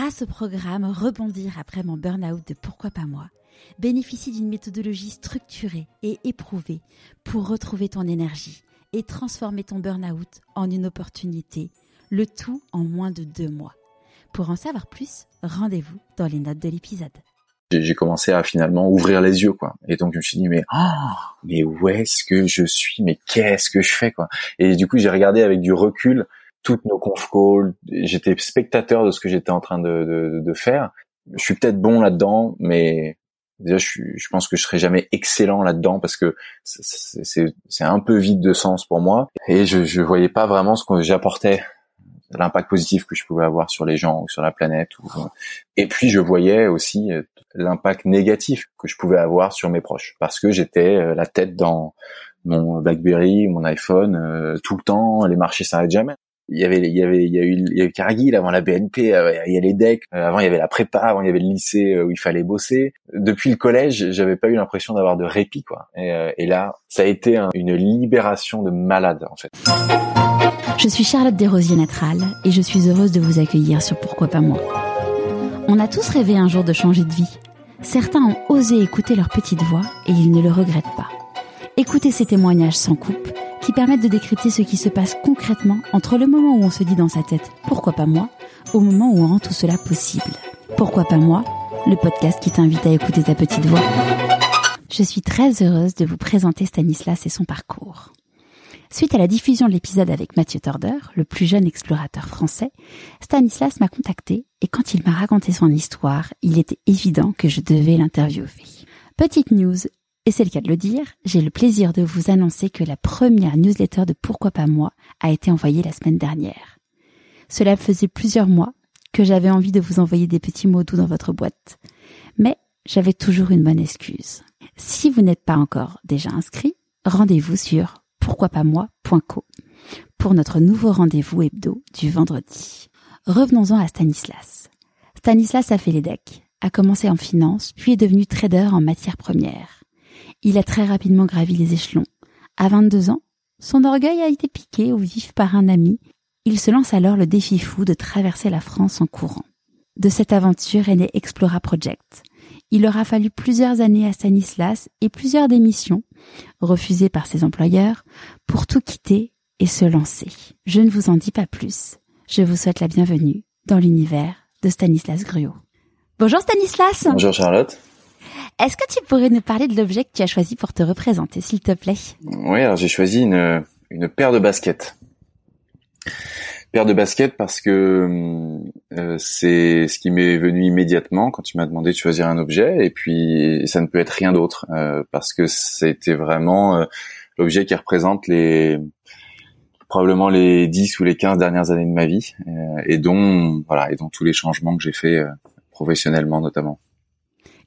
grâce au programme Rebondir après mon burn-out de Pourquoi pas moi, bénéficie d'une méthodologie structurée et éprouvée pour retrouver ton énergie et transformer ton burn-out en une opportunité, le tout en moins de deux mois. Pour en savoir plus, rendez-vous dans les notes de l'épisode. J'ai commencé à finalement ouvrir les yeux, quoi. Et donc je me suis dit mais oh, mais où est-ce que je suis? Mais qu'est-ce que je fais, quoi? Et du coup j'ai regardé avec du recul toutes nos conf calls. J'étais spectateur de ce que j'étais en train de, de, de faire. Je suis peut-être bon là-dedans, mais déjà je, je pense que je serai jamais excellent là-dedans parce que c'est un peu vide de sens pour moi et je je voyais pas vraiment ce que j'apportais l'impact positif que je pouvais avoir sur les gens ou sur la planète et puis je voyais aussi euh, l'impact négatif que je pouvais avoir sur mes proches parce que j'étais euh, la tête dans mon BlackBerry, mon iPhone euh, tout le temps, les marchés s'arrêtent jamais il y avait il y avait il y a eu il y a eu Cargill avant la BNP euh, il y a les decks euh, avant il y avait la prépa avant il y avait le lycée euh, où il fallait bosser. Depuis le collège j'avais pas eu l'impression d'avoir de répit quoi. Et, là ça a été une libération de malade en fait. Je suis Charlotte Desrosiers Natral et je suis heureuse de vous accueillir sur Pourquoi pas moi. On a tous rêvé un jour de changer de vie. Certains ont osé écouter leur petite voix et ils ne le regrettent pas. Écoutez ces témoignages sans coupe qui permettent de décrypter ce qui se passe concrètement entre le moment où on se dit dans sa tête pourquoi pas moi au moment où on rend tout cela possible. Pourquoi pas moi Le podcast qui t'invite à écouter ta petite voix. Je suis très heureuse de vous présenter Stanislas et son parcours. Suite à la diffusion de l'épisode avec Mathieu Torder, le plus jeune explorateur français, Stanislas m'a contacté et quand il m'a raconté son histoire, il était évident que je devais l'interviewer. Petite news, et c'est le cas de le dire, j'ai le plaisir de vous annoncer que la première newsletter de Pourquoi pas moi a été envoyée la semaine dernière. Cela faisait plusieurs mois que j'avais envie de vous envoyer des petits mots doux dans votre boîte. Mais j'avais toujours une bonne excuse. Si vous n'êtes pas encore déjà inscrit, rendez-vous sur pourquoipasmoi.co pour notre nouveau rendez-vous hebdo du vendredi. Revenons-en à Stanislas. Stanislas a fait les decks, a commencé en finance, puis est devenu trader en matières premières. Il a très rapidement gravi les échelons. À 22 ans, son orgueil a été piqué au vif par un ami. Il se lance alors le défi fou de traverser la France en courant. De cette aventure est né Explora Project. Il aura fallu plusieurs années à Stanislas et plusieurs démissions, refusées par ses employeurs, pour tout quitter et se lancer. Je ne vous en dis pas plus. Je vous souhaite la bienvenue dans l'univers de Stanislas Gruot. Bonjour Stanislas. Bonjour Charlotte. Est-ce que tu pourrais nous parler de l'objet que tu as choisi pour te représenter, s'il te plaît? Oui, alors j'ai choisi une, paire de baskets. Paire de baskets parce que euh, c'est ce qui m'est venu immédiatement quand tu m'as demandé de choisir un objet, et puis ça ne peut être rien d'autre euh, parce que c'était vraiment euh, l'objet qui représente les probablement les 10 ou les 15 dernières années de ma vie et dont voilà et dont tous les changements que j'ai fait professionnellement notamment.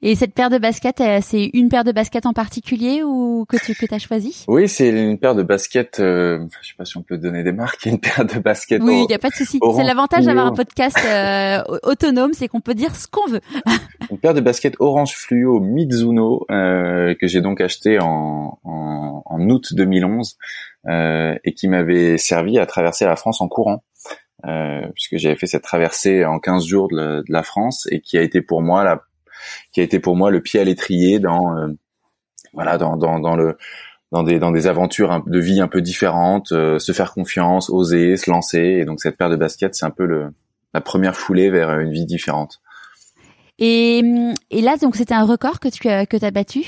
Et cette paire de baskets, euh, c'est une paire de baskets en particulier ou que tu que as choisi? Oui, c'est une paire de baskets. Euh, je sais pas si on peut donner des marques. Une paire de baskets. Oui, il n'y a pas de souci. C'est l'avantage d'avoir un podcast euh, autonome, c'est qu'on peut dire ce qu'on veut. une paire de baskets orange fluo Mizuno euh, que j'ai donc acheté en, en, en août 2011 euh, et qui m'avait servi à traverser la France en courant. Euh, puisque j'avais fait cette traversée en 15 jours de la, de la France et qui a été pour moi la qui a été pour moi le pied à l'étrier dans euh, voilà dans, dans, dans le dans des dans des aventures de vie un peu différentes, euh, se faire confiance, oser, se lancer. Et donc cette paire de baskets, c'est un peu le la première foulée vers une vie différente. Et, et là, donc c'était un record que tu as, que as battu.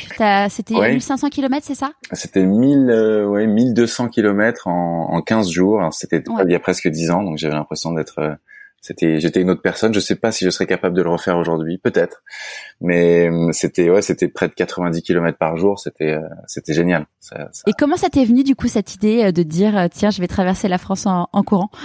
C'était 1500 km, c'est ça? C'était 1000, euh, ouais, 1200 km en, en 15 jours. C'était il y a presque 10 ans, donc j'avais l'impression d'être c'était, j'étais une autre personne. Je sais pas si je serais capable de le refaire aujourd'hui, peut-être. Mais euh, c'était, ouais, c'était près de 90 km par jour. C'était, euh, c'était génial. Et comment ça t'est venu du coup cette idée euh, de dire tiens, je vais traverser la France en, en courant?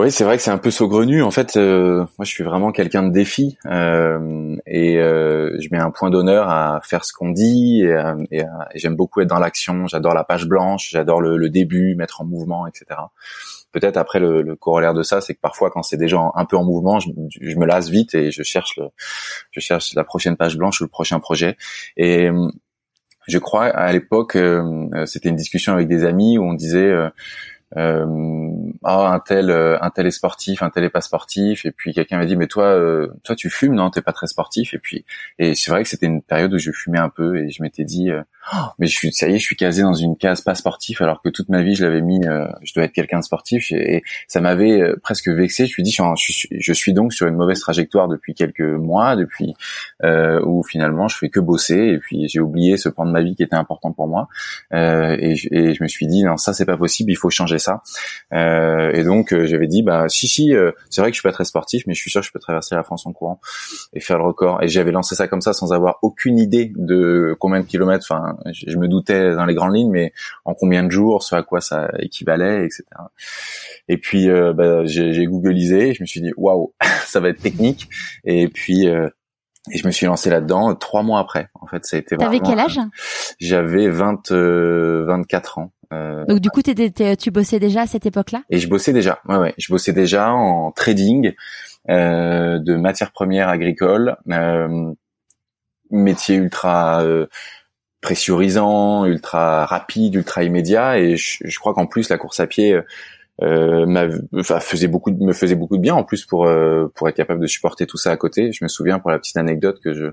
Oui, c'est vrai que c'est un peu saugrenu. En fait, moi, je suis vraiment quelqu'un de défi euh, et je mets un point d'honneur à faire ce qu'on dit. Et, et, j'aime beaucoup être dans l'action. J'adore la page blanche. J'adore le, le, début, mettre en mouvement, etc peut-être après le, le, corollaire de ça, c'est que parfois quand c'est déjà un peu en mouvement, je, je, me lasse vite et je cherche le, je cherche la prochaine page blanche ou le prochain projet. Et je crois à l'époque, euh, c'était une discussion avec des amis où on disait, euh, euh, ah un tel euh, un tel est sportif un tel est pas sportif. Et puis quelqu'un m'a dit mais toi euh, toi tu fumes non? T'es pas très sportif. Et puis et c'est vrai que c'était une période où je fumais un peu et je m'étais dit oh, mais je suis ça y est je suis casé dans une case pas sportif alors que toute ma vie je l'avais mis je dois être quelqu'un de sportif. Et, ça m'avait presque vexé. Je me suis dit je suis, je suis donc sur une mauvaise trajectoire depuis quelques mois depuis où finalement je fais que bosser. Et puis j'ai oublié ce point de ma vie qui était important pour moi. Et, et je me suis dit non ça c'est pas possible. Il faut changer ça. Euh, et donc euh, j'avais dit bah si si, euh, c'est vrai que je suis pas très sportif, mais je suis sûr que je peux traverser la France en courant et faire le record. Et j'avais lancé ça comme ça sans avoir aucune idée de combien de kilomètres. Enfin, je, me doutais dans les grandes lignes, mais en combien de jours, ce à quoi ça équivalait, etc. Et puis bah, j'ai googlisé, je me suis dit waouh, ça va être technique. Et puis et je me suis lancé là-dedans trois mois après. En fait, ça a été T'avais quel âge? J'avais 20, 24 ans. Euh, Donc du coup, tu bossais déjà à cette époque-là? Et je bossais déjà. Ouais, ouais. Je bossais déjà en trading euh, de matières premières agricoles, euh, métier ultra euh, pressurisant, ultra rapide, ultra immédiat. Et je, je crois qu'en plus, la course à pied euh, enfin, faisait beaucoup, me faisait beaucoup de bien en plus pour euh, pour être capable de supporter tout ça à côté. Je me souviens pour la petite anecdote que je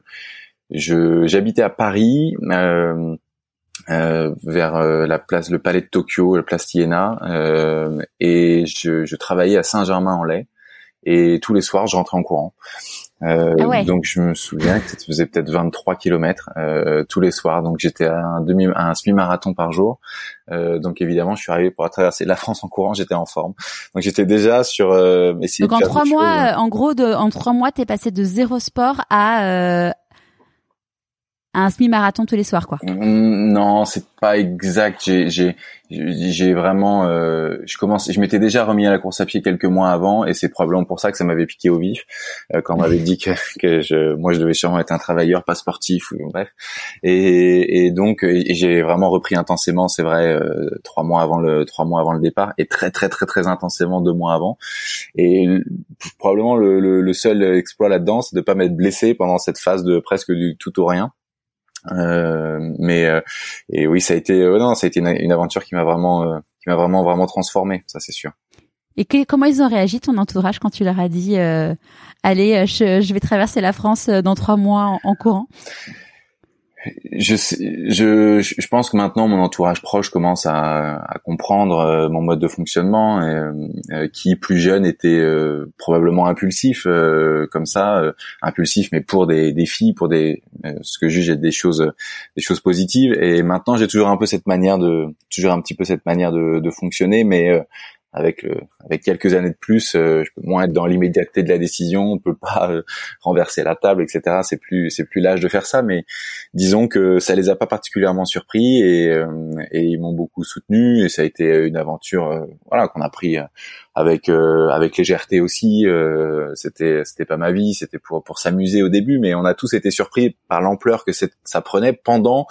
je j'habitais à Paris. Euh, vers euh, la place, le palais de Tokyo, la place Tiena, euh, et je, je, travaillais à Saint-Germain-en-Laye. Et tous les soirs, je rentrais en courant. Euh, ah Donc je me souviens que ça faisait peut-être 23 kilomètres euh, tous les soirs. Donc j'étais à un demi, à un semi-marathon par jour. Euh, donc évidemment, je suis arrivé pour traverser la France en courant. J'étais en forme. Donc j'étais déjà sur. Euh, donc en trois mois, en gros, de, en trois mois, t'es passé de zéro sport à un semi-marathon tous les soirs, quoi. Mm, non, c'est pas exact. J'ai, vraiment, euh, je commence, je m'étais déjà remis à la course à pied quelques mois avant, et c'est probablement pour ça que ça m'avait piqué au vif euh, quand on m'avait dit que, que je, moi, je devais sûrement être un travailleur, pas sportif, ou bref. Et, et donc, j'ai vraiment repris intensément, c'est vrai, euh, trois mois avant le, trois mois avant le départ, et très, très, très, très intensément deux mois avant. Et probablement le, le, le seul exploit là-dedans, c'est de pas m'être blessé pendant cette phase de presque du tout ou rien. Euh, mais euh, et oui, ça a été euh, non, ça a été une, aventure qui m'a vraiment qui m'a vraiment vraiment transformé, ça c'est sûr. Et comment ils ont réagi ton entourage quand tu leur as dit allez, je, vais traverser la France dans trois mois en courant? Je, je, je pense que maintenant mon entourage proche commence à, à comprendre euh, mon mode de fonctionnement, et, euh, qui plus jeune était euh, probablement impulsif comme ça, impulsif mais pour des défis, pour des ce que juge être des choses des choses positives. Et maintenant j'ai toujours un peu cette manière de toujours un petit peu cette manière de, de fonctionner, mais avec avec quelques années de plus, euh, je peux moins être dans l'immédiateté de la décision, on peut pas euh, renverser la table, etc. C'est plus c'est plus l'âge de faire ça, mais disons que ça les a pas particulièrement surpris et, euh, et ils m'ont beaucoup soutenu et ça a été une aventure voilà qu'on a pris avec avec légèreté aussi. c'était c'était pas ma vie, c'était pour pour s'amuser au début, mais on a tous été surpris par l'ampleur que ça prenait pendant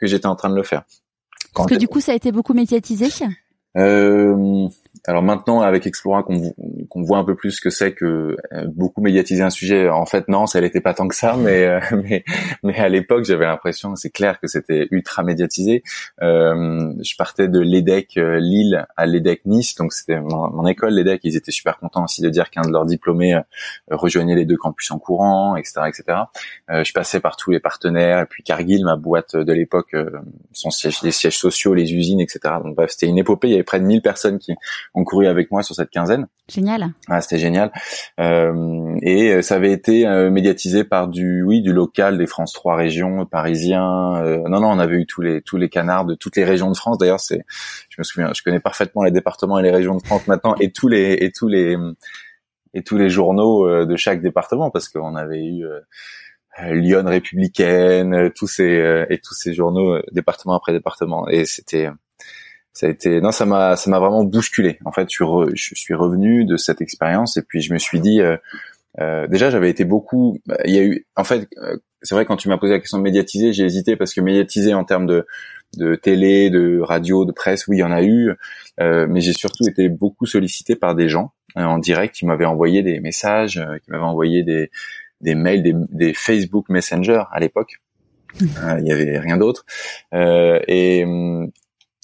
que j'étais en train de le faire. Parce que du coup, ça a été beaucoup médiatisé? Euh, alors maintenant, avec Explora, qu'on voit un peu plus ce que c'est que euh, beaucoup médiatiser un sujet. En fait, non, ça n'était pas tant que ça, mais euh, mais, mais à l'époque, j'avais l'impression, c'est clair que c'était ultra médiatisé. Euh, je partais de l'EDEC euh, Lille à l'EDEC Nice, donc c'était mon, école l'EDEC. Ils étaient super contents aussi de dire qu'un de leurs diplômés rejoignait les deux campus en courant, etc., etc. je passais par tous les partenaires, et puis Cargill, ma boîte de l'époque, son siège, les sièges sociaux, les usines, etc. Donc bref, c'était une épopée. Il y avait près de 1000 personnes qui ont couru avec moi sur cette quinzaine. Génial. Ah, c'était génial. Euh, et euh, ça avait été euh, médiatisé par du, oui, du local des France 3 régions parisiens. Euh, non, non, on avait eu tous les tous les canards de toutes les régions de France. D'ailleurs, c'est, je me souviens, je connais parfaitement les départements et les régions de France maintenant et tous les et tous les et tous les journaux de chaque département parce qu'on avait eu Lyon républicaine, tous ces et tous ces journaux département après département et c'était ça a été non ça m'a ça m'a vraiment bousculé. En fait je suis, je suis revenu de cette expérience et puis je me suis dit euh, euh, déjà j'avais été beaucoup il y a eu en fait euh, c'est vrai quand tu m'as posé la question de médiatiser j'ai hésité parce que médiatiser en termes de de télé de radio de presse oui il y en a eu euh, mais j'ai surtout été beaucoup sollicité par des gens euh, en direct qui m'avaient envoyé des messages qui m'avaient envoyé des des mails des, des Facebook Messenger à l'époque. Mmh. il y avait rien d'autre. Et hum,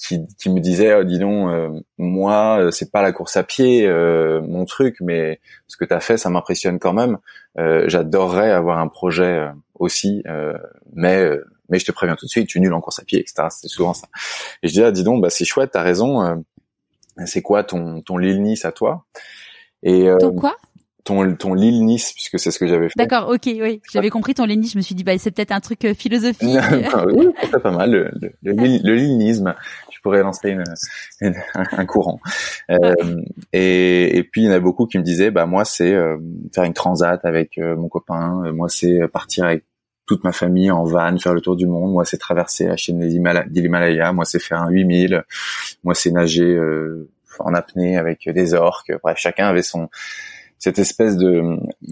qui, qui me disait oh, dis donc euh, moi c'est pas la course à pied mon truc mais ce que tu as fait ça m'impressionne quand même. J'adorerais avoir un projet aussi mais mais je te préviens tout de suite tu es nul en course à pied etc c'est souvent ça. Et je dis ah dis donc bah c'est chouette t'as raison c'est quoi ton ton Lille Nice à toi? Et ton quoi? Ton ton Lille Nice puisque c'est ce que j'avais fait. D'accord, ok, oui, j'avais compris ton Lille Nice. Je me suis dit bah c'est peut-être un truc euh, philosophique. oui, c'est pas mal le le, le, Lille, Je pourrais lancer une, un, courant. Euh, et, et puis il y en a beaucoup qui me disaient bah moi c'est euh, faire une transat avec euh, mon copain. Moi c'est partir avec toute ma famille en van, faire le tour du monde. Moi c'est traverser la chaîne des Himalayas. Moi c'est faire un 8000. Moi c'est nager en apnée avec des orques. Bref, chacun avait son cette espèce de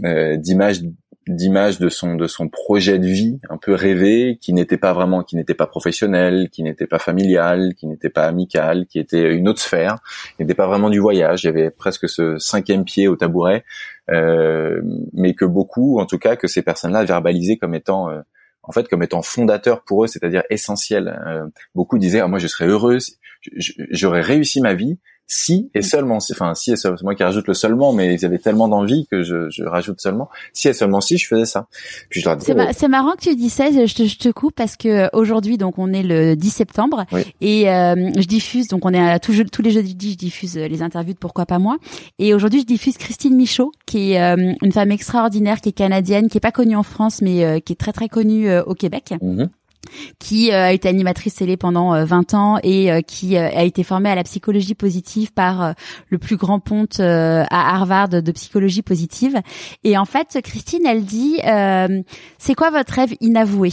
euh, d'image d'image de son de son projet de vie un peu rêvé qui n'était pas vraiment qui n'était pas professionnel qui n'était pas familial qui n'était pas amical qui était une autre sphère n'était pas vraiment du voyage. Il y avait presque ce cinquième pied au tabouret euh, mais que beaucoup en tout cas que ces personnes-là verbalisaient comme étant euh, en fait comme étant fondateur pour eux c'est-à-dire essentiel euh, beaucoup disaient ah, moi je serais heureuse j'aurais réussi ma vie si et seulement si, enfin si et seulement, c'est moi qui rajoute le seulement, mais ils avaient tellement d'envie que je, je, rajoute seulement, si et seulement si je faisais ça. Puis je c'est, marrant que tu dis ça, je te, je te coupe parce que aujourd'hui donc on est le 10 septembre et euh, je diffuse donc on est à tous, tous les jeudis je diffuse les interviews de Pourquoi pas moi et aujourd'hui je diffuse Christine Michaud qui est euh, une femme extraordinaire qui est canadienne, qui est pas connue en France mais euh, qui est très très connue au Québec. Mm-hmm qui euh, a été animatrice télé pendant 20 euh, ans et euh, qui a été formée à la psychologie positive par le plus grand ponte à Harvard de psychologie positive. Et en fait, Christine, elle dit, c'est quoi votre rêve inavoué?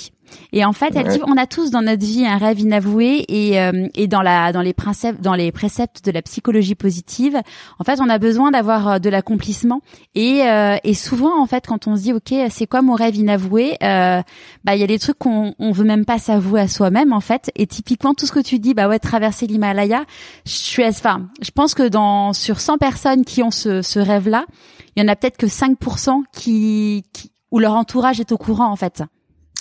Et en fait, elle dit, on a tous dans notre vie un rêve inavoué et, euh, et dans la dans les préceptes dans les préceptes de la psychologie positive, en fait, on a besoin d'avoir euh, de l'accomplissement et euh, et souvent en fait, quand on se dit ok, c'est quoi mon rêve inavoué, bah il y a des trucs qu'on on veut même pas s'avouer à soi-même en fait. Et typiquement tout ce que tu dis, bah ouais, traverser l'Himalaya, je suis enfin, je pense que dans sur 100 personnes qui ont ce, ce rêve-là, il y en a peut-être que 5% qui, qui où leur entourage est au courant en fait.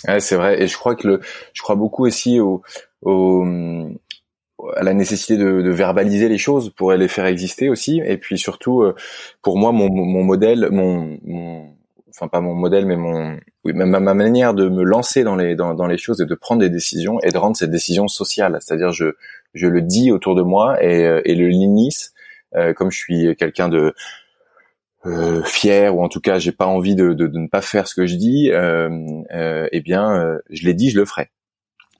Ouais, c'est vrai. Et je crois que le, je crois beaucoup aussi au, au à la nécessité de, de, verbaliser les choses pour les faire exister aussi. Et puis surtout, euh, pour moi, mon, mon modèle, mon, mon, enfin pas mon modèle, mais mon, oui, ma, ma, manière de me lancer dans les dans, dans, les choses et de prendre des décisions et de rendre ces décisions sociales. C'est-à-dire, je je le dis autour de moi et, euh, et le linis, euh, comme je suis quelqu'un de euh, fier ou en tout cas j'ai pas envie de, de, ne pas faire ce que je dis, euh, euh, eh bien euh, je l'ai dit, je le ferai.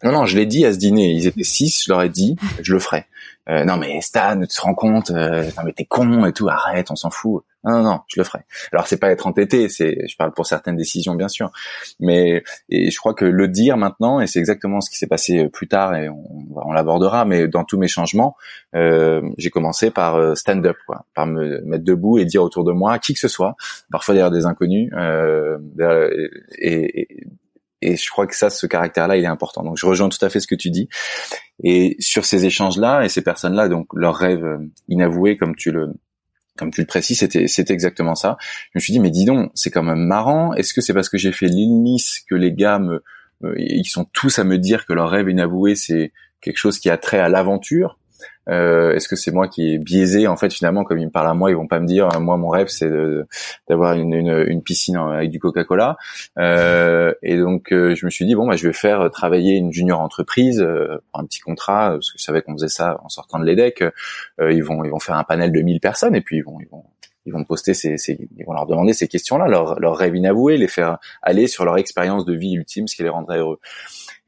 Non, non, je l'ai dit à ce dîner. Ils étaient six, je leur ai dit, je le ferai. Euh, non, mais Stan, tu te rends compte euh, Non, mais t'es con et tout. Arrête, on s'en fout. Non, non, non, je le ferai. Alors, c'est pas être entêté. C'est, je parle pour certaines décisions, bien sûr. Mais et je crois que le dire maintenant, et c'est exactement ce qui s'est passé euh, plus tard, et on, on l'abordera. Mais dans tous mes changements, euh, j'ai commencé par euh, stand up, quoi, par me mettre debout et dire autour de moi, qui que ce soit, parfois derrière des inconnus, euh, et, et et je crois que ça, ce caractère-là, il est important. Donc, je rejoins tout à fait ce que tu dis. Et sur ces échanges-là et ces personnes-là, donc leur rêve euh, inavoué, comme tu le comme tu le précises, c'était c'était exactement ça. Je me suis dit, mais dis donc, c'est quand même marrant. Est-ce que c'est parce que j'ai fait l'île Nice que les gars me, ils sont tous à me dire que leur rêve inavoué, c'est quelque chose qui a trait à l'aventure euh, Est-ce que c'est moi qui est biaisé en fait finalement comme ils me parlent à moi ils vont pas me dire moi mon rêve c'est d'avoir une, une, une, piscine avec du Coca-Cola. Euh, et donc euh, je me suis dit bon bah je vais faire travailler une junior entreprise euh, pour un petit contrat parce que je savais qu'on faisait ça en sortant de l'EDEC euh, ils vont ils vont faire un panel de 1000 personnes et puis ils vont ils vont ils vont poster ces, ces, ils vont leur demander ces questions-là, leur, leur rêve inavoué, les faire aller sur leur expérience de vie ultime, ce qui les rendrait heureux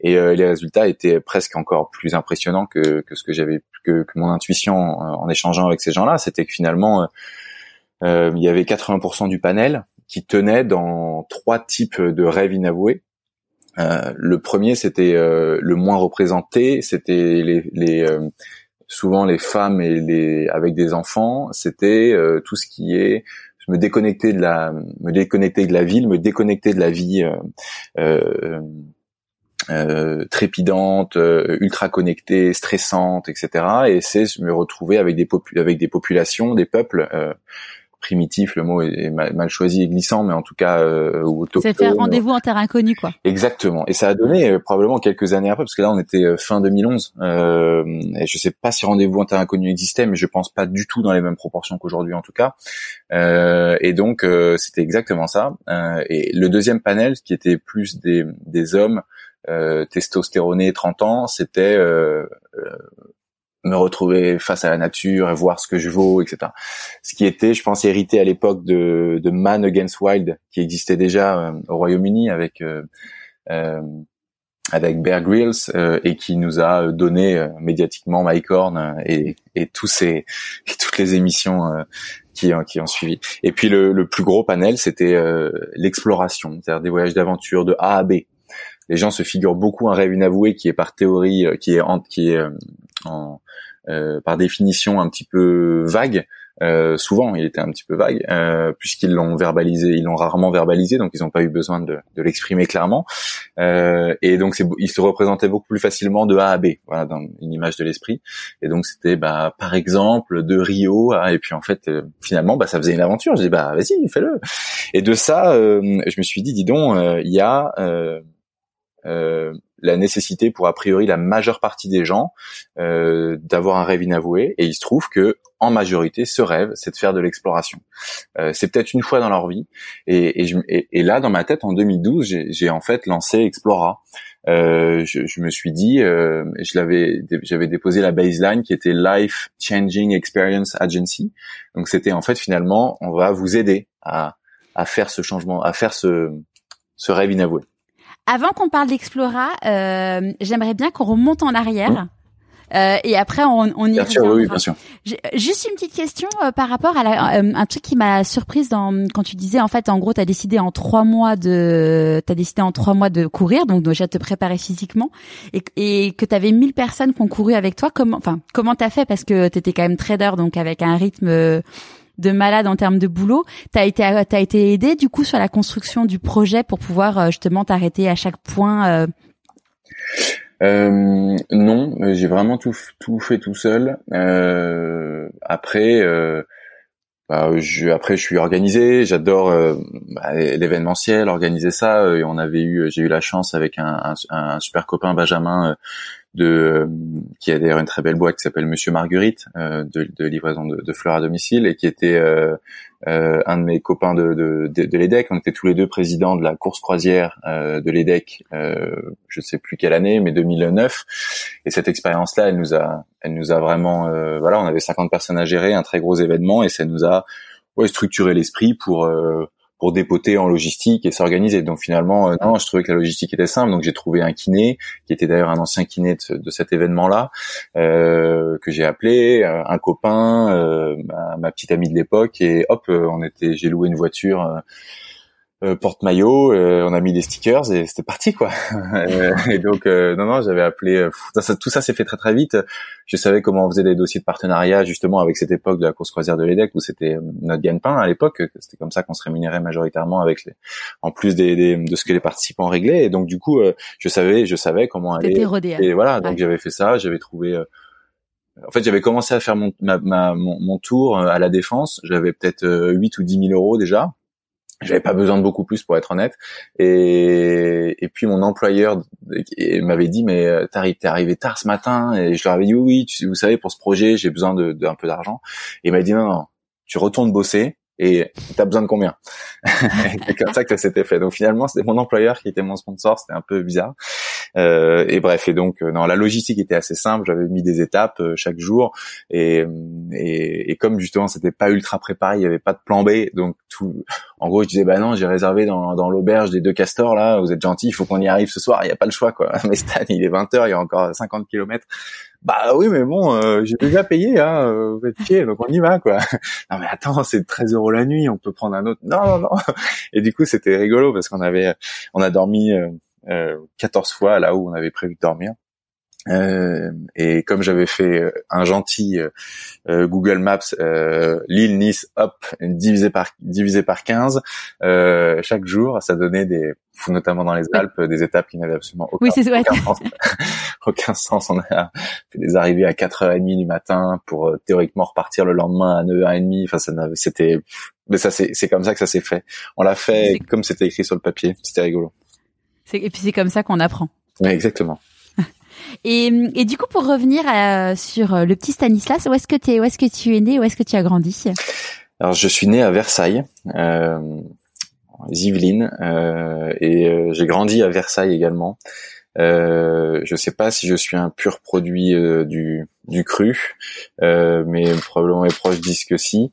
et euh, les résultats étaient presque encore plus impressionnants que, que ce que j'avais que, que, mon intuition en, échangeant avec ces gens-là. C'était que finalement euh, euh, il y avait 80% du panel qui tenait dans trois types de rêves inavoués. Euh, le premier c'était le moins représenté. C'était les, les souvent les femmes et les avec des enfants. C'était tout ce qui est me déconnecter de la me déconnecter de la ville me déconnecter de la vie euh, trépidante, euh, ultra connectée, stressante, etc. Et c'est me retrouver avec des avec des populations, des peuples euh, primitif, le mot est, mal, choisi et glissant, mais en tout cas euh, C'est faire rendez-vous en terre inconnue, quoi. Exactement. Et ça a donné euh, probablement quelques années après, parce que là on était euh, fin 2011. Euh, et je sais pas si rendez-vous en terre inconnue existait, mais je pense pas du tout dans les mêmes proportions qu'aujourd'hui en tout cas. Euh, et donc c'était exactement ça. et le deuxième panel, qui était plus des, des hommes testostéronés 30 ans, c'était me retrouver face à la nature et voir ce que je vaux, etc. Ce qui était, je pense, hérité à l'époque de, de Man Against Wild, qui existait déjà euh, au Royaume-Uni avec euh, euh, avec Bear Grylls et qui nous a donné médiatiquement Mike Horn et, et tous ces et toutes les émissions qui, qui ont suivi. Et puis le, le plus gros panel, c'était l'exploration, c'est-à-dire des voyages d'aventure de A à B. Les gens se figurent beaucoup un rêve inavoué qui est par théorie, qui est en, qui est en, euh, par définition un petit peu vague. Euh, souvent, il était un petit peu vague euh, puisqu'ils l'ont verbalisé, ils l'ont rarement verbalisé, donc ils n'ont pas eu besoin de, de l'exprimer clairement. Euh, et donc, il se représentait beaucoup plus facilement de A à B, voilà, dans une image de l'esprit. Et donc, c'était, bah, par exemple, de Rio, à, et puis en fait, euh, finalement, bah, ça faisait une aventure. Je dis, bah, vas-y, fais-le. Et de ça, euh, je me suis dit, dis donc, il y a euh, la nécessité pour a priori la majeure partie des gens euh, d'avoir un rêve inavoué. Et il se trouve que en majorité ce rêve c'est de faire de l'exploration. Euh, c'est peut-être une fois dans leur vie. Et, et, et, là dans ma tête en 2012 j'ai en fait lancé Explora. Euh, je, je, me suis dit euh, je l'avais j'avais déposé la baseline qui était Life Changing Experience Agency. Donc c'était en fait finalement on va vous aider à, à faire ce changement à faire ce ce rêve inavoué avant qu'on parle d'Explora, euh, j'aimerais bien qu'on remonte en arrière. Mmh. Euh, et après, on, on y bien sûr, oui, bien sûr. Juste une petite question euh, par rapport à la, euh, un truc qui m'a surprise dans quand tu disais en fait, en gros, t'as décidé en trois mois de, t'as décidé en trois mois de courir, donc déjà te préparer physiquement, et, et que t'avais 1000 personnes qui ont couru avec toi. Comment, enfin, comment t'as fait? Parce que t'étais quand même trader, donc avec un rythme de malade en termes de boulot. T'as été t'as été aidé du coup sur la construction du projet pour pouvoir euh, justement t'arrêter à chaque point. Euh... Euh, non, j'ai vraiment tout tout fait tout seul. Euh, après, euh, bah, je, après je suis organisé. J'adore euh, bah, l'événementiel, organiser ça. Et on avait eu, j'ai eu la chance avec un, un, un super copain Benjamin de euh, qui a d'ailleurs une très belle boîte qui s'appelle Monsieur Marguerite euh, de, de, livraison de, de, fleurs à domicile et qui était euh, euh un de mes copains de, de, de, l'EDEC. On était tous les deux présidents de la course croisière euh, de l'EDEC, euh, je ne sais plus quelle année, mais 2009. Et cette expérience-là, elle nous a, elle nous a vraiment, voilà, on avait 50 personnes à gérer, un très gros événement, et ça nous a ouais, structuré l'esprit pour pour dépoter en logistique et s'organiser. Donc finalement, euh, non, je trouvais que la logistique était simple. Donc j'ai trouvé un kiné, qui était d'ailleurs un ancien kiné de, cet événement-là, euh, que j'ai appelé, euh, un copain, ma, ma, petite amie de l'époque, et hop, on était, j'ai loué une voiture euh, porte-maillot, euh, on a mis des stickers et c'était parti quoi. et donc euh, non non, j'avais appelé ça, tout ça s'est fait très très vite. Je savais comment on faisait des dossiers de partenariat justement avec cette époque de la course croisière de l'EDEC où c'était notre gagne-pain à l'époque, c'était comme ça qu'on se rémunérait majoritairement avec les en plus des, de ce que les participants réglaient et donc du coup je savais je savais comment aller et voilà, donc j'avais fait ça, j'avais trouvé en fait, j'avais commencé à faire mon, ma, mon, mon, tour à la défense. J'avais peut-être 8 ou 10 000 euros déjà j'avais pas besoin de beaucoup plus pour être honnête. Et, puis mon employeur m'avait dit mais euh, t'es arrivé tard ce matin. Et je leur avais dit oui, oui vous savez pour ce projet j'ai besoin de, de, un peu d'argent. Et il m'a dit non non tu retournes bosser et t'as besoin de combien? C'est comme ça que ça s'était fait. Donc finalement, c'était mon employeur qui était mon sponsor, c'était un peu bizarre. Euh, et bref, et donc euh, non, la logistique était assez simple. J'avais mis des étapes euh, chaque jour, et, et, et, comme justement c'était pas ultra préparé, il y avait pas de plan B, donc tout. En gros, je disais bah non, j'ai réservé dans, dans l'auberge des deux castors là. Vous êtes gentil, il faut qu'on y arrive ce soir. Il y a pas le choix quoi. Mais Stan, il est 20 h il y a encore 50 kilomètres. Bah oui, mais bon, euh, j'ai déjà payé, hein, euh, vous êtes chier, donc on y va, quoi. non mais attends, c'est 13 euros la nuit, on peut prendre un autre. Non, non, non. Et du coup, c'était rigolo parce qu'on avait, on a dormi euh, 14 euh, fois là où on avait prévu de dormir. Euh, et comme j'avais fait euh, un gentil euh, Google Maps Lille Nice hop divisé par divisé par 15 chaque jour ça donnait des notamment dans les Alpes des étapes qui n'avaient absolument aucun, aucun, sens, aucun, sens, on a fait des arrivées à 4h30 du matin pour théoriquement repartir le lendemain à 9h30 enfin ça c'était mais ça c'est comme ça que ça s'est fait. On l'a fait comme c'était écrit sur le papier. C'était rigolo. Et puis c'est comme ça qu'on apprend. Oui, exactement et, du coup, pour revenir à, sur euh, le petit Stanislas, où est-ce que tu es, où est-ce que tu es né, où est-ce que tu as grandi? Alors, je suis né à Versailles, euh, Yvelines, euh, et euh, j'ai grandi à Versailles également. Euh, je sais pas si je suis un pur produit euh, du, du cru, euh, mais probablement mes proches disent que si,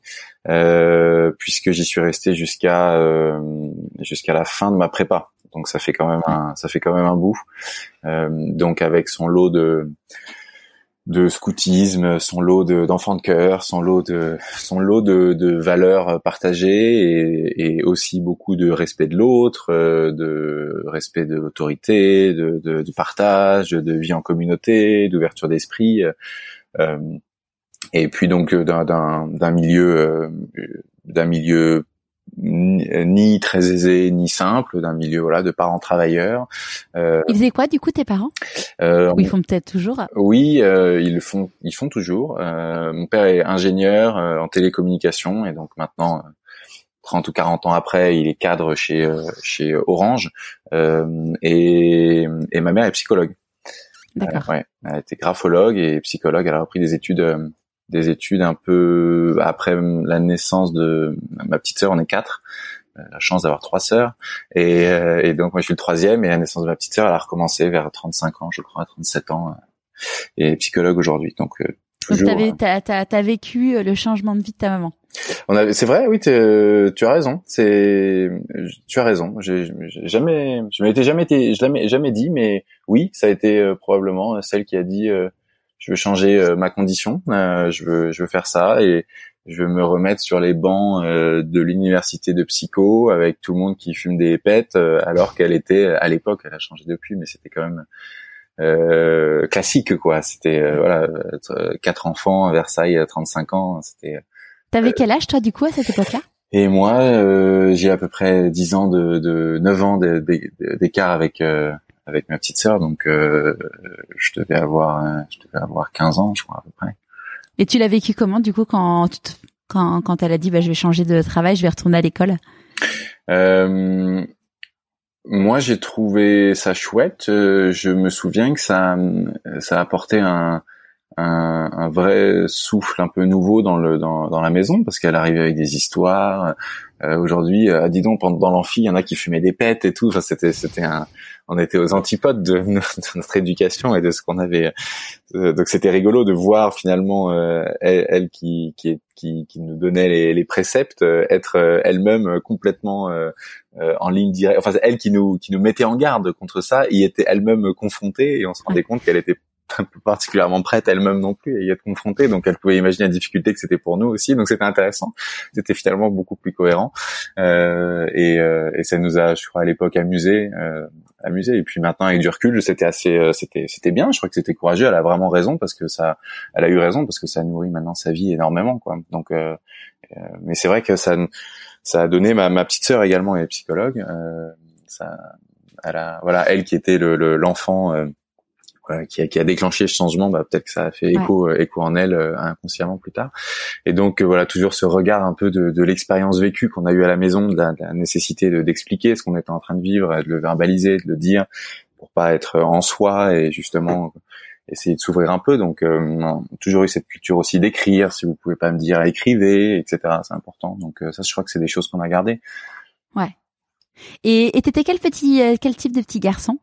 puisque j'y suis resté jusqu'à jusqu'à la fin de ma prépa donc ça fait quand même un, ça fait quand même un bout. Euh, donc avec son lot de de scoutisme, son lot d'enfants de, cœur, son lot de son lot de, de valeurs partagées et, et, aussi beaucoup de respect de l'autre, euh, de respect de l'autorité, de, de, de, partage, de vie en communauté, d'ouverture d'esprit. Euh, et puis donc d'un milieu euh, d'un milieu ni très aisé ni simple d'un milieu voilà de parents travailleurs. Euh, ils faisaient quoi du coup tes parents? euh, Ou ils font peut-être toujours? Oui, euh, ils le font ils font toujours. Euh, mon père est ingénieur euh, en télécommunication et donc maintenant 30 ou 40 ans après, il est cadre chez chez Orange et, et ma mère est psychologue. D'accord. ouais, elle était graphologue et psychologue. Elle a repris des études des études un peu après la naissance de ma petite sœur, on est quatre, euh, la chance d'avoir trois sœurs et, euh, et, donc moi je suis le troisième et la naissance de ma petite sœur elle a recommencé vers 35 ans je crois 37 ans euh, et psychologue aujourd'hui donc toujours donc t'as, t'as, t'as vécu le changement de vie de ta maman on avait, c'est vrai, oui, tu as raison. C'est, tu as raison. J'ai, jamais, je m'étais jamais été, je l'ai jamais dit, mais oui, ça a été probablement celle qui a dit, je veux changer euh, ma condition, euh, je veux je veux faire ça et je veux me remettre sur les bancs euh, de l'université de psycho avec tout le monde qui fume des pètes alors qu'elle était à l'époque, elle a changé depuis, mais c'était quand même euh, classique quoi. C'était voilà quatre enfants à Versailles à 35 ans, c'était. T'avais quel âge toi du coup à cette époque-là? Et moi, j'ai à peu près 10 ans de, de 9 ans d'écart avec avec ma petite sœur, donc euh, je devais avoir je devais avoir 15 ans, je crois à peu près. Et tu l'as vécu comment du coup quand quand quand elle a dit bah je vais changer de travail, je vais retourner à l'école? Euh, Moi, j'ai trouvé ça chouette. Euh, je me souviens que ça ça apportait un un, un, vrai souffle un peu nouveau dans le dans, dans la maison parce qu'elle arrivait avec des histoires. Euh, Aujourd'hui, euh, dis donc, dans l'amphi, il y en a qui fumaient des pètes et tout. Enfin, c'était c'était un, on était aux antipodes de, notre éducation et de ce qu'on avait. Euh, donc c'était rigolo de voir finalement euh, elle, elle, qui qui, qui qui nous donnait les, les préceptes être elle-même complètement en ligne directe. Enfin, elle qui nous qui nous mettait en garde contre ça, y était elle-même confrontée et on se rendait compte qu'elle était particulièrement prête elle-même non plus à y être confrontée, donc elle pouvait imaginer la difficulté que c'était pour nous aussi, donc c'était intéressant, c'était finalement beaucoup plus cohérent. Euh, et, euh, et, ça nous a, je crois à l'époque amusé, euh, amusé. Et puis maintenant avec du recul c'était assez, euh, c'était c'était bien, je crois que c'était courageux, elle a vraiment raison parce que ça, elle a eu raison parce que ça nourrit maintenant sa vie énormément quoi, donc euh, euh, mais c'est vrai que ça ça a donné ma, petite sœur également est psychologue, ça, elle a, voilà elle qui était le qui, a, qui, a, déclenché ce changement, bah, peut-être que ça a fait écho, euh, écho en elle euh, inconsciemment plus tard. Et donc euh, voilà, toujours ce regard un peu de, de l'expérience vécue qu'on a eu à la maison, de la, de la nécessité d'expliquer ce qu'on était en train de vivre, de le verbaliser, de le dire, pour pas être en soi et justement essayer de s'ouvrir un peu. Donc on a toujours eu cette culture aussi d'écrire. Si vous pouvez pas me dire écrivez, etc. C'est important. Donc ça, je crois que c'est des choses qu'on a gardées. Ouais. Et t'étais quel petit, quel type de petit garçon?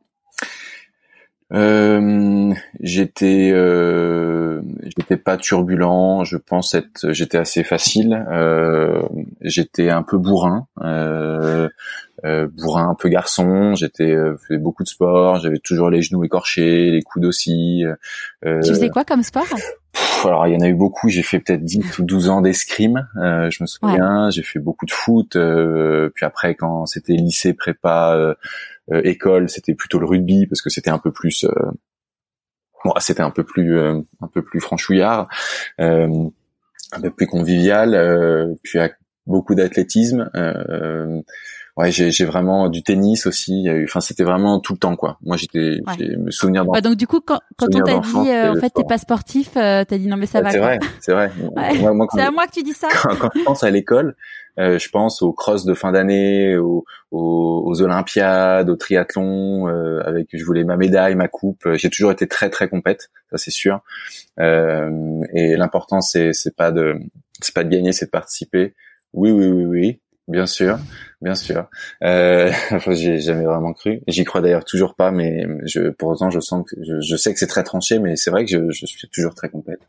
Euh, j'étais euh, j'étais pas turbulent je pense être j'étais assez facile euh, j'étais un peu bourrin euh, euh bourrin un peu garçon j'étais euh, faisais beaucoup de sport j'avais toujours les genoux écorchés les coudes aussi tu faisais quoi comme sport? alors il y en a eu beaucoup j'ai fait peut-être 10 ou 12 ans d'escrime je me souviens j'ai fait beaucoup de foot puis après quand c'était lycée prépa euh, école, c'était plutôt le rugby parce que c'était un peu plus euh, bon, c'était un peu plus un peu plus franchouillard, un peu plus convivial, puis beaucoup d'athlétisme. Euh, ouais, j'ai vraiment du tennis aussi. Enfin, c'était vraiment tout le temps quoi. Moi, j'étais, ouais. me souvenir. Ouais, donc du coup, quand, quand on t'a dit, euh, en fait, t'es pas sportif, euh, t'as dit non mais ça va. C'est vrai, c'est vrai. c'est à moi que tu dis ça. Quand, quand je pense à l'école, euh, je pense aux cross de fin d'année, aux, aux, aux, Olympiades, au triathlon, euh, avec je voulais ma médaille, ma coupe. J'ai toujours été très très compète, ça c'est sûr. Euh, et l'important c'est c'est pas de c'est pas de gagner, c'est de participer. Oui oui oui oui. Bien sûr, bien sûr. Euh, enfin, j'ai jamais vraiment cru. J'y crois d'ailleurs toujours pas, mais je, pour autant, je sens que je, je sais que c'est très tranché, mais c'est vrai que je, je, suis toujours très complète.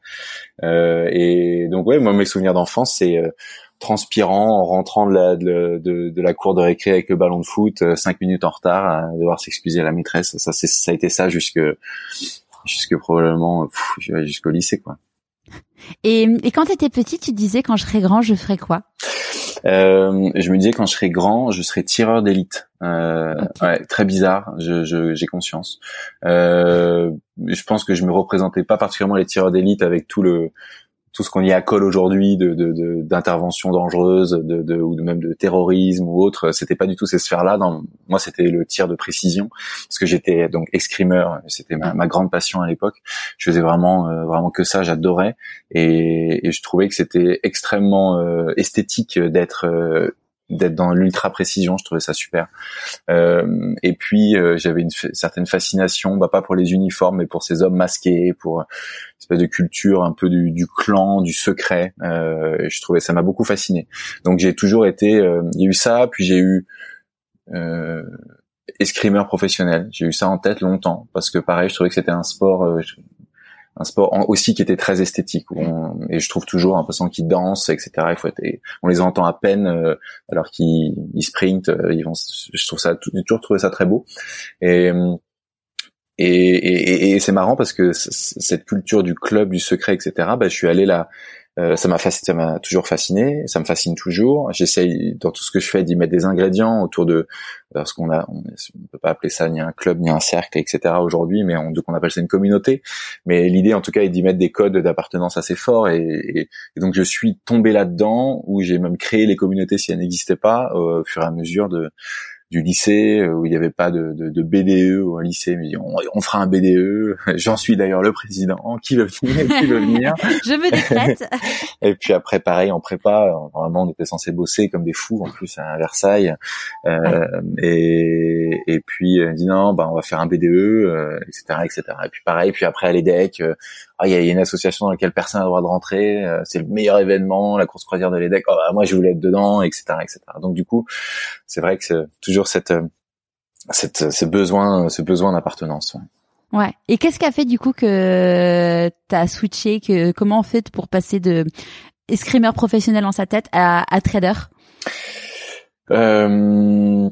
Euh, et donc ouais, moi mes souvenirs d'enfance, c'est euh, transpirant en rentrant de la de, de, de, la cour de récré avec le ballon de foot, euh, cinq minutes en retard, à devoir s'excuser à la maîtresse. Ça, c'est ça a été ça jusque jusque probablement jusqu'au lycée quoi. Et, et quand tu étais petit, tu disais quand je serai grand, je ferai quoi euh, je me disais quand je serai grand, je serai tireur d'élite. Euh, ouais, très bizarre, j'ai je, conscience. Euh, je pense que je me représentais pas particulièrement les tireurs d'élite avec tout le tout ce qu'on y accole aujourd'hui de d'interventions de, dangereuses, de, de, ou même de terrorisme ou autre, c'était pas du tout ces sphères-là. Moi, c'était le tir de précision, parce que j'étais donc escrimeur, c'était ma, ma, grande passion à l'époque. Je faisais vraiment euh, vraiment que ça, j'adorais, et, et, je trouvais que c'était extrêmement euh, esthétique d'être euh, d'être dans l'ultra précision, je trouvais ça super. Euh, et puis euh, j'avais une certaine fascination, bah, pas pour les uniformes, mais pour ces hommes masqués, pour une espèce de culture un peu du, du clan, du secret. Euh, je trouvais ça m'a beaucoup fasciné. Donc j'ai toujours été, euh, il y a eu ça, puis j'ai eu escrimeur professionnel. J'ai eu ça en tête longtemps parce que pareil, je trouvais que c'était un sport un sport aussi qui était très esthétique et je trouve toujours un passant qui danse etc il faut être, on les entend à peine euh, alors qu'ils sprintent euh, ils vont je trouve ça j'ai toujours trouvé ça très beau. Et et, et, et c'est marrant parce que cette culture du club du secret etc bah je suis allé là euh, ça m'a m'a toujours fasciné, ça me fascine toujours. J'essaye dans tout ce que je fais d'y mettre des ingrédients autour de parce qu'on a on, on, peut pas appeler ça ni un club ni un cercle etc aujourd'hui, mais on donc on appelle ça une communauté. Mais l'idée en tout cas est d'y mettre des codes d'appartenance assez forts et, et, donc je suis tombé là-dedans où j'ai même créé les communautés si elles n'existaient pas au fur et à mesure de du lycée euh, où il n'y avait pas de, de, de, BDE ou un lycée mais on, on fera un BDE j'en suis d'ailleurs le président. Qui veut venir? Qui veut venir? Je me décrète. Et puis après pareil en prépa normalement on était censé bosser comme des fous en plus à Versailles. Euh, et, et puis on dit non bah on va faire un BDE euh, etc etc et puis pareil puis après à l'EDEC euh, ah, il y a une association dans laquelle personne n'a le droit de rentrer, euh, c'est le meilleur événement, la course croisière de l'EDEC, oh, bah, moi je voulais être dedans, etc., etc. Donc du coup, c'est vrai que c'est toujours cette, euh, cette, ce besoin, ce besoin d'appartenance. Ouais. ouais. Et qu'est-ce qui a fait du coup que t'as switché, que comment on fait pour passer de escrimeur professionnel dans sa tête à, à trader? Euh,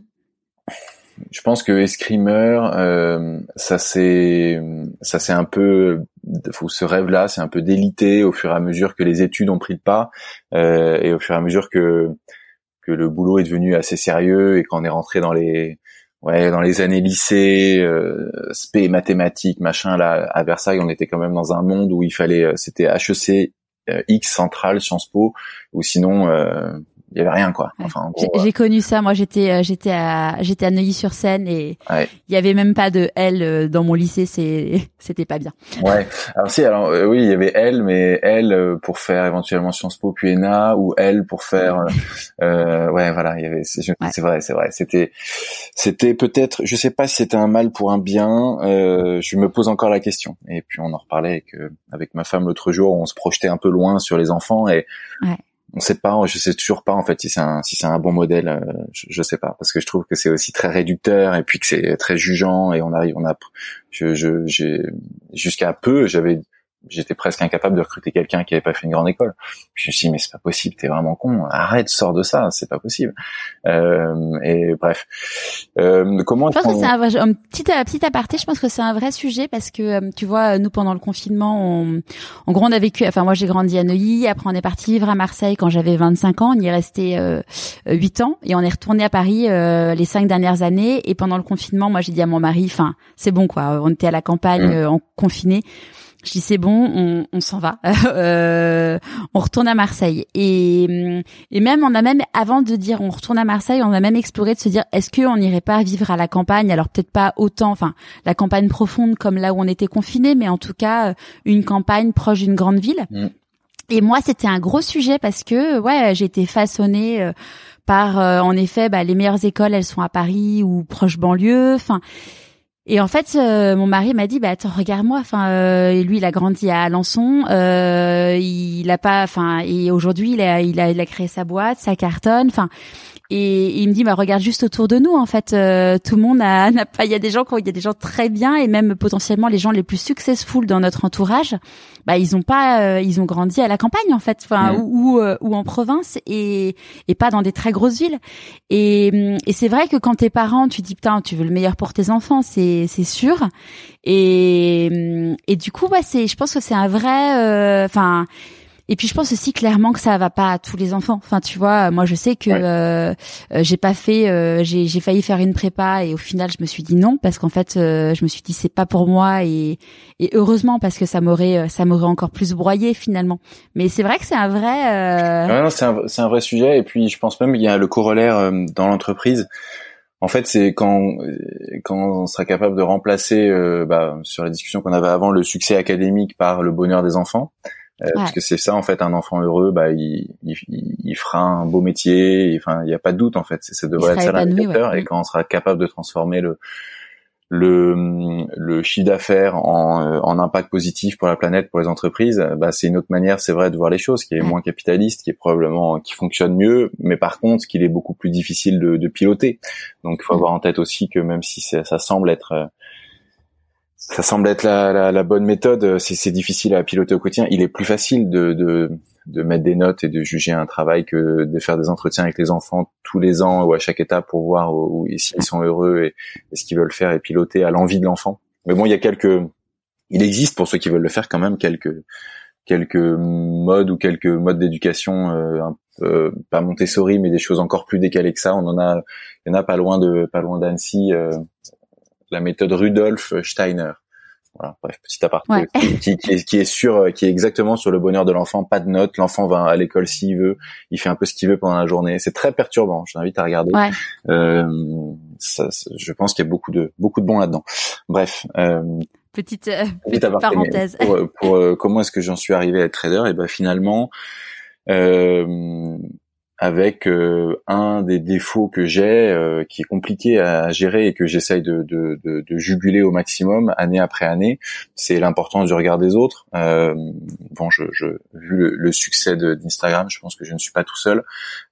je pense que escrimeur, euh, ça c'est ça c'est un peu ce rêve-là, c'est un peu délité au fur et à mesure que les études ont pris le pas euh, et au fur et à mesure que que le boulot est devenu assez sérieux et qu'on est rentré dans les ouais dans les années lycée, euh, spé mathématiques machin là à Versailles, on était quand même dans un monde où il fallait euh, c'était HEC euh, X centrale Sciences Po ou sinon euh, il y avait rien quoi. Enfin, j'ai euh, connu ça. Moi, j'étais euh, j'étais à j'étais à Neuilly-sur-Seine et il y avait même pas de L euh, dans mon lycée. C'est c'était pas bien. Ouais. Alors si, alors oui, il y avait L, mais L pour faire éventuellement Sciences Po puis ENA ou L pour faire. euh, ouais, voilà. Il y avait. C'est vrai, c'est vrai. C'était c'était peut-être. Je sais pas si c'était un mal pour un bien. Euh, je me pose encore la question. Et puis on en reparlait avec avec ma femme l'autre jour. On se projetait un peu loin sur les enfants et. Ouais on sait pas, je sais toujours pas en fait si c'est un si c'est un bon modèle, euh, je, je, sais pas. Parce que je trouve que c'est aussi très réducteur et puis que c'est très jugeant et on arrive on a je je j'ai jusqu'à peu j'avais j'étais presque incapable de recruter quelqu'un qui avait pas fait une grande école. je me suis dit mais c'est pas possible, t'es vraiment con, arrête, sors de ça, c'est pas possible. Euh, et bref, euh, comment Je pense que c'est un, vrai, un petit petit aparté. Je pense que c'est un vrai sujet parce que euh, tu vois, nous pendant le confinement, on, en gros on a vécu. Enfin moi j'ai grandi à Neuilly, après on est parti vivre à Marseille quand j'avais 25 ans. On y est resté euh, 8 ans et on est retourné à Paris euh, les cinq dernières années. Et pendant le confinement, moi j'ai dit à mon mari, enfin c'est bon quoi, on était à la campagne mmh. en confiné. Je dis c'est bon, on, on s'en va, euh, on retourne à Marseille. Et, et même on a même avant de dire on retourne à Marseille, on a même exploré de se dire est-ce qu'on n'irait pas vivre à la campagne? Alors peut-être pas autant, enfin la campagne profonde comme là où on était confiné, mais en tout cas euh, une campagne proche d'une grande ville. Mm. Et moi c'était un gros sujet parce que ouais j'ai été façonnée euh, par en effet bah, les meilleures écoles elles sont à Paris ou proche banlieue, enfin et en fait, euh, mon mari m'a dit, bah attends, regarde-moi. Enfin, euh, lui, il a grandi à Alençon. Euh, il a pas, enfin, et aujourd'hui, il a, il a, il a créé sa boîte, sa cartonne. Enfin, et, il me dit, bah regarde juste autour de nous. En fait, euh, tout le monde n'a pas. Il y a des gens, il y a des gens très bien, et même potentiellement les gens les plus successful dans notre entourage bah ils ont pas euh, ils ont grandi à la campagne en fait enfin mm. ou euh, ou, en province et et pas dans des très grosses villes et mm, et c'est vrai que quand t'es parent tu dis putain tu veux le meilleur pour tes enfants c'est c'est sûr et mm, et du coup ouais c'est je pense que c'est un vrai euh, enfin et puis je pense aussi clairement que ça va pas à tous les enfants. Enfin, tu vois, moi je sais que euh, euh, j'ai pas fait, euh, j'ai, j'ai failli faire une prépa et au final je me suis dit non parce qu'en fait je me suis dit c'est pas pour moi et, et heureusement parce que ça m'aurait ça m'aurait encore plus broyé finalement. Mais c'est vrai que c'est un vrai. Ouais, c'est un, c'est un vrai sujet et puis je pense même qu'il y a le corollaire dans l'entreprise. En fait, c'est quand quand on sera capable de remplacer, bah, sur la discussion qu'on avait avant, le succès académique par le bonheur des enfants. Euh, parce que c'est ça en fait un enfant heureux bah il, il, il fera un beau métier enfin il n'y a pas de doute en fait ça devrait être ça l'indicateur et quand on sera capable de transformer le le, le chiffre d'affaires en, euh, en impact positif pour la planète, pour les entreprises, bah c'est une autre manière, c'est vrai, de voir les choses, qui est moins capitaliste, qui est probablement qui fonctionne mieux, mais par contre, qu'il est beaucoup plus difficile de, de piloter. Donc, il faut avoir en tête aussi que même si ça semble être euh, ça semble être la, la, la bonne méthode. C'est difficile à piloter au quotidien. Il est plus facile de, de, de, mettre des notes et de juger un travail que de faire des entretiens avec les enfants tous les ans ou à chaque étape pour voir où, s'ils sont heureux et, ce qu'ils veulent faire et piloter à l'envie de l'enfant. Mais bon, il y a quelques, il existe pour ceux qui veulent le faire quand même quelques quelques modes ou quelques modes d'éducation euh, un pas Montessori mais des choses encore plus décalées que ça. On en a, il y en a pas loin de pas loin d'Annecy. Euh, la méthode Rudolf Steiner. Voilà, bref, petit aparté qui, qui, est, qui est sur, qui est exactement sur le bonheur de l'enfant. Pas de notes, l'enfant va à l'école s'il veut, il fait un peu ce qu'il veut pendant la journée. C'est très perturbant. Je t'invite à regarder. Euh, ça, je pense qu'il y a beaucoup de beaucoup de bons là-dedans. Bref. Euh, petite, euh, petite parenthèse. Pour, pour euh, comment est-ce que j'en suis arrivé à être trader? Et eh ben finalement. Euh, avec euh, un des défauts que j'ai, euh, qui est compliqué à gérer et que j'essaye de, de, de, de, juguler au maximum année après année, c'est l'importance du regard des autres. Euh, bon, je, je vu le, le succès d'Instagram, je pense que je ne suis pas tout seul,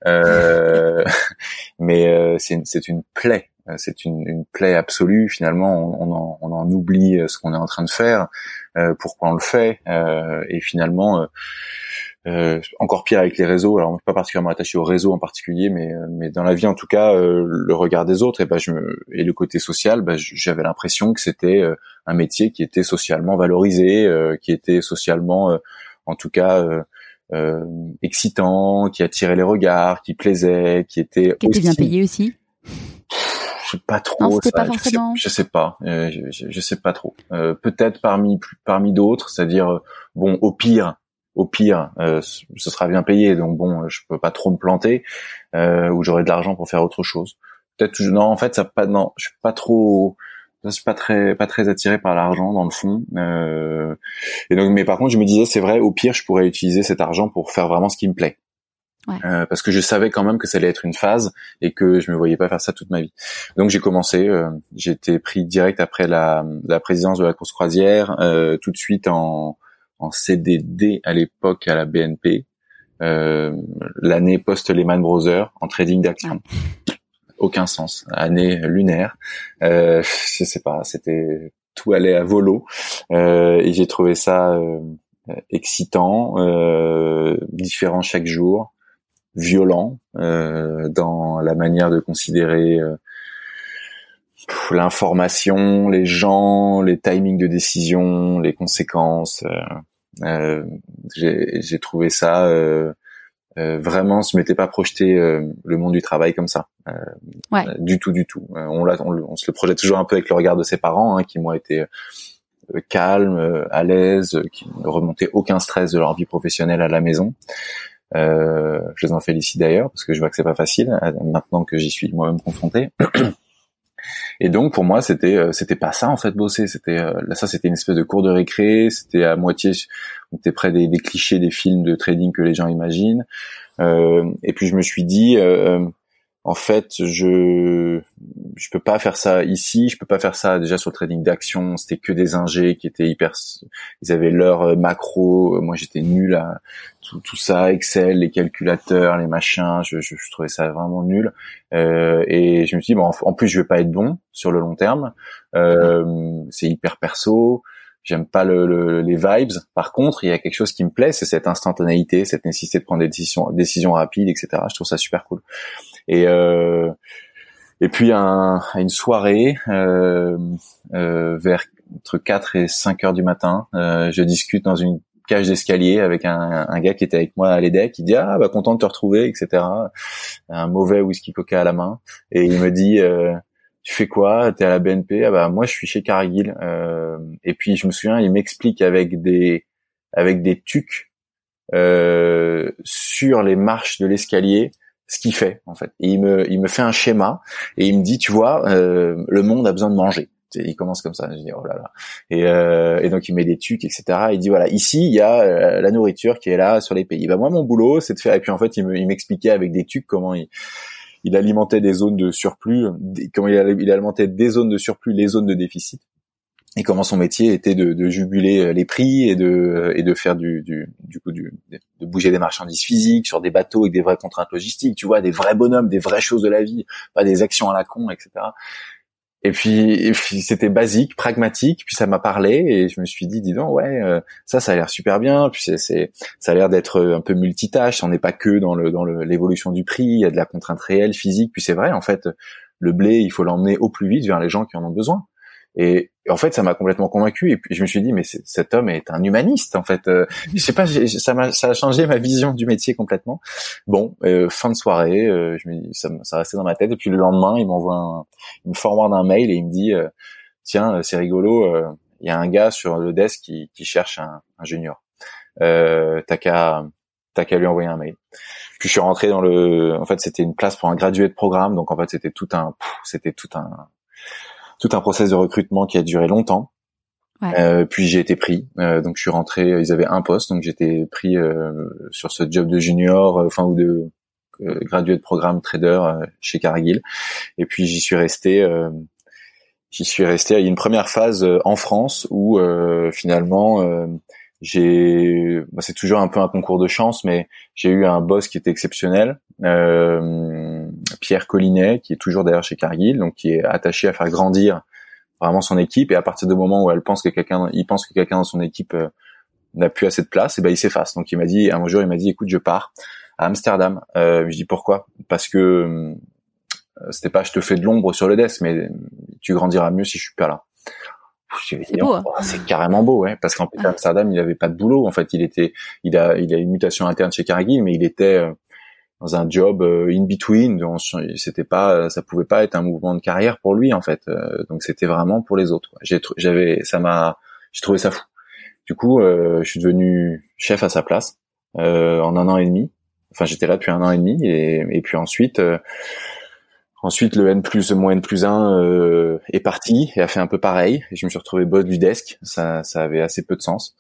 euh, mais c'est c'est une plaie. C'est une, une, plaie absolue. Finalement, on, on, en, on en, oublie ce qu'on est en train de faire, pourquoi on le fait, et finalement euh, encore pire avec les réseaux. Alors, pas particulièrement attaché au réseau en particulier, mais euh, mais dans la vie en tout cas, euh, le regard des autres et ben je me, et le côté social, ben, j'avais l'impression que c'était un métier qui était socialement valorisé, qui était socialement, en tout cas. excitant, qui attirait les regards, qui plaisait, qui était qui était bien payé aussi. Je sais pas trop. pas forcément... je, sais, pas. je, je, sais pas trop. Peut-être parmi parmi d'autres, c'est-à-dire bon, au pire, au pire, euh, ce sera bien payé, donc bon, je peux pas trop me planter, euh, ou j'aurai de l'argent pour faire autre chose. Peut-être non, en fait, ça pas, non, je suis pas trop, je suis pas très, pas très attiré par l'argent dans le fond. Euh, et donc, mais par contre, je me disais, c'est vrai, au pire, je pourrais utiliser cet argent pour faire vraiment ce qui me plaît. Ouais. Euh, parce que je savais quand même que ça allait être une phase et que je me voyais pas faire ça toute ma vie. Donc j'ai commencé, euh, j'ai été pris direct après la, la présidence de la course croisière, euh, tout de suite en, en CDD à l'époque à la BNP, euh, l'année post Lehman Brothers en trading d'action. Aucun sens. Année lunaire. Euh, je sais pas. C'était tout allait à volo et j'ai trouvé ça excitant, différent chaque jour, violent dans la manière de considérer l'information, les gens, les timings de décision, les conséquences. Euh, j'ai trouvé ça euh, euh, vraiment, je m'étais pas projeté le monde du travail comme ça, ouais. du tout, du tout. on, on, se le projette toujours un peu avec le regard de ses parents, hein, qui m'ont été calmes, à l'aise, qui ne remontaient aucun stress de leur vie professionnelle à la maison. Euh, je les en félicite d'ailleurs parce que je vois que c'est pas facile maintenant que j'y suis moi-même confronté. Et donc pour moi c'était euh, c'était pas ça en fait bosser, c'était euh, là ça c'était une espèce de cours de récré, c'était à moitié on était près des, des, clichés des films de trading que les gens imaginent. Euh, et puis je me suis dit euh, en fait, je je peux pas faire ça ici, je peux pas faire ça déjà sur le trading d'action, c'était que des ingés qui étaient hyper ils avaient leur euh, macro, moi j'étais nul à tout, ça, Excel, les calculateurs, les machins, je, je, trouvais ça vraiment nul euh, et je me suis dit bon en, plus je vais pas être bon sur le long terme. Euh, c'est hyper perso, j'aime pas le, les vibes. Par contre, il y a quelque chose qui me plaît, c'est cette instantanéité, cette nécessité de prendre des décisions, décisions rapides, etc. Je trouve ça super cool. Et euh, et puis un, à une soirée euh, euh, vers entre 4 et 5 heures du matin, euh, je discute dans une cage d'escalier avec un, un, gars qui était avec moi à l'EDEC, qui dit ah bah content de te retrouver, etc. Un mauvais whisky coca à la main et il me dit euh, tu fais quoi? T'es à la BNP Ah bah moi je suis chez Cargill. Euh, et puis je me souviens, il m'explique avec des avec des tucs sur les marches de l'escalier ce qu'il fait en fait. Il me, il me fait un schéma et il me dit, tu vois, euh, le monde a besoin de manger. Il commence comme ça. Je dis oh là là. Et, euh, et donc il met des tucs, etc. il dit voilà, ici il y a euh, la nourriture qui est là sur les pays. Bah moi mon boulot c'est de faire. Et puis en fait il m'expliquait avec des tucs comment il, il alimentait des zones de surplus, comment il alimentait des zones de surplus, les zones de déficit et comment son métier était de, de, juguler euh, les prix et de euh, et de faire du du, du coup du, de bouger des marchandises physiques sur des bateaux avec des vraies contraintes logistiques tu vois des vrais bonhommes des vraies choses de la vie pas des actions à la con etc et puis, c'était basique pragmatique puis ça m'a parlé et je me suis dit dis donc ouais euh, ça ça a l'air super bien puis c'est ça a l'air d'être un peu multitâche on n'est pas que dans le dans l'évolution du prix il y a de la contrainte réelle physique puis c'est vrai en fait le blé il faut l'emmener au plus vite vers les gens qui en ont besoin et, en fait, ça m'a complètement convaincu. Et puis je me suis dit, mais cet homme est un humaniste. En fait, euh, je sais pas, ça m'a, ça a changé ma vision du métier complètement. Bon, euh, fin de soirée, euh, je me, ça, ça restait dans ma tête. Et puis le lendemain, il m'envoie un, il me forward un mail et il me dit, euh, tiens, c'est rigolo, il y a un gars sur le desk qui, qui cherche un, un junior. t'as qu'à, t'as qu'à lui envoyer un mail. Puis je suis rentré dans le, en fait, c'était une place pour un gradué de programme, donc en fait, c'était tout un, c'était tout un tout un process de recrutement qui a duré longtemps. Euh, puis j'ai été pris, euh, donc je suis rentré. Ils avaient un poste, donc j'étais pris euh, sur ce job de junior, euh, enfin ou de gradué de programme trader chez Cargill. Et puis j'y suis resté. j'y suis resté. Il y a une première phase en France où finalement j'ai bah, c'est toujours un peu un concours de chance mais j'ai eu un boss qui était exceptionnel euh, Pierre Collinet qui est toujours d'ailleurs chez Cargill donc qui est attaché à faire grandir vraiment son équipe. Et à partir du moment où elle pense que quelqu'un il pense que quelqu'un dans son équipe euh, n'a plus assez de place et ben il s'efface. Donc il m'a dit un jour il m'a dit écoute je pars à Amsterdam. Euh, je dis pourquoi? Parce que euh, c'était pas je te fais de l'ombre sur le desk mais tu grandiras mieux si je suis pas là c'est hein. oh, C'est carrément beau, ouais, parce qu'en fait, Amsterdam, il avait pas de boulot. En fait, il était, il a, il a une mutation interne chez Cargill, mais il était euh, dans un job euh, in between. Donc, c'était pas, ça pouvait pas être un mouvement de carrière pour lui, en fait. Euh, donc, c'était vraiment pour les autres. J'avais, ça m'a, j'ai trouvé ça fou. Du coup, je suis devenu chef à sa place en un an et demi. Enfin, j'étais là depuis un an et demi, et, et puis ensuite Ensuite, le N plus, moins N plus 1 euh, est parti et a fait un peu pareil. Je me suis retrouvé boss du desk. Ça, ça avait assez peu de sens.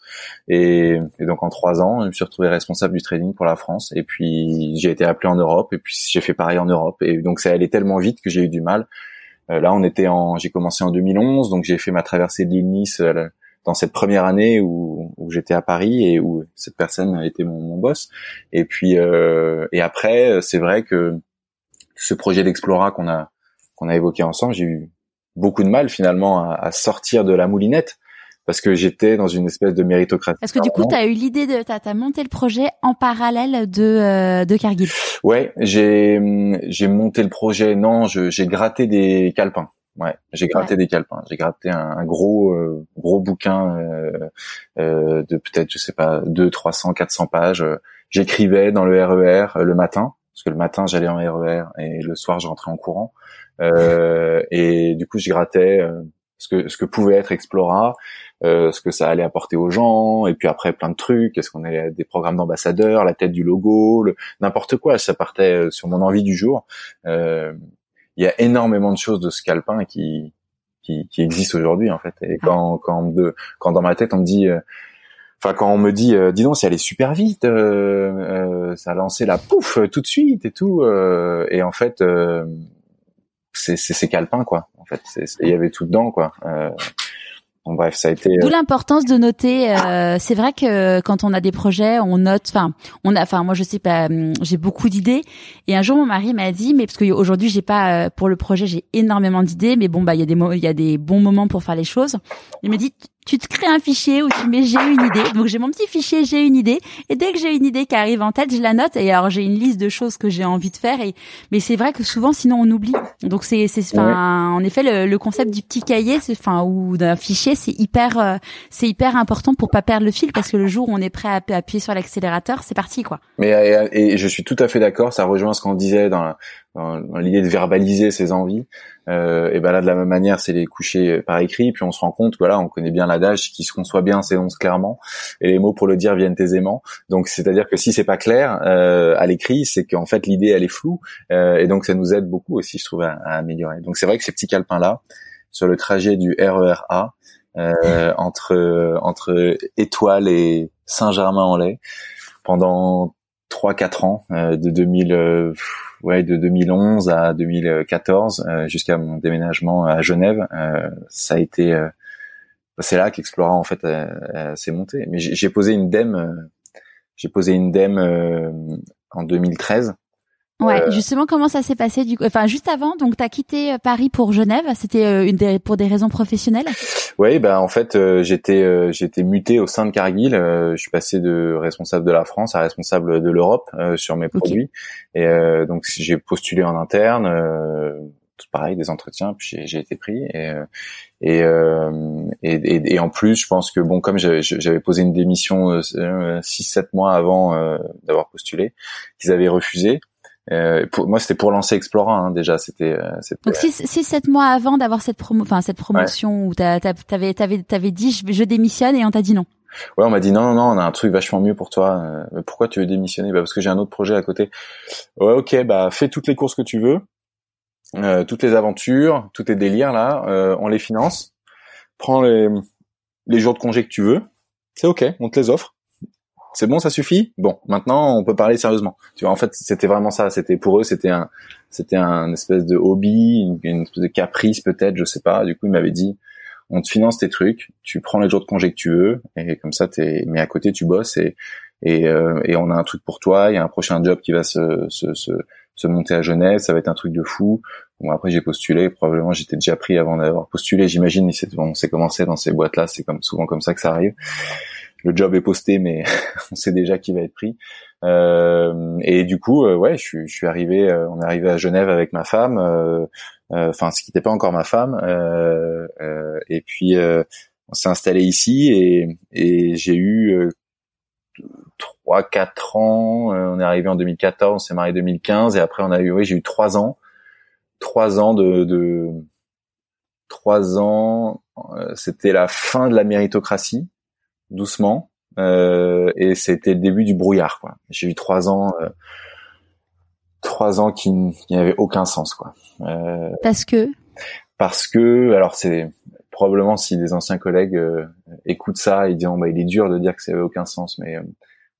Et, donc, en trois ans, je me suis retrouvé responsable du trading pour la France. Et puis, j'ai été appelé en Europe. Et puis, j'ai fait pareil en Europe. Et donc, ça allait tellement vite que j'ai eu du mal. Euh, là, on était en, j'ai commencé en 2011. Donc, j'ai fait ma traversée de l'île Nice euh, dans cette première année où, où j'étais à Paris et où cette personne été mon, mon boss. Et puis, euh, et après, c'est vrai que ce projet d'Explora qu'on a qu'on a évoqué ensemble, j'ai eu beaucoup de mal finalement à, à sortir de la moulinette parce que j'étais dans une espèce de méritocratie. Parce que du coup, tu as eu l'idée de, t'as as monté le projet en parallèle de euh, de Cargill. Ouais, j'ai j'ai monté le projet. Non, j'ai gratté des calepins. Ouais, j'ai gratté des calepins. J'ai gratté un, gros euh, gros bouquin euh, euh, de peut-être je sais pas 2 300 400 pages. J'écrivais dans le RER e le matin parce que le matin j'allais en RER e et le soir je rentrais en courant. et du coup, je grattais ce que ce que pouvait être Explora, euh, ce que ça allait apporter aux gens, et puis après plein de trucs. Est-ce qu'on est des programmes d'ambassadeurs, la tête du logo, n'importe quoi. Ça partait euh, sur mon envie du jour. Euh, il y a énormément de choses de scalpin qui qui, qui existent aujourd'hui en fait. Et quand quand de, quand dans ma tête on me dit euh, enfin quand on me dit dis donc ça allait super vite euh, ça a lancé la pouf tout de suite et tout et en fait c'est c'est calepin quoi en fait. Il y avait tout dedans quoi euh, bref ça a été d'où euh, l'importance de noter euh, c'est vrai que quand on a des projets on note enfin on a enfin moi je sais pas hum, j'ai beaucoup d'idées. Et un jour mon mari m'a dit mais parce que aujourd'hui j'ai pas euh, pour le projet j'ai énormément d'idées mais bon bah il y a des il y a des bons moments pour faire les choses. Il me dit tu te crées un fichier où tu mets j'ai une idée. Donc j'ai mon petit fichier j'ai une idée et dès que j'ai une idée qui arrive en tête, je la note et alors j'ai une liste de choses que j'ai envie de faire et mais c'est vrai que souvent sinon on oublie. Donc c'est c'est enfin en effet le, le, concept du petit cahier c'est enfin ou d'un fichier c'est hyper euh, c'est hyper important pour pas perdre le fil parce que le jour où on est prêt à appuyer sur l'accélérateur, c'est parti quoi. Mais et, et, je suis tout à fait d'accord, ça rejoint ce qu'on disait dans l'idée de verbaliser ses envies. Euh, et ben là de la même manière, c'est les coucher par écrit. Puis on se rend compte, voilà, on connaît bien l'adage qui se conçoit bien s'énonce clairement, et les mots pour le dire viennent aisément. Donc c'est-à-dire que si c'est pas clair euh, à l'écrit, c'est qu'en fait l'idée elle est floue, euh, et donc ça nous aide beaucoup aussi, je trouve, à, améliorer. Donc c'est vrai que ces petits calepins là, sur le trajet du RERA euh, entre entre Étoile et Saint-Germain-en-Laye, pendant 3-4 ans, euh, de 2000 ouais, de 2011 à 2014 euh, jusqu'à mon déménagement à Genève, euh, ça a été euh, c'est là qu'Explora en fait s'est monté. Mais j'ai posé une dème, j'ai posé une dème en 2013 Ouais, euh, justement, comment ça s'est passé du coup? Enfin, juste avant, donc tu as quitté euh, Paris pour Genève. C'était euh, une des, pour des raisons professionnelles? Oui, bah en fait, j'étais j'étais muté au sein de Cargill. je suis passé de responsable de la France à responsable de l'Europe sur mes produits. Et donc j'ai postulé en interne. tout pareil, des entretiens, puis j'ai été pris. Et et, et, et, en plus, je pense que bon, comme j'avais posé une démission 6-7 mois avant d'avoir postulé, qu'ils avaient refusé. Euh, pour, moi, c'était pour lancer Explora hein, déjà. C'était. Euh, Donc six, six, sept mois avant d'avoir cette promo, enfin cette promotion où t'avais, t'avais, t'avais dit je, je démissionne et on t'a dit non. Ouais, on m'a dit non, non, non, on a un truc vachement mieux pour toi. Euh, pourquoi tu veux démissionner? Bah parce que j'ai un autre projet à côté. Ouais, ok, bah fais toutes les courses que tu veux, euh, toutes les aventures, tous tes délires là, euh, on les finance. Prends les les jours de congé que tu veux, c'est ok, on te les offre c'est bon, ça suffit? Bon, maintenant on peut parler sérieusement. Tu vois, en fait, c'était vraiment ça. C'était pour eux, c'était un, c'était un espèce de hobby, une, espèce de caprice peut-être, je sais pas. Du coup, ils m'avaient dit, on te finance tes trucs, tu prends les jours de congé que tu veux, et comme ça, t'es, mais à côté tu bosses et et, euh, et on a un truc pour toi. Il y a un prochain job qui va se, se, se, se monter à Genève. Ça va être un truc de fou. Bon, après j'ai postulé. Probablement j'étais déjà pris avant d'avoir postulé. J'imagine. On s'est commencé dans ces boîtes-là. C'est comme souvent comme ça que ça arrive le job est posté, mais on sait déjà qui va être pris. Euh, et du coup, euh, ouais, je je suis arrivé, euh, on est arrivé à Genève avec ma femme, enfin ce qui n'était pas encore ma femme, et puis on s'est installé ici et, et j'ai eu trois, quatre ans. on est arrivé en 2014, on s'est marié en 2015, et après on a eu, oui, j'ai eu trois ans, trois ans de, de trois ans. C'était la fin de la méritocratie doucement. Euh, et c'était le début du brouillard. Quoi. J'ai eu trois ans, euh, trois ans qui, n'avaient aucun sens. Quoi. Euh, parce que? Parce que, alors c'est probablement si des anciens collègues euh, écoutent ça, ils diront bah il est dur de dire que ça avait aucun sens, mais euh,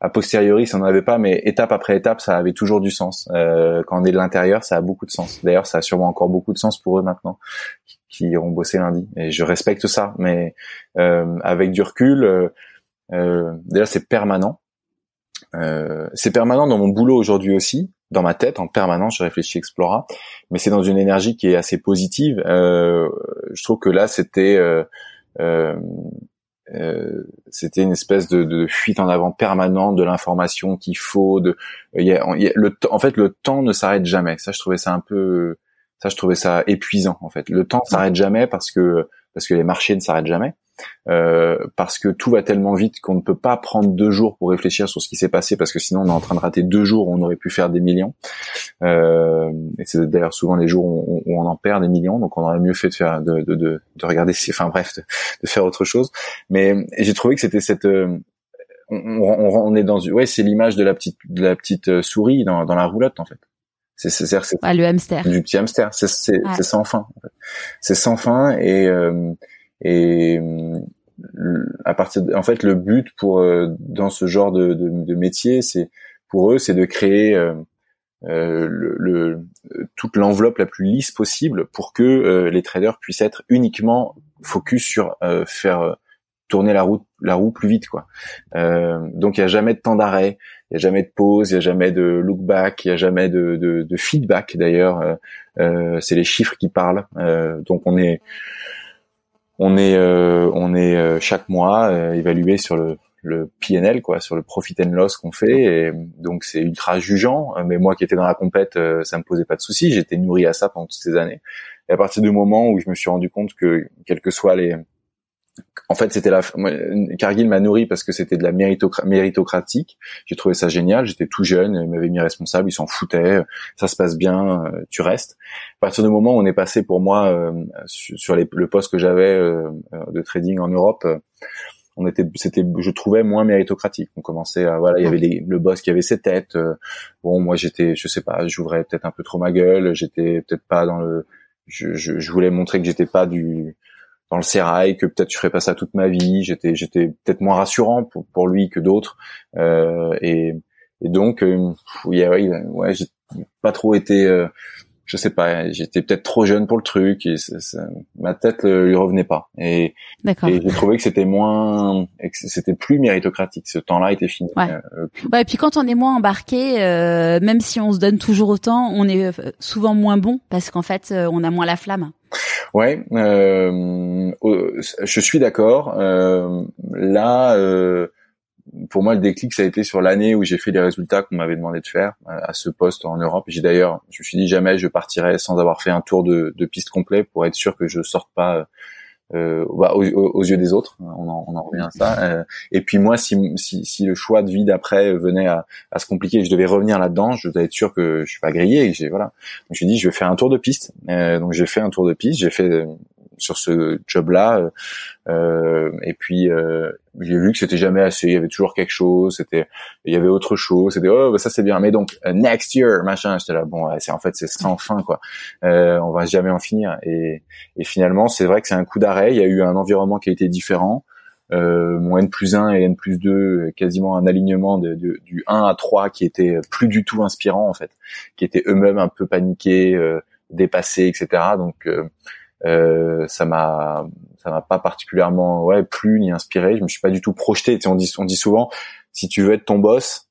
a posteriori ça n'en avait pas, mais étape après étape ça avait toujours du sens. Euh, quand on est de l'intérieur, ça a beaucoup de sens. D'ailleurs, ça a sûrement encore beaucoup de sens pour eux maintenant qui iront bosser lundi. Et je respecte ça, mais euh, avec du recul, euh, euh, déjà c'est permanent. Euh, c'est permanent dans mon boulot aujourd'hui aussi. dans ma tête en permanence. Je réfléchis Explora, mais c'est dans une énergie qui est assez positive. Euh, je trouve que là, c'était euh, euh, c'était une espèce de, de, fuite en avant permanente de l'information qu'il faut. De, y a, y a le en fait, le temps ne s'arrête jamais. Ça, je trouvais ça un peu, ça, je trouvais ça épuisant. En fait, le temps s'arrête jamais parce que parce que les marchés ne s'arrêtent jamais. Euh, parce que tout va tellement vite qu'on ne peut pas prendre deux jours pour réfléchir sur ce qui s'est passé parce que sinon on est en train de rater deux jours où on aurait pu faire des millions. Euh, et c'est d'ailleurs souvent les jours où on, en perd des millions, donc on aurait mieux fait de faire de, de, de, de regarder, enfin bref, de, faire autre chose. Mais j'ai trouvé que c'était cette euh, on, on, on, est dans ouais c'est l'image de la petite de la petite euh, souris dans, dans la roulotte en fait. C'est c'est ah, le hamster. Du petit hamster. C'est c'est sans fin. En fait. C'est sans fin et euh, et euh, à partir, en fait, le but pour euh, dans ce genre de, de, de métier, c'est pour eux, c'est de créer euh, le, le, toute l'enveloppe la plus lisse possible pour que les traders puissent être uniquement focus sur faire tourner la roue la roue plus vite quoi. donc il y a jamais de temps d'arrêt, il y a jamais de pause, il y a jamais de look back, il y a jamais de, de, de feedback d'ailleurs. c'est les chiffres qui parlent. donc on est on est euh, on est euh, chaque mois euh, évalué sur le le PNL quoi, sur le profit and loss qu'on fait et donc c'est ultra jugeant mais moi qui étais dans la compète ça me posait pas de soucis, j'étais nourri à ça pendant toutes ces années. Et à partir du moment où je me suis rendu compte que quels que soient les en fait, c'était la Cargill m'a nourri parce que c'était de la méritocratique. J'ai trouvé ça génial. J'étais tout jeune, ils m'avaient mis responsable, ils s'en foutaient. Ça se passe bien, euh, tu restes. À partir du moment où on est passé pour moi euh, sur les, le poste que j'avais euh, de trading en Europe, on était, c'était, je trouvais moins méritocratique. On commençait à, voilà, il y avait le boss qui avait ses têtes. bon, moi j'étais, je sais pas, j'ouvrais peut-être un peu trop ma gueule. J'étais peut-être pas dans le, je, je, je voulais montrer que j'étais pas du dans le sérail, que peut-être je ferais pas ça toute ma vie. J'étais j'étais peut-être moins rassurant pour, pour lui que d'autres. Euh, et, et, donc, euh, ouais, ouais j'ai pas trop été, euh, je sais pas, j'étais peut-être trop jeune pour le truc et ma tête euh, lui revenait pas. Et, et j'ai trouvé que c'était moins, c'était plus méritocratique. Ce temps-là était fini. Ouais. Euh, ouais. Et puis quand on est moins embarqué, même si on se donne toujours autant, on est souvent moins bon parce qu'en fait, on a moins la flamme. Ouais, euh, je suis d'accord. Euh, là, euh, pour moi, le déclic, ça a été sur l'année où j'ai fait les résultats qu'on m'avait demandé de faire euh, à ce poste en Europe. J'ai d'ailleurs, je me suis dit jamais je partirais sans avoir fait un tour de, de piste complet pour être sûr que je sorte pas euh, bah, aux, yeux des autres. On en, on en revient à ça. Euh, et puis moi, si, si, si, le choix de vie d'après venait à, à, se compliquer, je devais revenir là-dedans, je devais être sûr que je suis pas grillé. J'ai voilà. Donc je me suis dit, je vais faire un tour de piste. Euh, donc j'ai fait un tour de piste. J'ai fait sur ce job-là. Euh, euh, et puis euh, j'ai vu que c'était jamais assez. Il y avait toujours quelque chose. C'était, il y avait autre chose. C'était oh bah, ça c'est bien. Mais donc next year machin. J'étais là bon, c'est en fait c'est sans fin quoi. on va jamais en finir. Et, et finalement c'est vrai que c'est un coup d'arrêt. Il y a eu un environnement qui a été différent. Euh, mon N plus 1 et N plus 2, quasiment un alignement de, de, du 1 à 3 qui était plus du tout inspirant en fait, qui étaient eux-mêmes un peu paniqués, euh, dépassés, etc. Donc euh, ça m'a ça m'a pas particulièrement ouais plu ni inspiré. Je me suis pas du tout projeté. Tu sais, on dit on dit souvent si tu veux être ton boss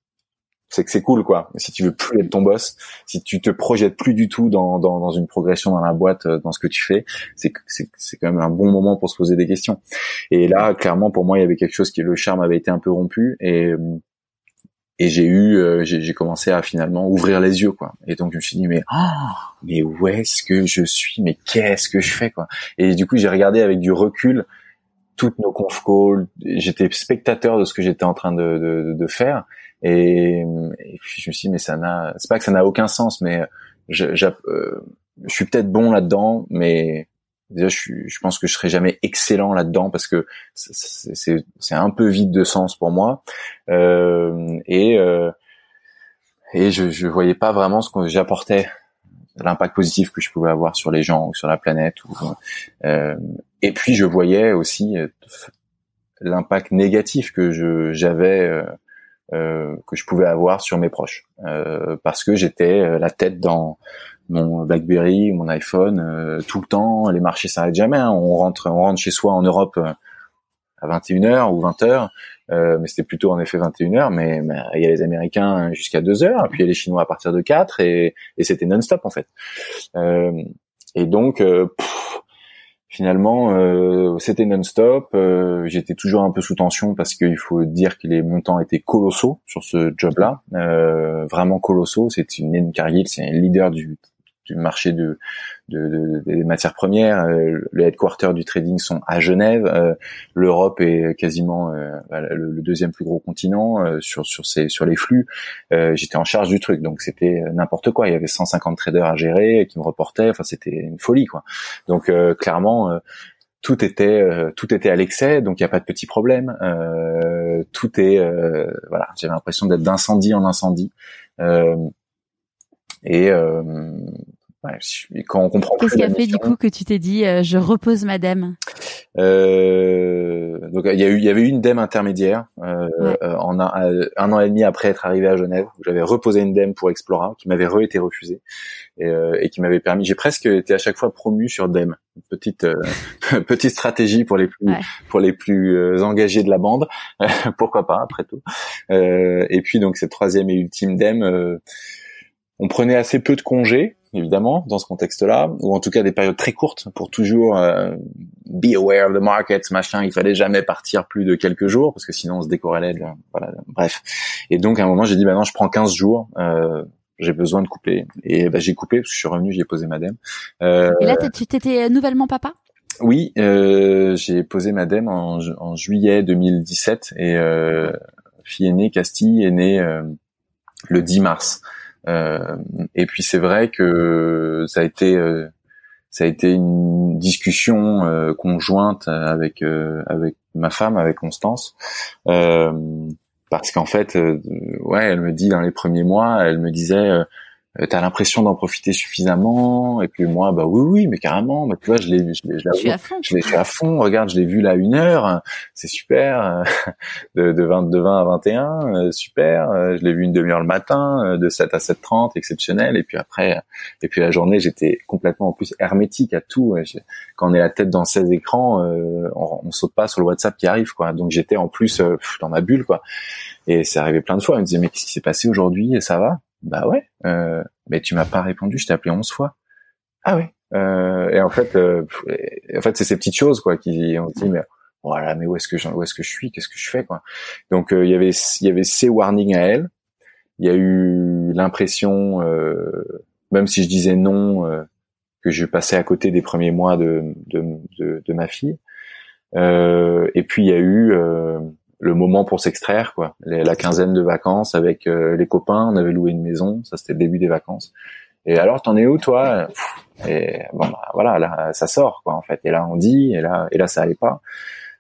c'est que c'est cool quoi. Si tu veux plus être ton boss si tu te projettes plus du tout dans, dans, dans une progression dans la boîte euh, dans ce que tu fais c'est c'est c'est quand même un bon moment pour se poser des questions. Et là clairement pour moi il y avait quelque chose qui le charme avait été un peu rompu. Et et j'ai eu euh, j'ai commencé à finalement ouvrir les yeux quoi. Et donc je me suis dit mais oh, mais où est-ce que je suis? Mais qu'est-ce que je fais quoi? Et du coup j'ai regardé avec du recul toutes nos conf calls. J'étais spectateur de ce que j'étais en train de, de, de faire. Et, puis je me suis dit mais ça n'a c'est pas que ça n'a aucun sens mais je, euh, je suis peut-être bon là-dedans mais déjà je, je pense que je serai jamais excellent là-dedans parce que c'est un peu vide de sens pour moi. Euh, et euh, et je je voyais pas vraiment ce que j'apportais l'impact positif que je pouvais avoir sur les gens ou sur la planète euh, et puis je voyais aussi euh, l'impact négatif que je j'avais euh, euh, que je pouvais avoir sur mes proches. Parce que j'étais la tête dans mon BlackBerry, mon iPhone, euh, tout le temps. Les marchés s'arrêtent jamais. Hein. On rentre, on rentre chez soi en Europe euh, à 21h ou 20h mais c'était plutôt en effet 21 heures. Mais il y a les Américains jusqu'à 2 heures, puis il y a les Chinois à partir de 4 et, et c'était non-stop en fait. et donc finalement euh, c'était non-stop euh, j'étais toujours un peu sous tension parce qu'il faut dire que les montants étaient colossaux sur ce job là euh, vraiment colossaux c'est une Cargill c'est un leader du du marché de, de, des matières premières. Euh, les headquarters du trading sont à Genève. Euh, L'Europe est quasiment euh, le, deuxième plus gros continent sur sur ces sur les flux. J'étais en charge du truc, donc c'était n'importe quoi. Il y avait 150 traders à gérer qui me reportaient. Enfin, c'était une folie, quoi. Donc clairement tout était tout était à l'excès, donc il n'y a pas de petits problèmes. tout est voilà, j'avais l'impression d'être d'incendie en incendie. et Ouais, quand on comprend. Qu'est-ce qui a fait du coup que tu t'es dit euh, je repose ma dème euh, Donc il y a eu il y avait eu une dème intermédiaire euh, euh en un, euh, un, an et demi après être arrivé à Genève où j'avais reposé une dème pour Explora qui m'avait re été refusée et, et qui m'avait permis j'ai presque été à chaque fois promu sur dème petite petite stratégie pour les plus pour les plus engagés de la bande. Pourquoi pas après tout. Et puis donc cette troisième et ultime dème on prenait assez peu de congés évidemment, dans ce contexte-là, ou en tout cas des périodes très courtes pour toujours euh, be aware of the market, machin. Il fallait jamais partir plus de quelques jours parce que sinon on se décorrélait. voilà, bref. Et donc à un moment j'ai dit bah non, je prends 15 jours. Euh, j'ai besoin de couper. Et bah, j'ai coupé parce que je suis revenu, j'ai posé ma dème. Euh, et là, tu t'étais nouvellement papa? Oui, euh, j'ai posé ma dème en, en, juillet 2017 et euh, fille aînée Castille est née euh, le 10 mars. Euh, et puis c'est vrai que ça a été euh, ça a été une discussion euh, conjointe avec avec ma femme, avec Constance, parce qu'en fait, ouais, elle me dit dans les premiers mois, elle me disait t'as l'impression d'en profiter suffisamment et puis moi bah oui oui mais carrément bah tu vois je l'ai je, je, suis à fond. je l'ai à fond regarde je l'ai vu là une heure c'est super de de 20 de 20 à 21 euh, super je l'ai vu une demi-heure le matin euh, de 7 à 7:30 exceptionnel et puis après et puis la journée j'étais complètement en plus hermétique à tout quand on est la tête dans 16 écrans on, on saute pas sur le WhatsApp qui arrive quoi. Donc j'étais en plus dans ma bulle quoi. Et c'est arrivé plein de fois. Elle me disait mais qu'est-ce qui s'est passé aujourd'hui? Et ça va? Bah ouais, euh, mais tu m'as pas répondu, je t'ai appelé 11 fois. Ah ouais. Euh, et en fait, euh, en fait, c'est ces petites choses quoi qui on se dit mais voilà, mais où est-ce que je, où est-ce que je suis, qu'est-ce que je fais quoi. Donc euh, il y avait il y avait ces warnings à elle. Il y a eu l'impression, euh, même si je disais non, euh, que je passais à côté des premiers mois de de, de, de ma fille. et puis il y a eu le moment pour s'extraire quoi. La quinzaine de vacances avec euh, les copains on avait loué une maison ça c'était le début des vacances. Et alors t'en es où toi? Et bon bah, voilà là ça sort quoi en fait. Et là on dit et là et là ça allait pas.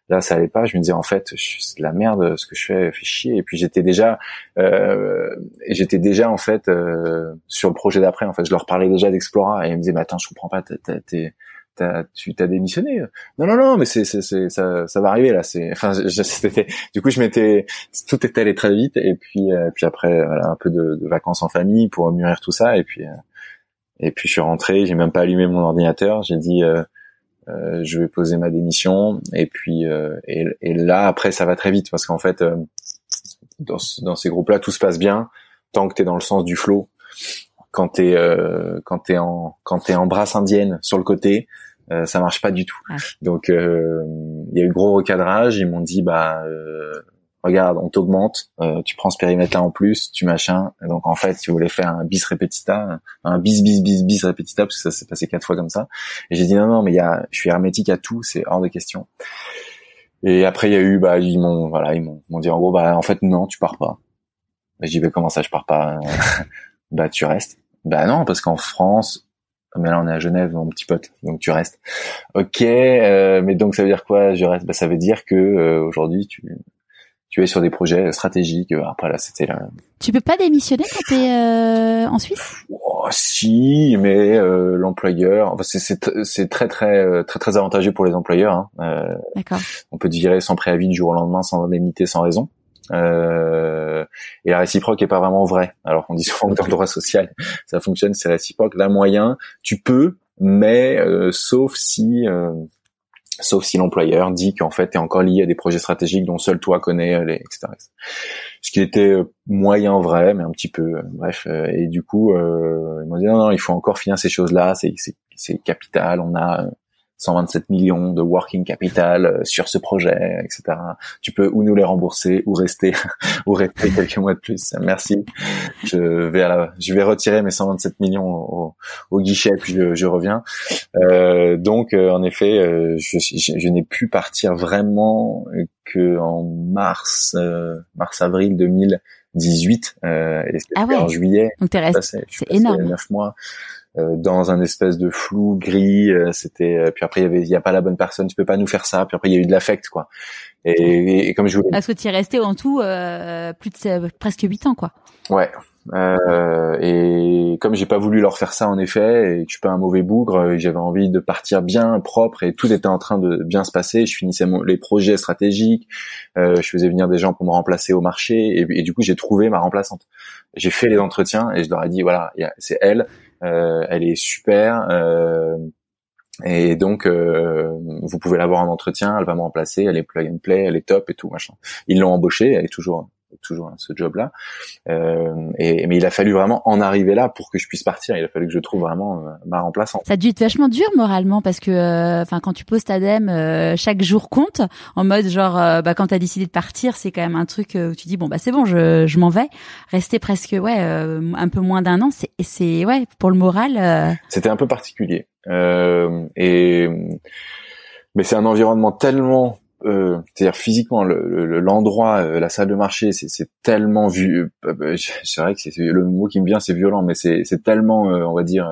Là ça allait pas je me disais en fait c'est de la merde ce que je fais fait chier. Et puis j'étais déjà euh, j'étais déjà en fait euh, sur le projet d'après en fait. Je leur parlais déjà d'Explora et ils me disaient mais attends je comprends pas t'es tu t'as démissionné Non, non, non, mais c'est, c'est, ça, ça va arriver là. C'est, enfin, c'était, du coup, je m'étais, tout était allé très vite, et puis, euh, puis après, voilà, un peu de, de, vacances en famille pour mûrir tout ça, et puis, euh, et puis je suis rentré, j'ai même pas allumé mon ordinateur, j'ai dit, euh, euh je vais poser ma démission, et puis, et, et, là, après, ça va très vite parce qu'en fait, dans, dans ces groupes-là, tout se passe bien tant que t'es dans le sens du flow quand t'es euh, quand t'es en quand t'es en brasse indienne sur le côté euh, ça marche pas du tout. Donc euh, il y a eu gros recadrage. Ils m'ont dit bah euh, regarde, on t'augmente, tu prends ce périmètre-là en plus, tu machin. donc en fait, si vous voulez faire un bis repetita, un bis bis bis bis repetita, parce que ça s'est passé quatre fois comme ça. Et j'ai dit non non, mais il y a, je suis hermétique à tout, c'est hors de question. Et après il y a eu bah ils m'ont voilà ils m'ont dit en gros bah en fait non tu pars pas. Et j'ai dit bah, comment ça je pars pas? Bah tu restes. Bah non parce qu'en France mais là on est à Genève mon petit pote donc tu restes. Ok euh, mais donc ça veut dire quoi je reste? Bah, ça veut dire que euh, aujourd'hui tu tu es sur des projets stratégiques. Après là c'était là tu peux pas démissionner quand t'es euh, en Suisse? Oh, si mais euh, l'employeur enfin, c'est c'est très très très très avantageux pour les employeurs hein. Euh, d'accord. on peut te virer sans préavis du jour au lendemain sans indemnité sans raison euh, et la réciproque est pas vraiment vraie. Alors qu'on dit souvent que dans le droit social, ça fonctionne, c'est réciproque. Là, moyen, tu peux, mais euh, sauf si euh, sauf si l'employeur dit qu'en fait, tu es encore lié à des projets stratégiques dont seul toi connais, les, etc., Ce qui était moyen vrai, mais un petit peu, bref. Et du coup, ils m'ont dit non, non, il faut encore finir ces choses-là, c'est capital, on a 127 millions de working capital euh, sur ce projet, etc. Tu peux ou nous les rembourser ou rester ou rester quelques mois de plus. Merci. Je vais à je vais retirer mes 127 millions au, au guichet puis je, je reviens. Euh, donc euh, en effet, euh, je, je, n'ai pu partir vraiment que en mars mars avril 2018 et ah ouais. en juillet. Donc t'es resté, c'est énorme. Neuf mois. Euh, dans un espèce de flou gris. Euh, c'était euh, puis après il y avait il y a pas la bonne personne, tu peux pas nous faire ça. Puis après il y a eu de l'affect quoi. Et, et, comme je voulais. Parce que tu es resté en tout euh, plus de presque huit ans quoi. Ouais. Euh, et comme j'ai pas voulu leur faire ça en effet, et que je suis pas un mauvais bougre, j'avais envie de partir bien propre et tout était en train de bien se passer. Je finissais mon, les projets stratégiques, euh, je faisais venir des gens pour me remplacer au marché et, et du coup j'ai trouvé ma remplaçante. J'ai fait les entretiens et je leur ai dit voilà c'est elle elle est super. Euh, et donc, euh, vous pouvez l'avoir en entretien, elle va me remplacer, elle est plug and play, elle est top et tout machin. Ils l'ont embauchée, elle est toujours toujours ce job-là. Euh, et mais il a fallu vraiment en arriver là pour que je puisse partir. Il a fallu que je trouve vraiment euh, ma remplaçante. Ça a dû être vachement dur moralement parce que, euh, enfin, quand tu poses ta dème, euh, chaque jour compte. En mode genre, bah quand t'as décidé de partir, c'est quand même un truc où tu dis bon bah c'est bon, je, je m'en vais. Rester presque ouais un peu moins d'un an, c'est c'est ouais pour le moral. C'était un peu particulier. et mais c'est un environnement tellement euh, c'est-à-dire physiquement l'endroit, le, euh, la salle de marché, c'est tellement vu. Euh, euh, c'est vrai que c'est le mot qui me vient, c'est violent, mais c'est tellement, on va dire,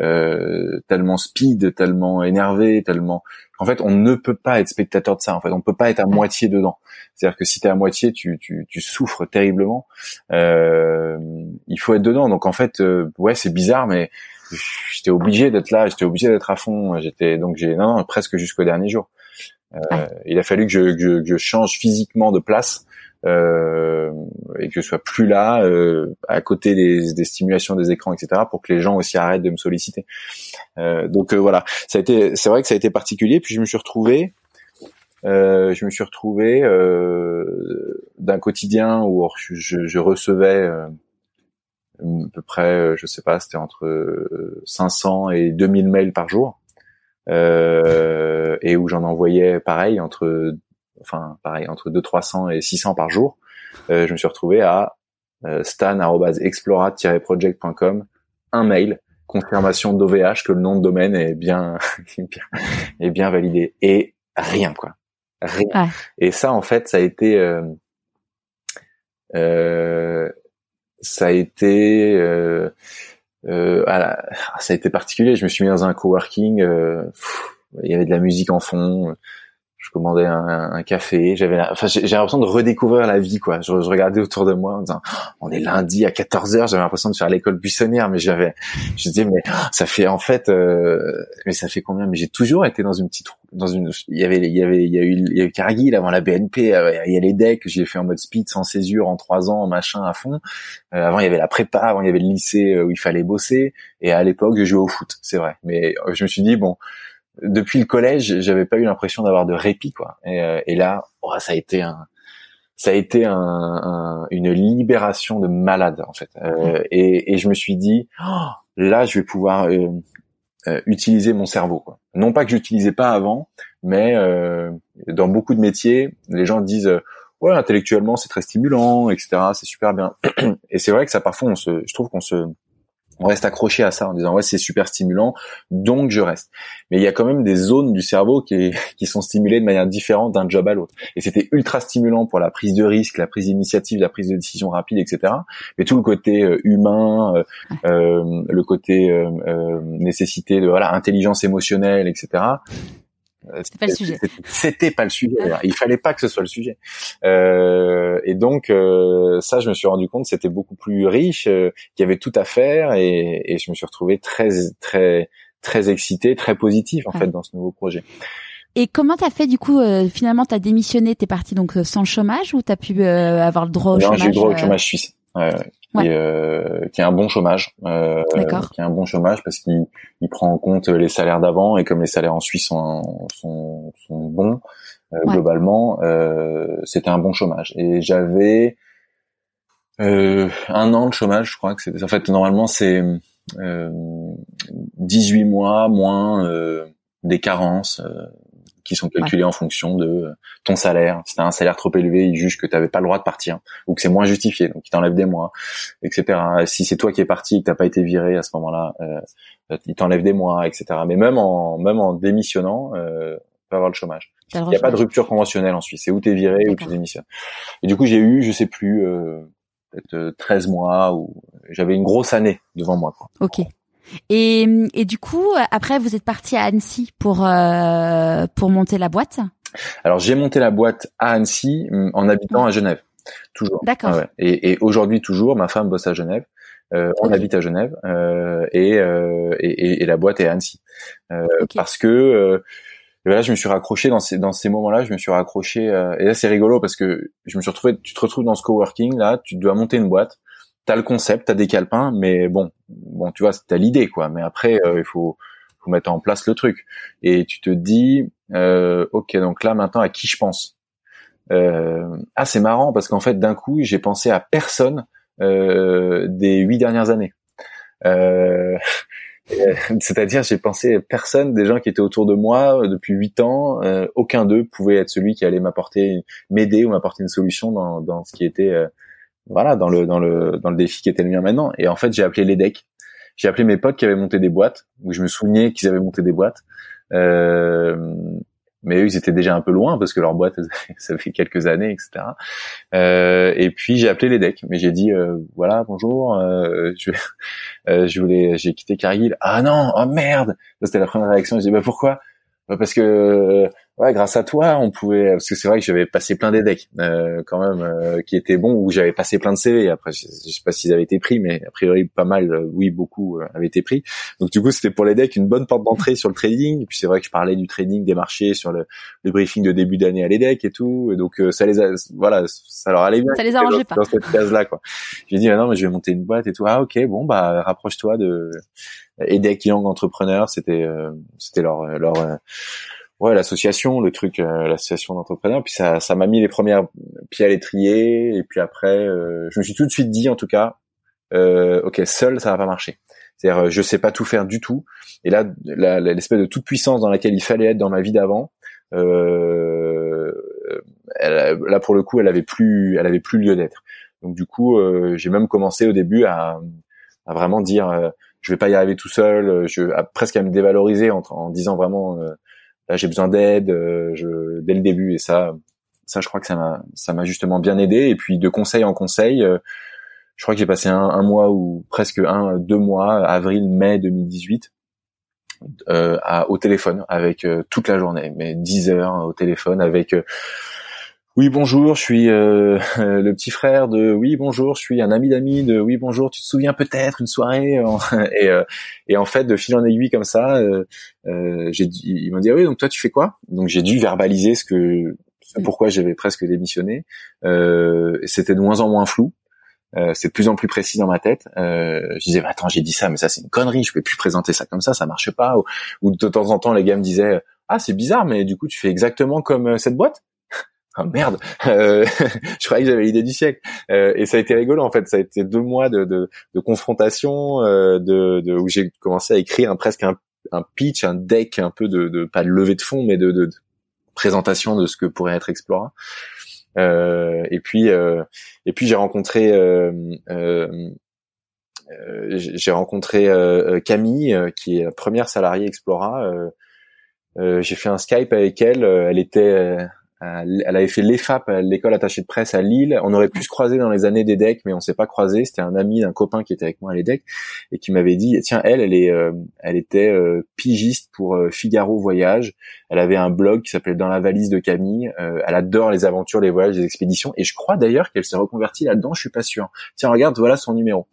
euh, tellement speed, tellement énervé, tellement. En fait, on ne peut pas être spectateur de ça. En fait, on peut pas être à moitié dedans. C'est-à-dire que si tu es à moitié, tu, tu, tu souffres terriblement. Euh, il faut être dedans. Donc en fait, ouais, c'est bizarre, mais j'étais obligé d'être là. J'étais obligé d'être à fond. J'étais donc j'ai non, non presque jusqu'au dernier jour. Euh, il a fallu que je, que je, change physiquement de place euh, et que je sois plus là euh, à côté des, des, stimulations des écrans, etc., pour que les gens aussi arrêtent de me solliciter. Euh, donc euh, voilà, ça a été, c'est vrai que ça a été particulier. Puis je me suis retrouvé, euh, je me suis retrouvé d'un quotidien où je, je recevais à peu près, je sais pas, c'était entre 500 et 2000 mails par jour euh, et où j'en envoyais pareil entre, enfin pareil entre 2 300 et 600 par jour. Euh, je me suis retrouvé à euh, stan@explora-project.com un mail confirmation d'OVH que le nom de domaine est bien est bien validé. Et rien quoi. Rien. Et ça en fait ça a été euh, euh, ça a été euh, euh, ça a été particulier. Je me suis mis dans un coworking. Euh, il y avait de la musique en fond je commandais un, un café, j'avais, enfin, j'ai l'impression de redécouvrir la vie, quoi. Je, je, regardais autour de moi en disant, oh, on est lundi à 14 h j'avais l'impression de faire l'école buissonnière, mais j'avais, je disais, mais ça fait en fait, euh, mais ça fait combien? Mais j'ai toujours été dans une petite, dans une, il y avait, il y avait, il y a eu, il y a eu Cargill avant la BNP, euh, il y a les decks, j'ai fait en mode speed sans césure en trois ans, machin à fond. Euh, avant il y avait la prépa, avant il y avait le lycée où il fallait bosser, et à l'époque je jouais au foot, c'est vrai. Mais je me suis dit bon depuis le collège, j'avais pas eu l'impression d'avoir de répit, quoi. Et, euh, et là, oh, ça a été un, ça a été un, un, une libération de malade, en fait. Euh, et, et, je me suis dit, oh, là, je vais pouvoir euh, euh, utiliser mon cerveau, quoi. Non pas que j'utilisais pas avant, mais dans beaucoup de métiers, les gens disent ouais intellectuellement c'est très stimulant, etc. C'est super bien. Et c'est vrai que ça parfois on se, je trouve qu'on se on reste accroché à ça en disant ouais c'est super stimulant donc je reste. Mais il y a quand même des zones du cerveau qui, sont stimulées de manière différente d'un job à l'autre. Et c'était ultra stimulant pour la prise de risque la prise d'initiative la prise de décision rapide etc mais tout le côté euh, humain euh, euh, le côté nécessité de voilà intelligence émotionnelle etc c'était pas le sujet. C'était pas le sujet. Il fallait pas que ce soit le sujet. Euh, et donc euh, ça, je me suis rendu compte, c'était beaucoup plus riche, euh, qu'il y avait tout à faire, et, et, je me suis retrouvé très très très excité, très positif en fait dans ce nouveau projet. Et comment t'as fait du coup euh, Finalement, t'as démissionné, t'es parti donc euh, sans chômage ou t'as pu avoir le droit au non, chômage j'ai eu le droit au chômage suisse. Qui, est, qui a un bon chômage, euh, qui a un bon chômage parce qu'il il prend en compte les salaires d'avant et comme les salaires en Suisse sont, sont, sont bons globalement, c'était un bon chômage. Et j'avais un an de chômage, je crois que c'était. En fait, normalement, c'est 18 mois moins des carences qui sont calculés en fonction de euh, ton salaire. Si t'as un salaire trop élevé, ils jugent que tu n'avais pas le droit de partir ou que c'est moins justifié, donc ils t'enlèvent des mois, etc. Si c'est toi qui es parti et que t'as pas été viré à ce moment-là, euh, ils t'enlèvent des mois, etc. Mais même en même en démissionnant, euh, peut avoir le chômage. Il n'y a pas de rupture conventionnelle en Suisse. C'est où t'es viré ou tu démissionnes. Et du coup, j'ai eu, je sais plus, euh, peut-être 13 mois ou j'avais une grosse année devant moi. Quoi. Ok. Et, et du coup, après, vous êtes parti à Annecy pour euh, pour monter la boîte. Alors, j'ai monté la boîte à Annecy mm, en habitant à Genève, toujours. D'accord. Et, et aujourd'hui, toujours, ma femme bosse à Genève. Euh, on habite à Genève euh, et, euh, et, et, la boîte est à Annecy euh, parce que euh, là je me suis raccroché dans ces dans ces moments-là je me suis raccroché et là c'est rigolo parce que je me suis retrouvé tu te retrouves dans ce coworking là tu dois monter une boîte t'as le concept, t'as des calepins, mais bon, bon, tu vois, t'as l'idée, quoi. Mais après, euh, il faut, faut mettre en place le truc. Et tu te dis, euh, ok, donc là maintenant, à qui je pense? Euh, Ah, c'est marrant parce qu'en fait, d'un coup, j'ai pensé à personne euh, des huit dernières années. Euh, c'est-à-dire, j'ai pensé à personne des gens qui étaient autour de moi depuis huit ans. aucun d'eux pouvait être celui qui allait m'apporter, m'aider ou m'apporter une solution dans, dans ce qui était voilà, dans le dans le dans le défi qui était le mien maintenant. Et en fait, j'ai appelé les decks. J'ai appelé mes potes qui avaient monté des boîtes, où je me souvenais qu'ils avaient monté des boîtes. Euh, mais eux, ils étaient déjà un peu loin parce que leur boîte, ça fait quelques années, etc. Euh, et puis j'ai appelé les decks, mais j'ai dit euh, voilà bonjour, euh, je, euh, je voulais, j'ai quitté Cargill. Ah non, oh merde, c'était la première réaction. J'ai dit bah pourquoi? Bah, Parce que ouais, grâce à toi, on pouvait parce que c'est vrai que j'avais passé plein des decks euh, quand même euh, qui étaient bons où j'avais passé plein de CV. Après, je, sais pas s'ils avaient été pris, mais a priori pas mal, euh, oui, beaucoup avaient été pris. Donc du coup, c'était pour les decks une bonne porte d'entrée sur le trading. Et puis c'est vrai que je parlais du trading des marchés sur le, le briefing de début d'année à les decks et tout. Et donc ça les a, voilà, ça leur allait bien. Ça les arrangeait pas dans cette case là, quoi. J'ai dit ah non, mais je vais monter une boîte et tout. Ah ok, bon bah rapproche-toi de EDEC Young Entrepreneur. C'était c'était leur leur ouais l'association le truc euh, l'association d'entrepreneurs. Puis ça ça m'a mis les premières pieds à l'étrier. Et puis après euh, je me suis tout de suite dit en tout cas euh, ok seul ça va pas marcher. C'est-à-dire je sais pas tout faire du tout. Et là l'espèce de toute puissance dans laquelle il fallait être dans ma vie d'avant euh, là pour le coup elle avait plus elle avait plus lieu d'être. Donc du coup j'ai même commencé au début à, à vraiment dire je vais pas y arriver tout seul. Je à, presque à me dévaloriser en, en disant vraiment là j'ai besoin d'aide euh, je, dès le début et ça ça je crois que ça m'a ça m'a justement bien aidé. Et puis de conseil en conseil euh, je crois que j'ai passé un, un, mois ou presque un deux mois avril mai 2018 euh, à, au téléphone avec euh, toute la journée. Mais 10 heures au téléphone avec oui bonjour, je suis euh, le petit frère de oui bonjour, je suis un ami d'ami de oui bonjour, tu te souviens peut-être une soirée et, euh, et en fait de fil en aiguille comme ça, euh, j'ai ils m'ont dit ah oui donc toi tu fais quoi? Donc j'ai dû verbaliser ce que pourquoi j'avais presque démissionné. C'était de moins en moins flou. c'est de plus en plus précis dans ma tête. je disais, bah, attends, j'ai dit ça, mais ça c'est une connerie. Je peux plus présenter ça comme ça, ça marche pas. Ou, ou de temps en temps, les gars me disaient, ah c'est bizarre, mais du coup tu fais exactement comme cette boîte? Ah merde, euh, je croyais que j'avais l'idée du siècle. Euh, et ça a été rigolo en fait. Ça a été deux mois de, de, confrontation, euh, de, de, où j'ai commencé à écrire presque un, pitch, un deck, un peu de, pas de levée de fond, mais de, de, présentation de ce que pourrait être Explora. Euh, et puis, euh, et puis j'ai rencontré, j'ai rencontré Camille, qui est la première salariée Explora. j'ai fait un Skype avec elle. Elle était elle avait fait l'EFAP, l'école attachée de presse à Lille. On aurait pu se croiser dans les années d'EDEC, mais on s'est pas croisé. C'était un ami, un copain qui était avec moi à l'EDEC et qui m'avait dit tiens elle, elle est, euh, elle était euh, pigiste pour euh, Figaro Voyage. Elle avait un blog qui s'appelait Dans la valise de Camille. elle adore les aventures, les voyages, les expéditions. Et je crois d'ailleurs qu'elle s'est reconvertie là-dedans. Je suis pas sûr. Tiens regarde, voilà son numéro.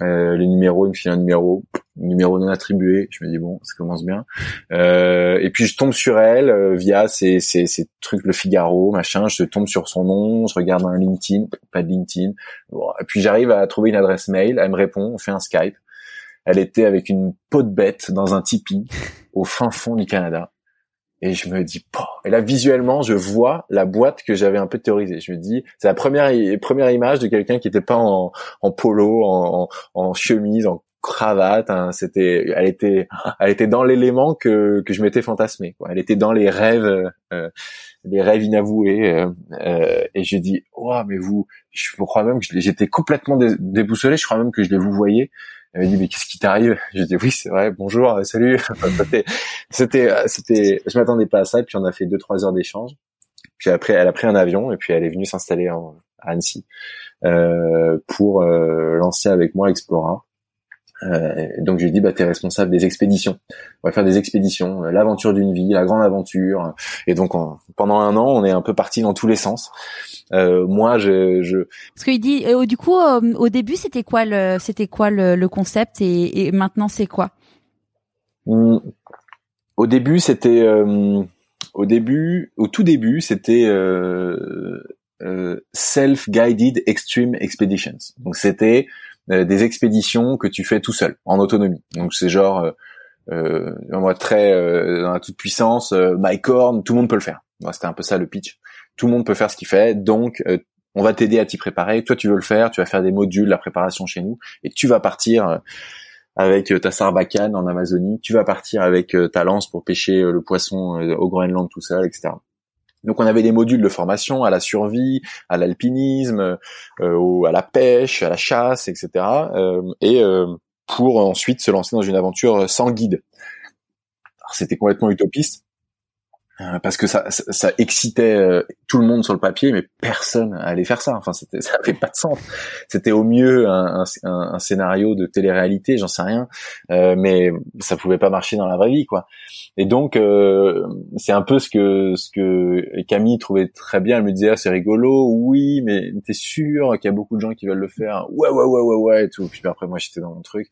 Euh, les numéros, il me file un numéro, numéro non attribué. Je me dis bon, ça commence bien. Euh, et puis je tombe sur elle euh, via ces, ces, ces trucs le Figaro, machin. Je tombe sur son nom, je regarde un LinkedIn, pas de LinkedIn. et puis j'arrive à trouver une adresse mail. Elle me répond, on fait un Skype. Elle était avec une peau de bête dans un tipi au fin fond du Canada. Et je me dis, et là visuellement, je vois la boîte que j'avais un peu théorisée. Je me dis, c'est la première première image de quelqu'un qui était pas en, en polo, en, en, chemise, en cravate. Hein. C'était, elle était, elle était dans l'élément que que je m'étais fantasmé. Quoi. Elle était dans les rêves, euh, les rêves inavoués. Euh, euh, et j'ai dit, oh mais vous, je crois même que j'étais complètement déboussolé. Je crois même que je les vous voyais. Elle m'a dit mais qu'est-ce qui t'arrive? J'ai dit oui c'est vrai bonjour euh, salut. c'était euh, c'était je m'attendais pas à ça et puis on a fait deux trois heures d'échange. Puis après elle a pris un avion et puis elle est venue s'installer à Annecy euh, pour euh, lancer avec moi Explora. Euh, donc je lui dit bah t'es responsable des expéditions. On va faire des expéditions, l'aventure d'une vie, la grande aventure. Et donc pendant un an on est un peu parti dans tous les sens. Euh, moi, je, je... Parce qu'il dit, euh, du coup, euh, au début, c'était quoi le, c'était quoi le, le concept et, et, maintenant, c'est quoi? Mmh. Au début, c'était, au début, au tout début, c'était self-guided extreme expeditions. Donc, c'était des expéditions que tu fais tout seul, en autonomie. Donc, c'est genre, euh, moi très dans la toute puissance, Mike Horn, tout le monde peut le faire. C'était un peu ça le pitch tout le monde peut faire ce qu'il fait, donc euh, on va t'aider à t'y préparer. Toi, tu veux le faire, tu vas faire des modules, la préparation chez nous, et tu vas partir euh, avec euh, ta sarbacane en Amazonie, tu vas partir avec ta lance pour pêcher le poisson au Groenland tout seul, etc. Donc on avait des modules de formation à la survie, à l'alpinisme, à la pêche, à la chasse, etc. et pour ensuite se lancer dans une aventure sans guide. C'était complètement utopiste, euh, parce que ça, ça, excitait euh, tout le monde sur le papier, mais personne allait faire ça. Enfin, c'était, ça avait pas de sens. C'était au mieux un, un, un scénario de télé-réalité, j'en sais rien, euh, mais ça pouvait pas marcher dans la vraie vie, quoi. Et donc, euh, c'est un peu ce que ce que Camille trouvait très bien. Elle me disait, ah, c'est rigolo, oui, mais t'es sûr qu'il y a beaucoup de gens qui veulent le faire Ouais, ouais, ouais, ouais, ouais, et tout. Puis après, moi, j'étais dans mon truc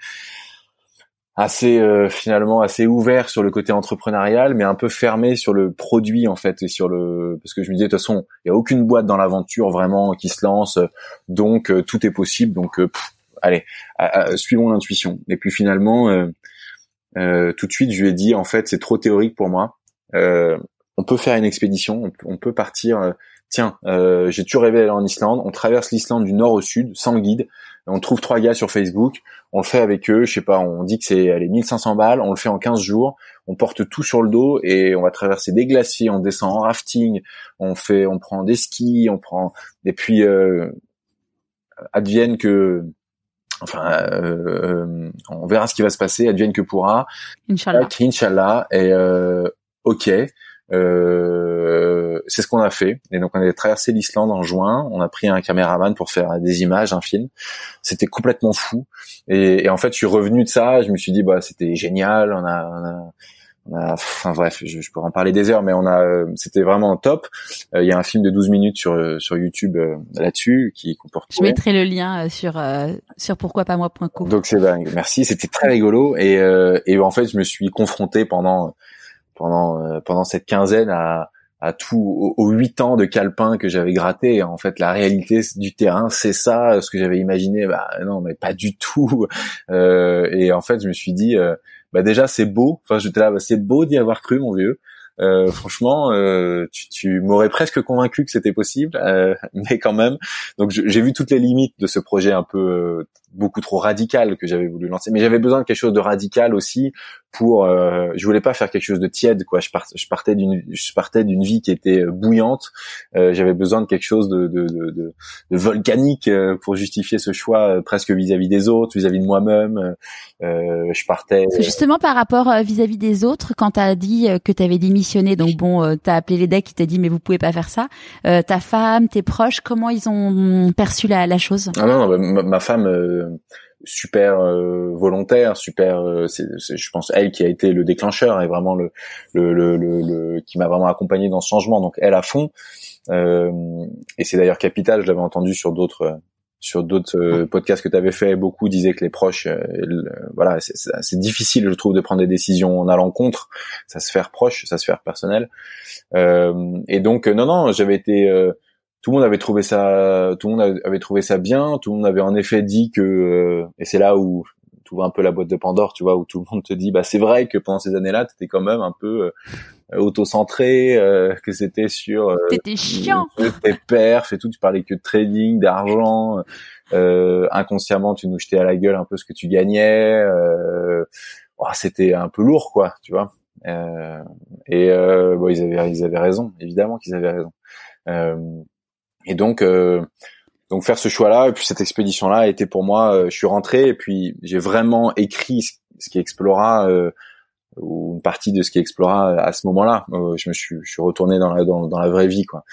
assez euh, finalement assez ouvert sur le côté entrepreneurial mais un peu fermé sur le produit en fait et sur le parce que je me disais de toute façon il y a aucune boîte dans l'aventure vraiment qui se lance donc euh, tout est possible donc euh, allez suivons l'intuition. Et puis finalement tout de suite je lui ai dit en fait c'est trop théorique pour moi on peut faire une expédition on, peut partir tiens j'ai toujours rêvé d'aller en Islande on traverse l'Islande du nord au sud sans guide on trouve trois gars sur Facebook, on le fait avec eux, je sais pas, on dit que c'est les 1500 balles, on le fait en 15 jours, on porte tout sur le dos et on va traverser des glaciers, on descend en rafting, on fait, on prend des skis, on prend, et puis euh, advienne que, enfin, euh, on verra ce qui va se passer, advienne que pourra. Inch'Allah. Inch'Allah. Et euh, ok. Euh, c'est ce qu'on a fait. Et donc on a traversé l'Islande en juin. On a pris un caméraman pour faire des images, un film. C'était complètement fou. Et, et, en fait, je suis revenu de ça. Je me suis dit bah c'était génial. On a, on a on a, enfin bref, je, je, pourrais en parler des heures, mais on a, c'était vraiment top. Euh, il y a un film de 12 minutes sur sur YouTube euh, là-dessus qui comporte. Je mettrai le lien sur sur pourquoi pas moi.co. Donc c'est dingue. Merci, c'était très rigolo et et en fait je me suis confronté pendant pendant euh, pendant cette quinzaine à à tout aux huit ans de calepin que j'avais gratté. En fait, la réalité du terrain, c'est ça. Ce que j'avais imaginé, bah non, mais pas du tout. Euh, et en fait, je me suis dit, euh, bah déjà c'est beau. Enfin, j'étais là, bah, c'est beau d'y avoir cru, mon vieux. Euh, franchement, euh, tu, tu m'aurais presque convaincu que c'était possible, mais quand même. Donc j'ai vu toutes les limites de ce projet un peu beaucoup trop radical que j'avais voulu lancer, mais j'avais besoin de quelque chose de radical aussi pour. je voulais pas faire quelque chose de tiède, quoi. Je, je partais d'une, je partais d'une vie qui était bouillante. j'avais besoin de quelque chose de, de, de, de, volcanique pour justifier ce choix presque vis-à-vis des autres, vis-à-vis de moi-même. je partais. Justement par rapport vis-à-vis des autres, quand tu as dit que tu avais des missions donc bon, euh, t'as appelé les decks, qui t'a dit mais vous pouvez pas faire ça. Euh, ta femme, tes proches, comment ils ont perçu la, la chose? Ah non, non ma, femme euh, super volontaire, super. c'est, je pense elle qui a été le déclencheur et vraiment le le, le, le, qui m'a vraiment accompagné dans ce changement. Donc elle à fond. et c'est d'ailleurs capital. Je l'avais entendu sur d'autres sur d'autres podcasts que tu avais fait, beaucoup disaient que les proches, voilà, c'est difficile, je trouve, de prendre des décisions en allant contre. Ça se faire proche, ça se faire personnel. et donc, non, non, j'avais été tout le monde avait trouvé ça, tout le monde avait trouvé ça bien. Tout le monde avait en effet dit que, et c'est là où tu vois un peu la boîte de Pandore, tu vois, où tout le monde te dit, bah c'est vrai que pendant ces années-là, tu étais quand même un peu euh, auto-centré, euh, que c'était sur euh, t'étais chiant, tes perfs et tout, tu parlais que de trading, d'argent, euh, inconsciemment tu nous jetais à la gueule un peu ce que tu gagnais, euh, oh, c'était un peu lourd quoi, tu vois. et bon, ils avaient ils avaient raison, évidemment qu'ils avaient raison. Et donc donc faire ce choix-là et puis cette expédition-là a été pour moi. Euh, je suis rentré et puis j'ai vraiment écrit ce, qui explora euh, ou une partie de ce qui explora à ce moment-là. Euh, je me suis, je suis retourné dans la dans, dans la vraie vie quoi.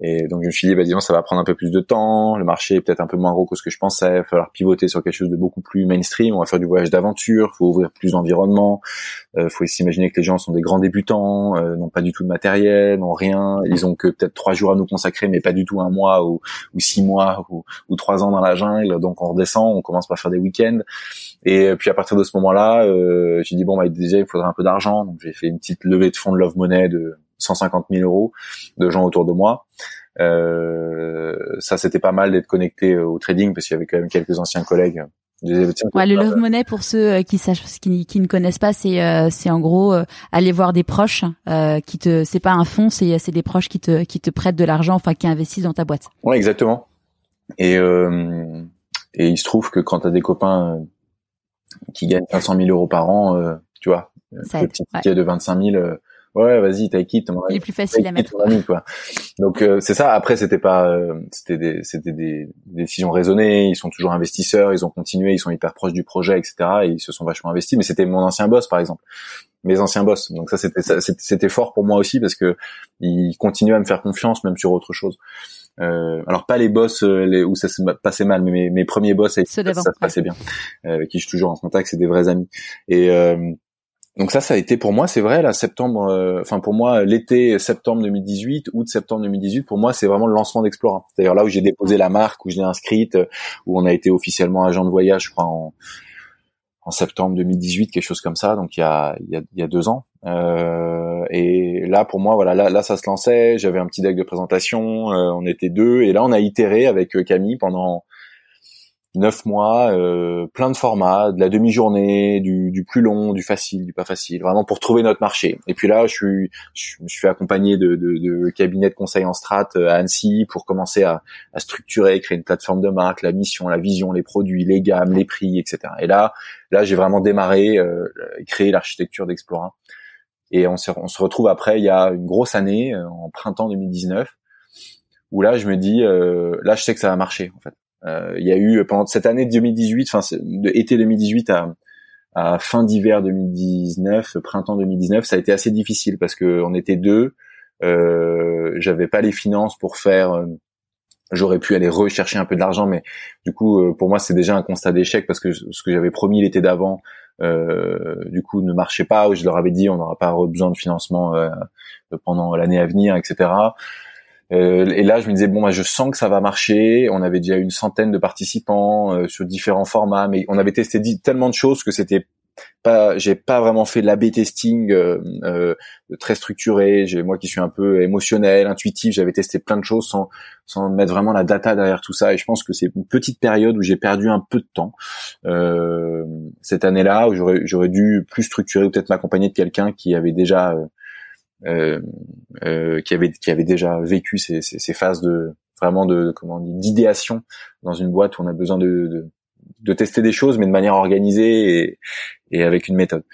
Et donc je me suis dit, bah disons, ça va prendre un peu plus de temps. Le marché est peut-être un peu moins gros que ce que je pensais. Il va falloir pivoter sur quelque chose de beaucoup plus mainstream. On va faire du voyage d'aventure. Faut ouvrir plus d'environnement. Il faut s'imaginer que les gens sont des grands débutants, euh, n'ont pas du tout de matériel, n'ont rien. Ils ont que peut-être trois jours à nous consacrer, mais pas du tout un mois ou, ou six mois ou, ou trois ans dans la jungle. Donc on redescend, on commence par faire des week-ends. Et puis à partir de ce moment-là, euh, j'ai dit bon bah déjà il faudrait un peu d'argent, donc j'ai fait une petite levée de fonds de Love Money de 150 000 euros de gens autour de moi. Euh, ça c'était pas mal d'être connecté au trading parce qu'il y avait quand même quelques anciens collègues. Ouais, le love money pour ceux euh, qui sachent, qui, qui ne connaissent pas, c'est euh, c'est en gros euh, aller voir des proches qui te, c'est pas un fonds, c'est c'est des proches qui te qui te prêtent de l'argent, enfin qui investissent dans ta boîte. Ouais, exactement. Et et il se trouve que quand tu as des copains qui gagne 500 000 euros par an, euh, tu vois, ça le petit ticket de 25 000, euh, ouais, vas-y, take it. Il est plus facile à mettre. Ami, quoi. Donc euh, c'est ça. Après, c'était pas, c'était des, c'était des, décisions raisonnées. Ils sont toujours investisseurs. Ils ont continué. Ils sont hyper proches du projet, etc. Et ils se sont vachement investis. Mais c'était mon ancien boss, par exemple mes anciens boss. Donc ça c'était c'était fort pour moi aussi parce que ils continuaient à me faire confiance même sur autre chose. Euh, alors pas les boss euh, les, où ça se passait mal, mais mes, mes premiers boss ça, ça se passait bien, euh, avec qui je suis toujours en contact, c'est des vrais amis. Et euh, donc ça, ça a été pour moi, c'est vrai, là, septembre, enfin pour moi, l'été septembre 2018, août septembre 2018, pour moi, c'est vraiment le lancement d'Explora. D'ailleurs là où j'ai déposé la marque, où je l'ai inscrite, où on a été officiellement agent de voyage, je crois en en septembre 2018, quelque chose comme ça, donc il y a, il y a, il y a deux ans. Euh, et là, pour moi, voilà, là, là, ça se lançait. J'avais un petit deck de présentation. Euh, on était deux, et là, on a itéré avec euh, Camille pendant neuf mois, euh, plein de formats, de la demi-journée, du, du, plus long, du facile, du pas facile, vraiment pour trouver notre marché. Et puis là, je suis, je, suis accompagné de, de, de cabinets de conseil en strat euh, à Annecy pour commencer à, à, structurer, créer une plateforme de marque, la mission, la vision, les produits, les gammes, les prix, etc. Et là, là, j'ai vraiment démarré, euh, créé l'architecture d'Explora. Et on se, on se retrouve après, il y a une grosse année, euh, en printemps 2019, où là, je me dis, euh, là, je sais que ça va marcher, en fait. Euh, il y a eu pendant cette année de 2018, enfin de été 2018 à, à fin d'hiver 2019, printemps 2019, ça a été assez difficile parce que on était deux. Euh, j'avais pas les finances pour faire. Euh, j'aurais pu aller rechercher un peu de l'argent, mais du coup, euh, pour moi, c'est déjà un constat d'échec parce que ce que j'avais promis l'été d'avant, euh, du coup, ne marchait pas. Où je leur avais dit, on n'aura pas besoin de financement pendant l'année à venir, etc. Euh, et là, je me disais bon, bah, je sens que ça va marcher. On avait déjà une centaine de participants euh, sur différents formats, mais on avait testé tellement de choses que c'était pas, j'ai pas vraiment fait l'A/B testing euh, euh, très structuré. J'ai moi qui suis un peu émotionnel, intuitif, j'avais testé plein de choses sans sans mettre vraiment la data derrière tout ça. Et je pense que c'est une petite période où j'ai perdu un peu de temps euh, cette année-là où j'aurais j'aurais dû plus structurer, peut-être m'accompagner de quelqu'un qui avait déjà qui avait qui avait déjà vécu ces, phases de vraiment de comment d'idéation dans une boîte où on a besoin de, de, tester des choses mais de manière organisée et avec une méthode.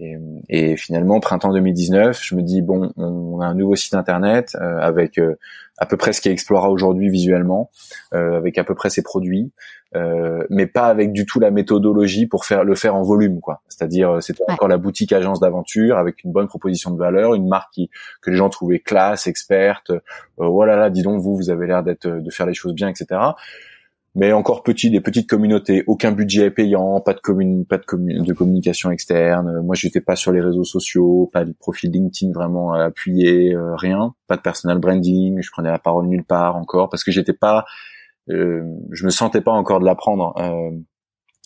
Et, et, finalement, printemps 2019, je me dis bon, on, a un nouveau site internet euh, avec euh, à peu près ce qui Explora aujourd'hui visuellement, euh, avec à peu près ses produits, euh, mais pas avec du tout la méthodologie pour faire le faire en volume, quoi. C'est-à-dire, euh, c'était encore la boutique agence d'aventure avec une bonne proposition de valeur, une marque qui, que les gens trouvaient classe, experte. voilà, là, dis donc, vous, vous avez l'air d'être de faire les choses bien, etc mais encore petit, des petites communautés, aucun budget payant, pas de commune, pas de, de communication externe. Moi, j'étais pas sur les réseaux sociaux, pas de profil LinkedIn vraiment appuyé, euh, rien, pas de personal branding. Je prenais la parole nulle part encore parce que j'étais pas je me sentais pas encore de l'apprendre.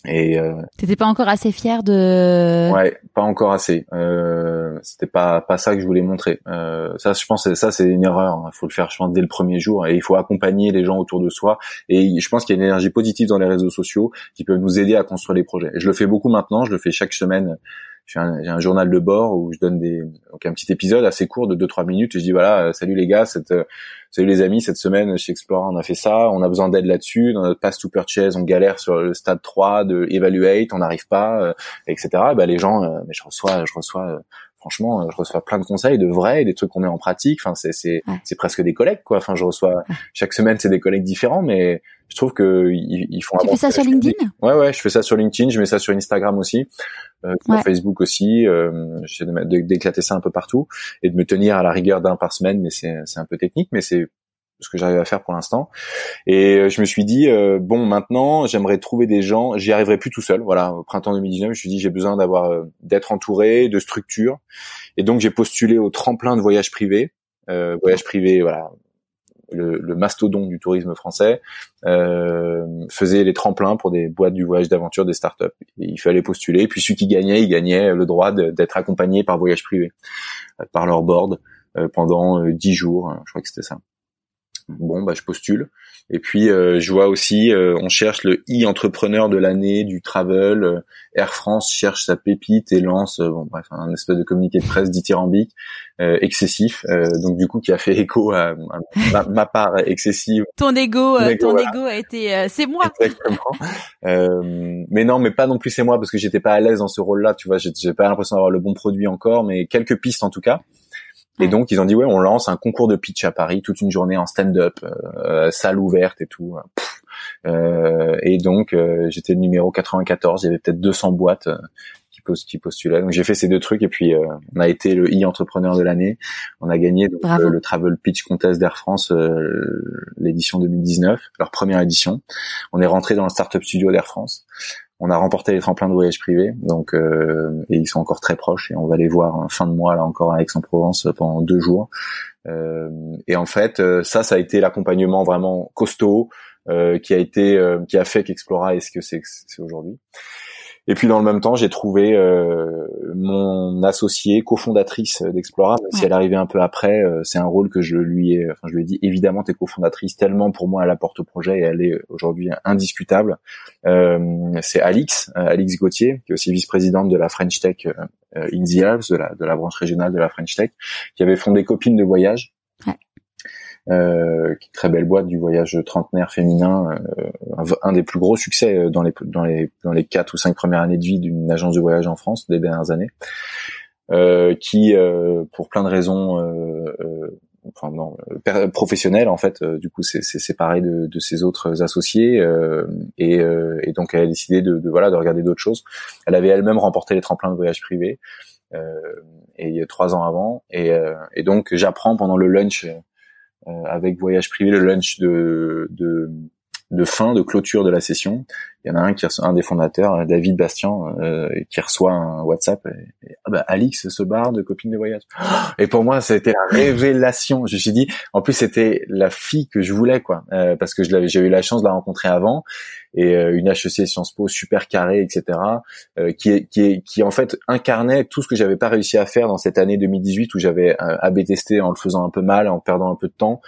Et euh, t'étais pas encore assez fier de. Ouais, pas encore assez. Euh, c'était pas pas ça que je voulais montrer. Euh, ça, je pense, ça c'est une erreur. Il faut le faire, je pense, dès le premier jour. Et il faut accompagner les gens autour de soi. Et je pense qu'il y a une énergie positive dans les réseaux sociaux qui peut nous aider à construire les projets. Et je le fais beaucoup maintenant. Je le fais chaque semaine j'ai un, un, journal de bord où je donne des donc un petit épisode assez court de 2-3 minutes et je dis voilà euh, salut les gars cette euh, salut les amis cette semaine chez Explorer on a fait ça on a besoin d'aide là-dessus dans notre pass to purchase on galère sur le stade 3 de evaluate on n'arrive pas euh, etc bah les gens mais je reçois je reçois franchement, je reçois plein de conseils de vrais, des trucs qu'on met en pratique. Enfin, c'est c'est c'est presque des collègues quoi. Enfin, je reçois chaque semaine c'est des collègues différents, mais je trouve que ils, font. Tu fais ça sur LinkedIn? Ouais, ouais, je fais ça sur LinkedIn, je mets ça sur Instagram aussi, euh, sur Facebook aussi. Euh, J'essaie de d'éclater ça un peu partout et de me tenir à la rigueur d'un par semaine, mais c'est c'est un peu technique, mais c'est ce que j'arrive à faire pour l'instant. Et euh, je me suis dit euh, bon, maintenant, j'aimerais trouver des gens. J'y arriverai plus tout seul. Voilà, au printemps 2019, je me suis dit j'ai besoin d'avoir euh, d'être entouré de structures. Et donc j'ai postulé au tremplin de voyage privé. Euh, voyage privé, voilà, le, le, mastodon du tourisme français, euh, faisait les tremplins pour des boîtes du voyage d'aventure, des startups. Il fallait postuler. Puis celui qui gagnait, il gagnait le droit d'être accompagné par voyage privé, euh, par leur board euh, pendant dix jours. Je crois que c'était ça. Bon, bah je postule. Et puis euh, je vois aussi, euh, on cherche le e-entrepreneur de l'année du travel. Euh, Air France cherche sa pépite et lance, bon bref, un espèce de communiqué de presse dithyrambique excessif. donc du coup, qui a fait écho à, ma, part excessive. Ton ego, ton ego a été, c'est moi. Exactement. mais non, mais pas non plus c'est moi parce que j'étais pas à l'aise dans ce rôle-là. Tu vois, j'ai pas l'impression d'avoir le bon produit encore, mais quelques pistes en tout cas. Et donc ils ont dit ouais, on lance un concours de pitch à Paris, toute une journée en stand-up, euh, salle ouverte et tout. Euh, et donc euh, j'étais le numéro 94, il y avait peut-être 200 boîtes euh, qui, qui postulaient. Donc j'ai fait ces deux trucs et puis euh, on a été le e-entrepreneur de l'année. On a gagné donc, le Travel Pitch Contest d'Air France, l'édition 2019, leur première édition. On est rentré dans le Startup Studio d'Air France on a remporté les tremplins de voyage privé, donc euh, et ils sont encore très proches et on va les voir fin de mois là encore à Aix-en-Provence pendant deux jours. Euh, et en fait, euh, ça, ça a été l'accompagnement vraiment costaud qui a été, qui a fait qu'Explora est ce que c'est aujourd'hui. Et puis dans le même temps, j'ai trouvé euh, mon associée, cofondatrice d'Explora, si elle arrivait un peu après. Euh, c'est un rôle que je lui ai, enfin je lui ai dit évidemment t'es cofondatrice tellement pour moi elle apporte au projet et elle est aujourd'hui indiscutable. Euh, c'est Alix, euh, Alix Gauthier, qui est aussi vice-présidente de la French Tech in the Alps, de la, de la branche régionale de la French Tech, qui avait fondé Copines de voyage euh, très belle boîte du voyage trentenaire féminin, euh, un, des plus gros succès euh, dans les dans les dans les quatre ou cinq premières années de vie d'une agence de voyage en France des dernières années, euh, qui pour plein de raisons enfin non, professionnel en fait du coup c'est séparé de, de, ses autres associés et, et, donc elle a décidé de, de voilà de regarder d'autres choses. Elle avait elle-même remporté les tremplins de voyage privé et trois ans avant et, et donc j'apprends pendant le lunch euh, avec voyage privé, le lunch de, de, de fin, de clôture de la session. Il y en a un qui un des fondateurs, euh, David Bastian, euh, qui reçoit un WhatsApp. Et, ah bah, Alix se barre de copine de voyage. Et pour moi, été la révélation. Je me suis dit, en plus, c'était la fille que je voulais, quoi, euh, parce que je l'avais, j'ai eu la chance de la rencontrer avant et euh, une HEC Sciences Po super carrée, etc. Euh, qui est, qui est, qui en fait incarnait tout ce que j'avais pas réussi à faire dans cette année 2018 où j'avais euh, AB testé en le faisant un peu mal, en perdant un peu de temps.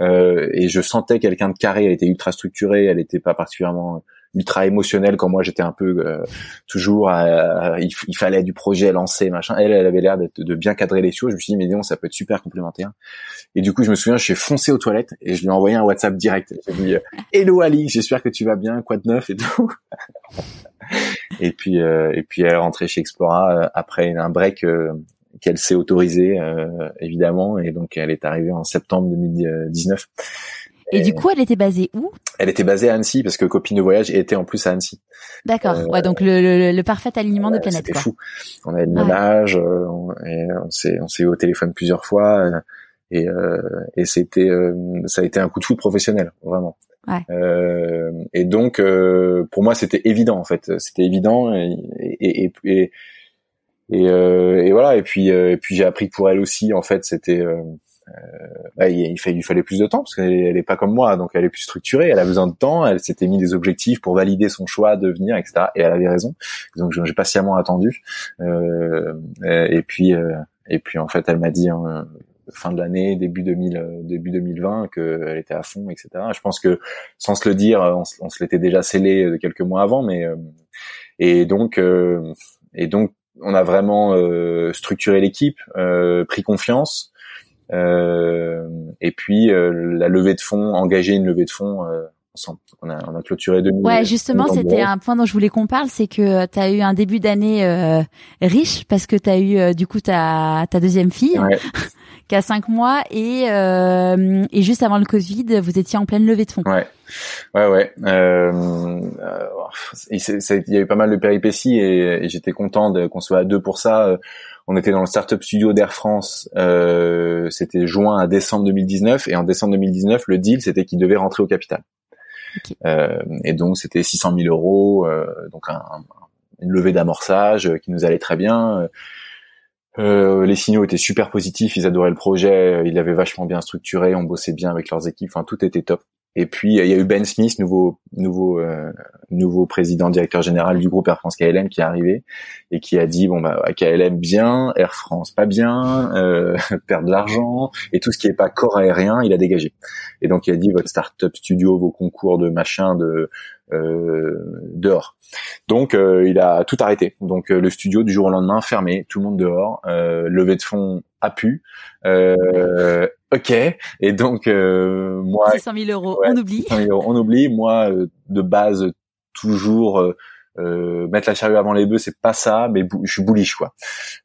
et je sentais quelqu'un de carré. Elle était ultra structurée, elle était pas particulièrement ultra émotionnelle quand moi j'étais un peu euh, toujours il, fallait du projet lancé machin. Elle elle avait l'air de bien cadrer les choses. Je me suis dit mais non ça peut être super complémentaire. Et du coup je me souviens je suis foncé aux toilettes et je lui ai envoyé un WhatsApp direct. J'ai dit euh, hello Ali j'espère que tu vas bien quoi de neuf et tout. Et puis euh, et puis elle est rentrée chez Explora après un break qu'elle s'est autorisée évidemment. Et donc elle est arrivée en septembre 2019 et, du coup, elle était basée où? Elle était basée à Annecy parce que copine de voyage était en plus à Annecy. D'accord. ouais, donc le, le, parfait alignement de planète. C'était fou. On avait le même âge, euh, on, et on s'est on s'est eu au téléphone plusieurs fois euh, et euh, et c'était ça a été un coup de foudre professionnel vraiment. Ouais. Euh, et donc pour moi c'était évident en fait, c'était évident et et, et, et, et, et voilà et puis et puis j'ai appris pour elle aussi en fait c'était bah, il, il, il fallait plus de temps parce qu'elle elle est pas comme moi, donc elle est plus structurée. Elle a besoin de temps. Elle s'était mis des objectifs pour valider son choix de venir, etc. Et elle avait raison. Donc j'ai patiemment attendu. et puis et puis en fait, elle m'a dit hein, fin de l'année, début 2000, début 2020, qu'elle était à fond, etc. Je pense que sans se le dire, on, on se l'était déjà scellé quelques mois avant, mais et donc et donc on a vraiment euh, structuré l'équipe, euh, pris confiance, euh, et puis la levée de fonds, engagé une levée de fonds ensemble. On a, on a clôturé 2000. Ouais, justement, c'était un point dont je voulais qu'on parle, c'est que tu as eu un début d'année riche parce que tu as eu du coup ta ta deuxième fille. Ouais. qui a cinq mois et euh, et juste avant le Covid, vous étiez en pleine levée de fonds. Ouais, ouais, ouais. Euh, euh il y a eu pas mal de péripéties et, et j'étais content qu'on soit à deux pour ça. On était dans le startup studio d'Air France. Euh, c'était juin à décembre 2019 et en décembre 2019, le deal c'était qu'il devait rentrer au capital. Euh, et donc c'était 600 000 euros, euh, donc un, une levée d'amorçage qui nous allait très bien. Euh, les signaux étaient super positifs, ils adoraient le projet, ils l'avaient vachement bien structuré, on bossait bien avec leurs équipes, enfin tout était top. Et puis il y a eu Ben Smith, nouveau nouveau euh, nouveau président directeur général du groupe Air France KLM qui est arrivé et qui a dit bon bah KLM bien, Air France pas bien, euh, perdre de l'argent et tout ce qui est pas corps aérien, il a dégagé. Et donc il a dit votre startup studio, vos concours de machin de euh, dehors. Donc euh, il a tout arrêté. Donc euh, le studio du jour au lendemain fermé, tout le monde dehors, euh, levée de fonds a pu. Euh, ok. Et donc moi. 600 000 euros, on oublie. 600 000 euros, on oublie. Moi de base toujours euh, mettre la charrue avant les bœufs, c'est pas ça, mais je suis bullish quoi.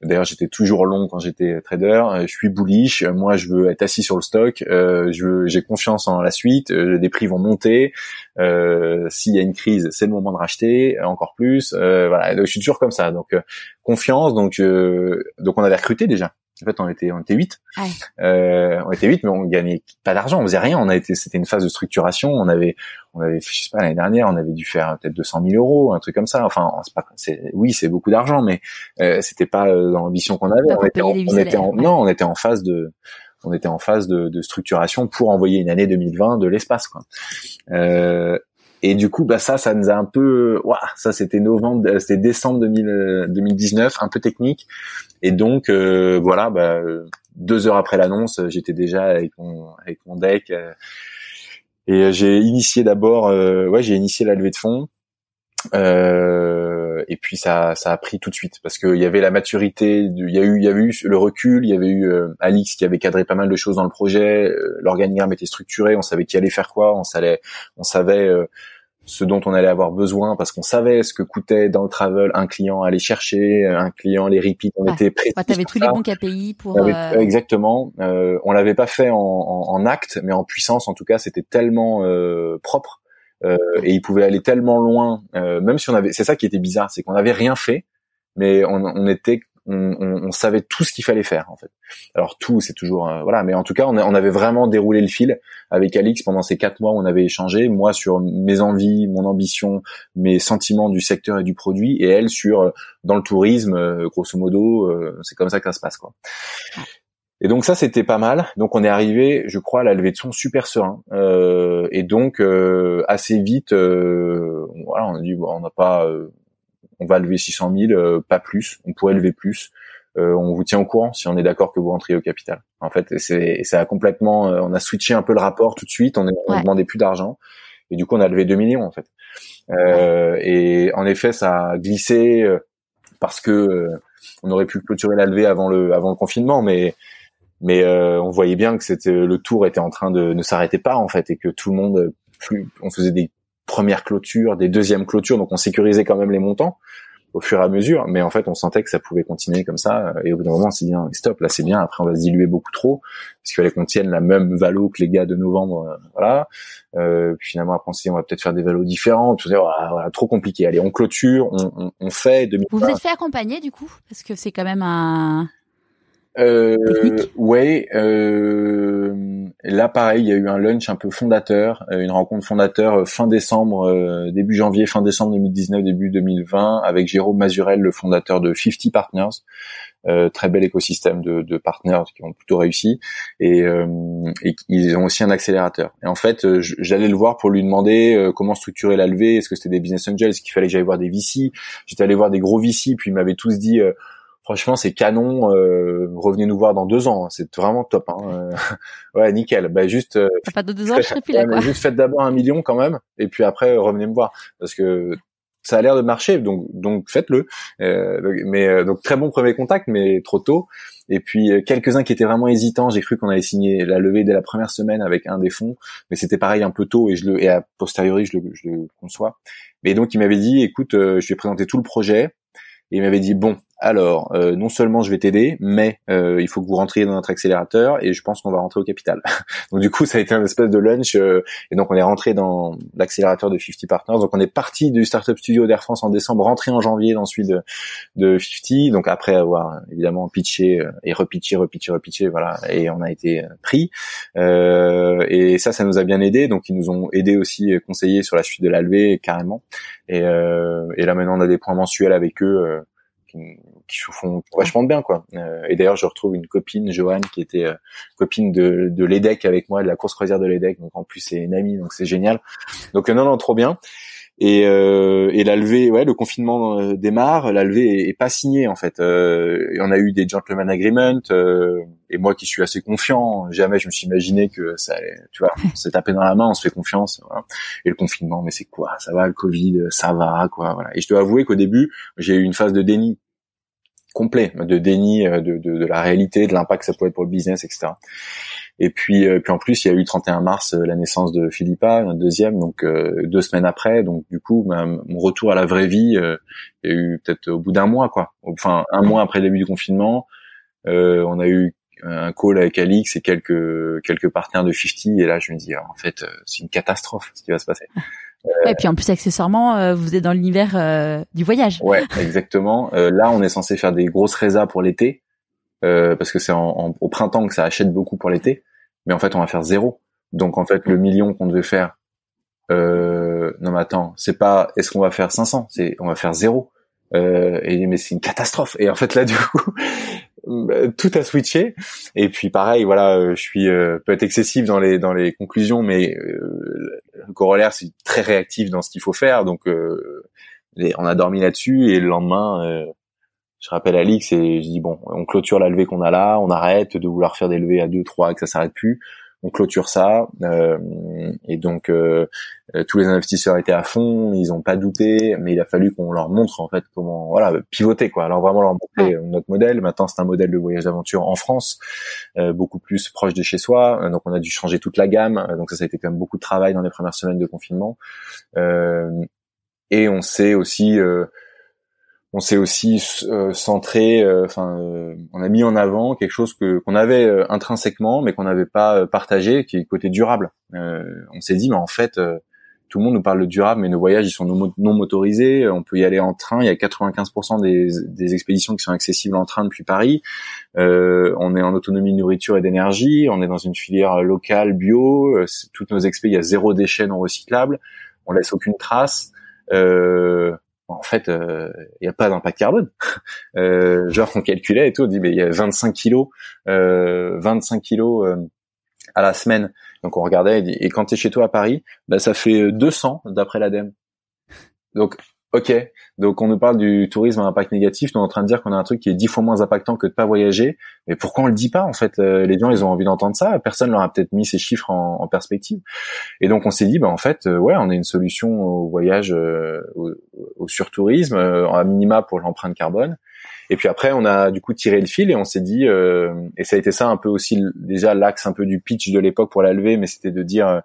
D'ailleurs, j'étais toujours long quand j'étais trader. Euh, je suis bullish. Moi, je veux être assis sur le stock. Euh, je j'ai confiance en la suite. Euh, les prix vont monter. Euh, S'il y a une crise, c'est le moment de racheter encore plus. voilà. Donc, je suis toujours comme ça. Donc confiance. Donc donc on avait recruté déjà. En fait, on était, on était 8. Euh, on était 8, mais on gagnait pas d'argent, on faisait rien. On a été, c'était une phase de structuration. On avait, on avait, je sais pas, l'année dernière, on avait dû faire peut-être 200 000 euros, un truc comme ça. Enfin, c'est pas, c'est, oui, c'est beaucoup d'argent, mais euh, c'était pas euh, dans l'ambition qu'on avait. On était, on était en, non, on était en phase de, on était en phase de, de structuration pour envoyer une année 2020 de l'espace, quoi. Euh, et du coup, bah ça, ça nous a un peu, ouah, ça c'était novembre, euh, c'était décembre 2000, 2019, un peu technique. Et donc euh, voilà, bah, deux heures après l'annonce, j'étais déjà avec mon deck. Euh, et j'ai initié d'abord, ouais, j'ai initié la levée de fonds. Et puis ça, ça a pris tout de suite parce qu'il y avait la maturité, il y a eu, il y avait eu le recul, il y avait eu Alix qui avait cadré pas mal de choses dans le projet, l'organigramme était structuré, on savait qui allait faire quoi, on savait, on savait ce dont on allait avoir besoin parce qu'on savait ce que coûtait dans le travel un client aller chercher, un client les repeat, on était prêts. tu avais tous les bons KPI pour. Euh... Exactement. Euh, on l'avait pas fait en, en, en, acte, mais en puissance en tout cas, c'était tellement euh, propre euh, et il pouvait aller tellement loin, euh, même si on avait. C'est ça qui était bizarre, c'est qu'on n'avait rien fait, mais on, on était on, on, savait tout ce qu'il fallait faire en fait. Alors tout, c'est toujours euh, voilà, mais en tout cas, on, on, avait vraiment déroulé le fil avec Alix pendant ces quatre mois. Où on avait échangé, moi sur mes envies, mon ambition, mes sentiments du secteur et du produit, et elle sur euh, dans le tourisme, euh, grosso modo, c'est comme ça que ça se passe quoi. Et donc ça c'était pas mal. Donc on est arrivé, je crois, à la levée de son super serein. et donc assez vite, voilà, on a dit bon, on n'a pas on va lever 600 000, euh, pas plus. On pourrait lever plus. Euh, on vous tient au courant si on est d'accord que vous rentrez au capital. En fait, c'est ça a complètement, euh, on a switché un peu le rapport tout de suite. On, ne demandait plus d'argent et du coup on a levé 2 millions en fait. et en effet, ça a glissé parce que on aurait pu clôturer la levée avant le avant le confinement, mais mais on voyait bien que c'était le tour était en train de ne s'arrêter pas en fait et que tout le monde plus on faisait des premières clôtures, des deuxièmes clôtures, donc on sécurisait quand même les montants au fur et à mesure, mais en fait on sentait que ça pouvait continuer comme ça, et au bout d'un moment on s'est dit stop, là c'est bien, après on va se diluer beaucoup trop, parce qu'il fallait qu'on tienne la même valo que les gars de novembre, euh, voilà. Euh, puis finalement après on s'est dit on va peut-être faire des valos différents, tout ça, trop compliqué. Allez, on clôture, on, on, fait. Vous vous êtes fait accompagner du coup, parce que c'est quand même un euh, ouais, euh, là pareil, il y a eu un lunch un peu fondateur, euh, une rencontre fondateur euh, fin décembre, début janvier, fin décembre 2019, début 2020, avec Jérôme Mazurel, le fondateur de 50 Partners, euh, très bel écosystème de, de partenaires qui ont plutôt réussi et, euh, et ils ont aussi un accélérateur. Et en fait, euh, j'allais le voir pour lui demander comment structurer la levée, est-ce que c'était des business angels, est-ce qu'il fallait que j'aille voir des VC. J'étais allé voir des gros VC, puis ils m'avaient tous dit franchement c'est canon revenez nous voir dans deux ans c'est vraiment top hein. ouais nickel bah juste pas de deux ans je serai plus là quoi. juste faites d'abord un million quand même et puis après revenez me voir parce que ça a l'air de marcher, donc donc faites-le. Euh, mais euh, donc très bon premier contact, mais trop tôt. Et puis euh, quelques-uns qui étaient vraiment hésitants. J'ai cru qu'on allait signer la levée dès la première semaine avec un des fonds, mais c'était pareil un peu tôt et je le et a posteriori je le, je le conçois. Mais donc il m'avait dit, écoute, je vais présenter tout le projet. Et il m'avait dit bon, alors euh, non seulement je vais t'aider, mais euh, il faut que vous rentriez dans notre accélérateur et je pense qu'on va rentrer au capital. donc du coup, ça a été un espèce de lunch euh, et donc on est rentré dans l'accélérateur de 50 Partners. Donc on est parti du startup studio d'Air France en décembre, rentré en janvier dans celui de, de 50. Donc après avoir évidemment pitché et repitché, repitché, repitché, voilà, et on a été pris. et ça, ça nous a bien aidé. Donc ils nous ont aidé aussi, conseillé sur la suite de la levée carrément. Et, et là maintenant on a des points mensuels avec eux qui, qui font vachement bien quoi. Euh, et d'ailleurs, je retrouve une copine, Joanne, qui était euh, copine de, de l'EDEC avec moi, de la course croisière de l'EDEC. Donc en plus, c'est une amie, donc c'est génial. Donc euh, non, non, trop bien. Et, euh, et la levée, ouais, le confinement euh, démarre. La levée est, pas signée en fait. Euh, on a eu des gentleman agreement. et moi, qui suis assez confiant, jamais je me suis imaginé que ça, allait, tu vois, on s'est tapé dans la main, on se fait confiance. Voilà. Et le confinement, mais c'est quoi? Ça va, le Covid, ça va, quoi. Voilà. Et je dois avouer qu'au début, j'ai eu une phase de déni complet de déni euh, de, de, de la réalité, de l'impact que ça pouvait être pour le business, etc. Et puis, euh, puis en plus, il y a eu 31 mars euh, la naissance de Philippa, un deuxième, donc deux semaines après. Donc du coup, bah, mon retour à la vraie vie, euh, il y a eu peut-être au bout d'un mois, quoi. Enfin, un mois après le début du confinement, on a eu un call avec Alix et quelques quelques partenaires de 50 et là je me dis en fait c'est une catastrophe ce qui va se passer. Et puis en plus accessoirement, euh, vous êtes dans l'univers euh, du voyage. Ouais, exactement. Euh, là, on est censé faire des grosses résas pour l'été, parce que c'est au printemps que ça achète beaucoup pour l'été. Mais en fait, on va faire zéro. Donc en fait, le million qu'on devait faire, non mais attends, c'est pas est-ce qu'on va faire 500, c'est on va faire zéro. et mais c'est une catastrophe. Et en fait là, du coup, tout a switché. Et puis pareil voilà euh, je suis euh, peut-être excessif dans les dans les conclusions mais euh, le corollaire c'est très réactif dans ce qu'il faut faire. Donc on a dormi là-dessus et le lendemain je rappelle Alix et je dis bon on clôture la levée qu'on a là on arrête de vouloir faire des levées à deux trois et que ça s'arrête plus on clôture ça euh, et donc euh, euh, tous les investisseurs étaient à fond, ils n'ont pas douté, mais il a fallu qu'on leur montre en fait comment voilà pivoter quoi. Alors vraiment leur montrer notre modèle. Maintenant c'est un modèle de voyage d'aventure en France, beaucoup plus proche de chez soi. donc on a dû changer toute la gamme. donc ça ça a été quand même beaucoup de travail dans les premières semaines de confinement. et on sait aussi on s'est aussi euh, centré, euh, enfin, euh, on a mis en avant quelque chose que qu'on avait intrinsèquement, mais qu'on n'avait pas partagé, qui est le côté durable. on s'est dit, mais en fait, tout le monde nous parle de durable, mais nos voyages ils sont non, motorisés. On peut y aller en train. Il y a 95% des, des, expéditions qui sont accessibles en train depuis Paris. on est en autonomie de nourriture et d'énergie. On est dans une filière locale bio. toutes nos expéditions, il y a zéro déchet non recyclable. On laisse aucune trace. Euh, en fait, il euh, n'y a pas d'impact carbone. euh, genre, on calculait et tout, on dit, mais il y a 25 kilos, euh, 25 kilos euh, à la semaine. Donc, on regardait et, dit, et quand tu es chez toi à Paris, bah, ça fait 200 d'après l'ADEME. Donc, Ok, donc on nous parle du tourisme à impact négatif, on est en train de dire qu'on a un truc qui est dix fois moins impactant que de pas voyager, mais pourquoi on le dit pas en fait? Euh, Les gens ils ont envie d'entendre ça, personne leur a peut-être mis ces chiffres en, perspective, et donc on s'est dit bah en fait euh, ouais on a une solution au voyage, euh, au, au, surtourisme, à minima pour l'empreinte carbone, et puis après on a du coup tiré le fil et on s'est dit et ça a été ça un peu aussi déjà l'axe un peu du pitch de l'époque pour la lever, mais c'était de dire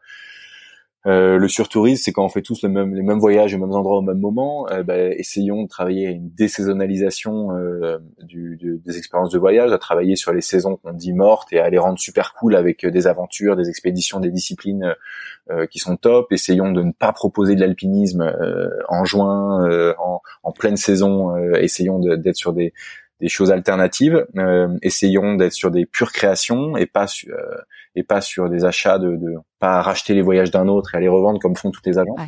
euh, le surtourisme, c'est quand on fait tous les mêmes voyages aux mêmes endroits au même moment. Euh, bah, essayons de travailler à une désaisonnalisation euh, des expériences de voyage, à travailler sur les saisons qu'on dit mortes et à les rendre super cool avec des aventures, des expéditions, des disciplines qui sont top. Essayons de ne pas proposer de l'alpinisme en juin, en, pleine saison. essayons d'être sur des des choses alternatives. essayons d'être sur des pures créations et pas sur, et pas sur des achats de, de pas racheter les voyages d'un autre et aller revendre comme font toutes les agences.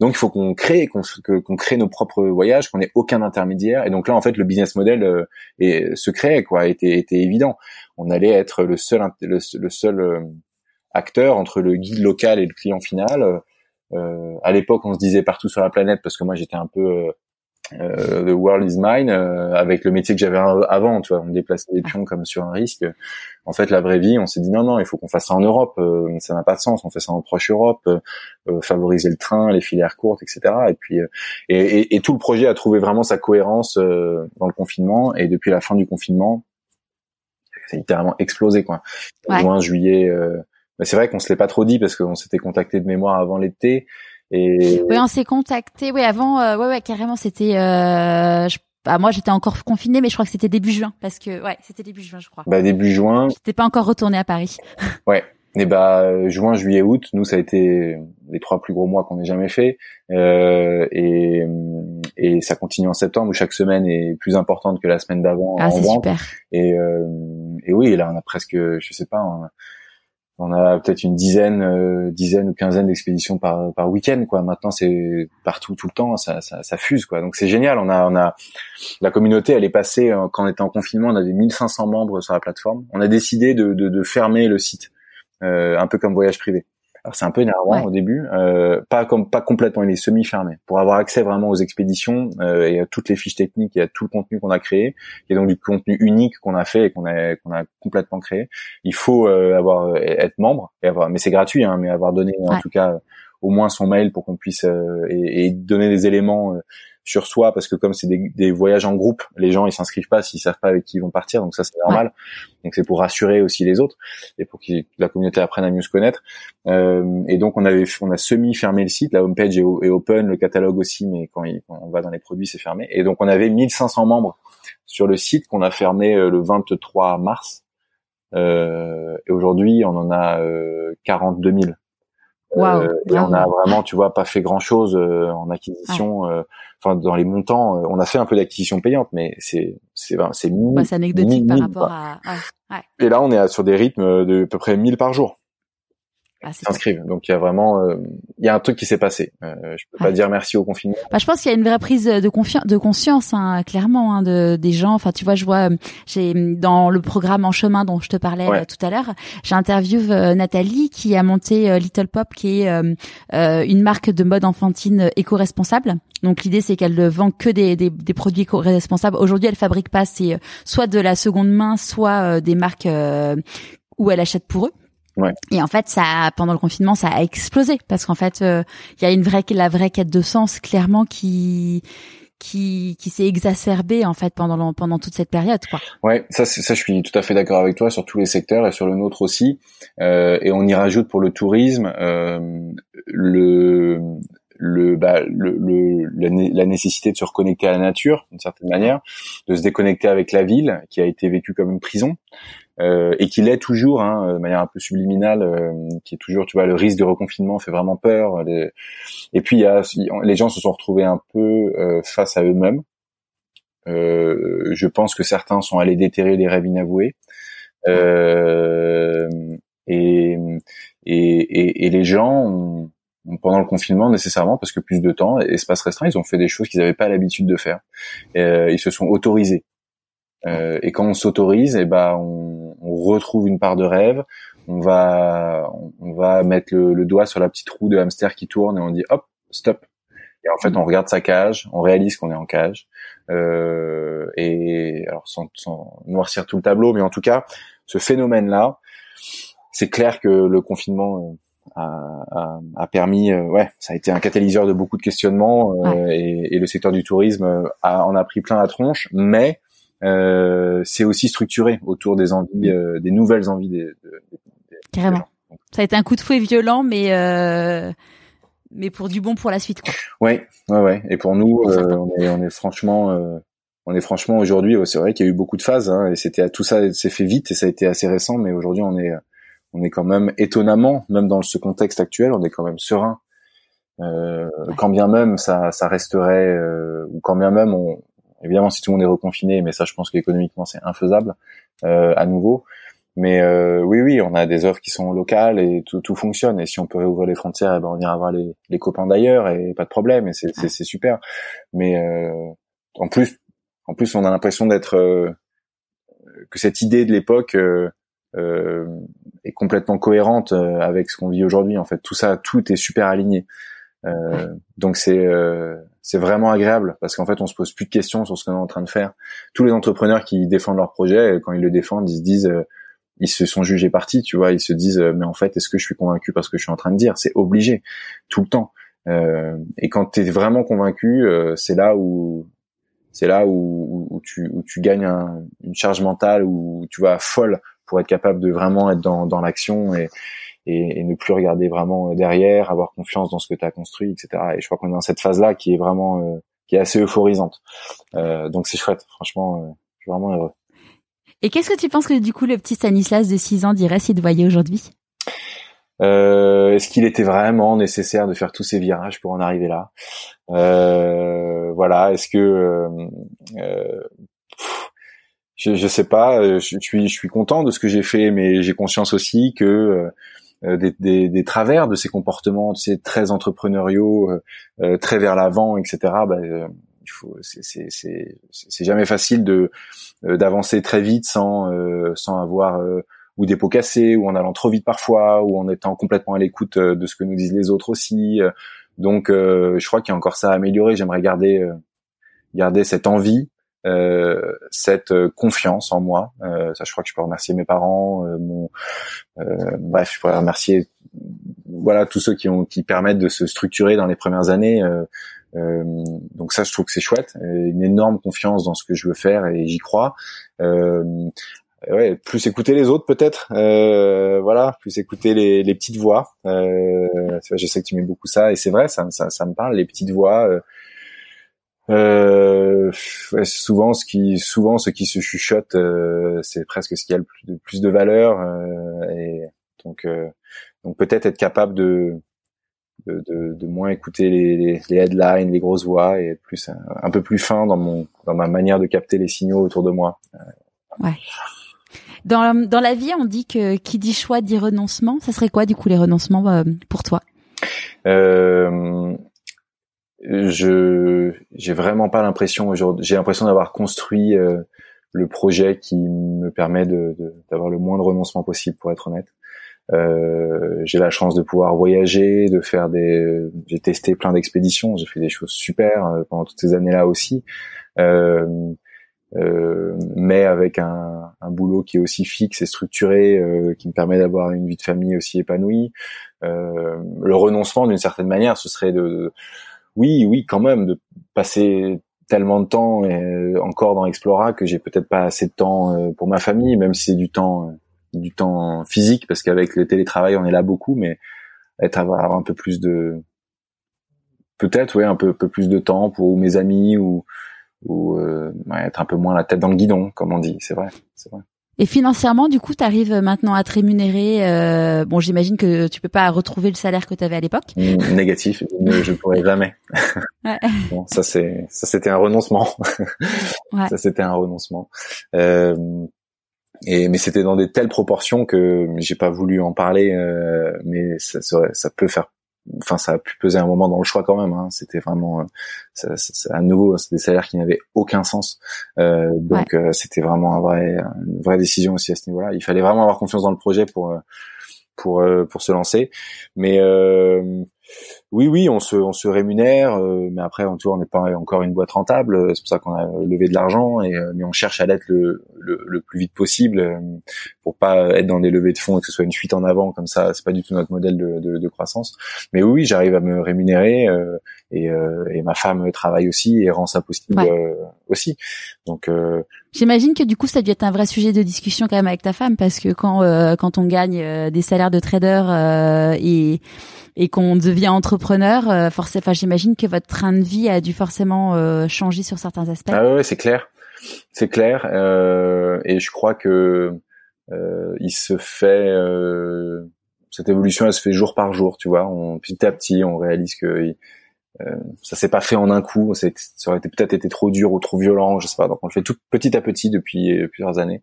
Donc il faut qu'on crée qu'on qu'on crée nos propres voyages, qu'on ait aucun intermédiaire. Et donc là en fait le business model euh, est, se créait quoi, était était évident. On allait être le seul le, seul euh, acteur entre le guide local et le client final. Euh, à l'époque, on se disait partout sur la planète parce que moi j'étais un peu euh, The World is Mine euh, avec le métier que j'avais avant tu vois on déplaçait des pions comme sur un risque. En fait la vraie vie on s'est dit non non il faut qu'on fasse ça en Europe euh, ça n'a pas de sens on fait ça en proche Europe favoriser le train les filières courtes etc et puis et, et, et, tout le projet a trouvé vraiment sa cohérence dans le confinement. Et depuis la fin du confinement c'est littéralement explosé quoi. Juin juillet c'est vrai qu'on se l'est pas trop dit parce qu'on s'était contacté de mémoire avant l'été et oui, on s'est contacté. Oui, avant, euh, ouais, ouais, carrément, c'était. Euh, bah, moi, j'étais encore confinée, mais je crois que c'était début juin, parce que ouais, c'était début juin, je crois. Bah début juin. J'étais pas encore retournée à Paris. ouais. Et bah juin, juillet, août, nous ça a été les trois plus gros mois qu'on ait jamais fait, euh, et et ça continue en septembre où chaque semaine est plus importante que la semaine d'avant. Ah, c'est super. Et euh, et oui, là on a presque, je sais pas. On a peut-être une dizaine, euh, dizaine ou quinzaine d'expéditions par, par week-end, quoi. Maintenant, c'est partout, tout le temps, ça, ça, ça fuse, quoi. Donc c'est génial. On a, on a, la communauté, elle est passée euh, quand on était en confinement, on avait 1500 membres sur la plateforme. On a décidé de, de, de fermer le site, euh, un peu comme voyage privé. C'est un peu énervant au début, euh, pas comme pas complètement, il est semi fermé pour avoir accès vraiment aux expéditions euh, et à toutes les fiches techniques et à tout le contenu qu'on a créé, qui est donc du contenu unique qu'on a fait et qu'on a qu'on a complètement créé. Il faut euh, avoir être membre et avoir, mais c'est gratuit, hein, mais avoir donné en tout cas au moins son mail pour qu'on puisse et, et, donner des éléments sur soi parce que comme c'est des, des, voyages en groupe, les gens ils s'inscrivent pas s'ils savent pas avec qui ils vont partir, donc ça c'est normal. Donc c'est pour rassurer aussi les autres et pour que la communauté apprenne à mieux se connaître. Euh, et donc on avait on a semi fermé le site, la homepage est, est open, le catalogue aussi, mais quand, on va dans les produits c'est fermé. Et donc on avait 1500 membres sur le site qu'on a fermé euh, le 23 mars. Euh, et aujourd'hui on en a euh, 42 000. Euh, et on a vraiment, tu vois, pas fait grand chose euh, en acquisition. Euh, enfin, dans les montants, on a fait un peu d'acquisition payante, mais c'est c'est c'est bah, anecdotique par rapport à. Ouais. Et là, on est sur des rythmes de à peu près 1000 par jour. Ah, s'inscrivent. Donc il y a vraiment, euh, il y a un truc qui s'est passé. Euh, je peux pas dire merci au confinement. Bah, je pense qu'il y a une vraie prise de confiance, de conscience, hein, clairement, hein, de des gens. Enfin, tu vois, je vois, j'ai dans le programme En chemin dont je te parlais euh, tout à l'heure, j'ai interviewé euh, Nathalie qui a monté Little Pop, qui est une marque de mode enfantine éco-responsable. Donc l'idée c'est qu'elle ne vend que des, des, des produits éco-responsables. Aujourd'hui, elle fabrique pas, c'est soit de la seconde main, soit des marques où elle achète pour eux. Ouais. Et en fait, ça, pendant le confinement, ça a explosé parce qu'en fait, euh, il y a une vraie, la vraie quête de sens clairement qui qui, qui s'est exacerbée en fait pendant pendant toute cette période quoi. Ouais, ça ça je suis tout à fait d'accord avec toi sur tous les secteurs et sur le nôtre aussi. Euh, et on y rajoute pour le tourisme euh, le le, bah, le, le la, nécessité de se reconnecter à la nature d'une certaine manière, de se déconnecter avec la ville qui a été vécue comme une prison. Euh, et qui l'est toujours, hein, de manière un peu subliminale, euh, qui est toujours, tu vois, le risque de reconfinement fait vraiment peur. Et puis, y a, les gens se sont retrouvés un peu euh, face à eux-mêmes. je pense que certains sont allés déterrer des rêves inavoués. Et, et, et, les gens, pendant le confinement, nécessairement, parce que plus de temps, espace restreint, ils ont fait des choses qu'ils n'avaient pas l'habitude de faire. ils se sont autorisés. Euh, et quand on s'autorise, et eh ben on, on, retrouve une part de rêve. On va on, va mettre le, le, doigt sur la petite roue de hamster qui tourne et on dit hop stop. Et en fait, on regarde sa cage, on réalise qu'on est en cage. Euh, et alors sans, sans, noircir tout le tableau, mais en tout cas, ce phénomène-là, c'est clair que le confinement euh, a, a, a, permis, euh, ouais, ça a été un catalyseur de beaucoup de questionnements euh, et, et, le secteur du tourisme a, en a pris plein la tronche, mais euh, c'est aussi structuré autour des envies, euh, des nouvelles envies des, Carrément. Ça a été un coup de fouet violent, mais euh, mais pour du bon pour la suite. Quoi. Ouais, ouais, ouais. Et pour nous, on est, on est franchement, on est franchement aujourd'hui. c'est vrai qu'il y a eu beaucoup de phases, hein, et c'était tout ça s'est fait vite et ça a été assez récent, mais aujourd'hui on est, on est quand même étonnamment, même dans ce contexte actuel, on est quand même serein. Euh, Quand bien même ça, ça resterait, ou quand bien même on, évidemment, si tout le monde est reconfiné, mais ça, je pense qu'économiquement, c'est infaisable à nouveau. Mais oui, oui, on a des offres qui sont locales et tout, tout fonctionne. Et si on peut réouvrir les frontières, eh ben, on ira voir les, les copains d'ailleurs et pas de problème. Et c'est, c'est, super. Mais en plus, en plus, on a l'impression d'être que cette idée de l'époque euh, euh, est complètement cohérente euh, avec ce qu'on vit aujourd'hui. En fait, tout ça, tout est super aligné. Euh, donc c'est c'est vraiment agréable parce qu'en fait on se pose plus de questions sur ce qu'on est en train de faire. Tous les entrepreneurs qui défendent leur projet, quand ils le défendent, ils se disent, ils se sont jugés partis, tu vois, ils se disent mais en fait est-ce que je suis convaincu parce que je suis en train de dire? C'est obligé tout le temps. et quand tu es vraiment convaincu, c'est là où c'est là où, où, tu, où tu gagnes une charge mentale, où tu vas folle pour être capable de vraiment être dans, dans l'action et, et, ne plus regarder vraiment derrière, avoir confiance dans ce que tu as construit, etc. Et je crois qu'on est dans cette phase-là qui est vraiment euh, qui est assez euphorisante. Euh, donc c'est chouette, franchement, euh, je suis vraiment heureux. Et qu'est-ce que tu penses que du coup le petit Stanislas de 6 ans dirait s'il te voyait aujourd'hui? Euh, Est-ce qu'il était vraiment nécessaire de faire tous ces virages pour en arriver là? Euh, Voilà. Est-ce que euh, euh je, je sais pas. Je, suis je suis content de ce que j'ai fait, mais j'ai conscience aussi que euh, des, des, des, travers de ces comportements, de ces très entrepreneuriaux, euh, très vers l'avant, etc. Bah, il faut, c'est, jamais facile de d'avancer très vite sans sans avoir ou des pots cassés, ou en allant trop vite parfois, ou en étant complètement à l'écoute euh, de ce que nous disent les autres aussi. Euh. Donc, euh, je crois qu'il y a encore ça à améliorer. J'aimerais garder garder cette envie, cette confiance en moi. ça, je crois que je peux remercier mes parents, mon, bref, je pourrais remercier voilà tous ceux qui ont qui permettent de se structurer dans les premières années. donc ça, je trouve que c'est chouette, une énorme confiance dans ce que je veux faire et j'y crois. Euh, ouais, plus écouter les autres peut-être, euh, voilà, plus écouter les, les petites voix. Euh, je sais que tu mets beaucoup ça et c'est vrai, ça, ça, ça, me parle, les petites voix. Euh, euh souvent, ce qui, souvent, ce qui se chuchote, euh, c'est presque ce qui a le plus de, plus de valeur. Euh, et donc, donc peut-être être capable de, de, de, de moins écouter les, les, headlines, les grosses voix et être plus un, peu plus fin dans mon, dans ma manière de capter les signaux autour de moi. Ouais. Dans, dans la vie, on dit que qui dit choix dit renoncement. Ça serait quoi, du coup, les renoncements euh, pour toi? Euh, Je j'ai vraiment pas l'impression aujourd'hui. J'ai l'impression d'avoir construit euh, le projet qui me permet de d'avoir le moins de renoncements possible, pour être honnête. Euh, j'ai la chance de pouvoir voyager, de faire des. J'ai testé plein d'expéditions, j'ai fait des choses super euh, pendant toutes ces années-là aussi. Euh, euh, mais avec un, un, boulot qui est aussi fixe et structuré, euh, qui me permet d'avoir une vie de famille aussi épanouie. Le renoncement, d'une certaine manière, ce serait de, oui, oui, quand même, de passer tellement de temps et encore dans Explora que j'ai peut-être pas assez de temps pour ma famille, même si c'est du temps, du temps physique, parce qu'avec le télétravail, on est là beaucoup, mais être avoir un peu plus de, peut-être, oui, un plus de temps pour mes amis ou ou euh, être un peu moins la tête dans le guidon, comme on dit. C'est vrai, c'est vrai. Et financièrement, du coup, tu arrives maintenant à te rémunérer. Euh, bon, j'imagine que tu peux pas retrouver le salaire que tu avais à l'époque. Négatif, je ne pourrais jamais. Ouais. bon, ça c'est, ça c'était un renoncement. ouais. Ça c'était un renoncement. Euh, et mais c'était dans des telles proportions que j'ai pas voulu en parler. Euh, mais ça, ça peut faire enfin ça a pu peser un moment dans le choix quand même. Hein. C'était vraiment, euh, ça, ça, à nouveau, c'est des salaires qui n'avaient aucun sens. Euh, donc euh, c'était vraiment un vrai, une vraie décision aussi à ce niveau-là. Il fallait vraiment avoir confiance dans le projet pour euh, pour pour se lancer. Mais oui, oui, on se, on se rémunère, euh, mais après, on n'est pas encore une boîte rentable. C'est pour ça qu'on a levé de l'argent, et euh, mais on cherche à l'être le, le, le, plus vite possible euh, pour pas être dans des levées de fonds et que ce soit une fuite en avant comme ça. C'est pas du tout notre modèle de, de, de croissance. Mais oui, j'arrive à me rémunérer et, et, ma femme travaille aussi et rend ça possible aussi. Donc, j'imagine que du coup, ça doit être un vrai sujet de discussion quand même avec ta femme parce que quand quand on gagne des salaires de trader et et qu'on devient entrepreneur, euh, forcément, enfin, j'imagine que votre train de vie a dû forcément euh, changer sur certains aspects. Ah ouais, c'est clair, c'est clair, euh, et je crois que euh, il se fait cette évolution, elle se fait jour par jour, tu vois. On, petit à petit, on réalise que ça s'est pas fait en un coup. Ça aurait peut-être été trop dur ou trop violent, je sais pas. Donc on le fait tout petit à petit depuis plusieurs années.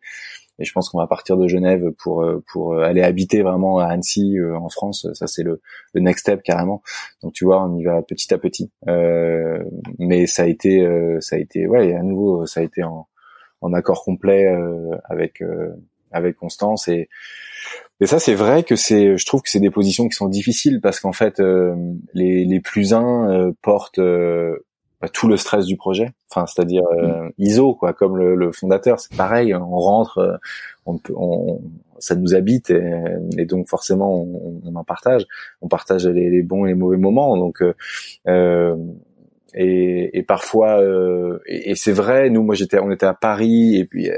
Et je pense qu'on va partir de Genève pour pour aller habiter vraiment à Annecy en France. Ça c'est le, le next step carrément. Donc tu vois, on y va petit à petit. Euh, mais ça a été ça a été ouais à nouveau ça a été en, en accord complet avec avec Constance et et ça c'est vrai que c'est je trouve que c'est des positions qui sont difficiles parce qu'en fait les les plus uns portent bah, tout le stress du projet. Enfin, c'est-à-dire euh, mm. ISO, quoi, comme le, le fondateur, c'est pareil. On rentre, euh, on, on, ça nous habite et, et donc forcément on, on, en partage. On partage les, les, bons et les mauvais moments. Donc euh, euh et, et, parfois euh, et, et c'est vrai. Nous, moi, j'étais, on était à Paris et puis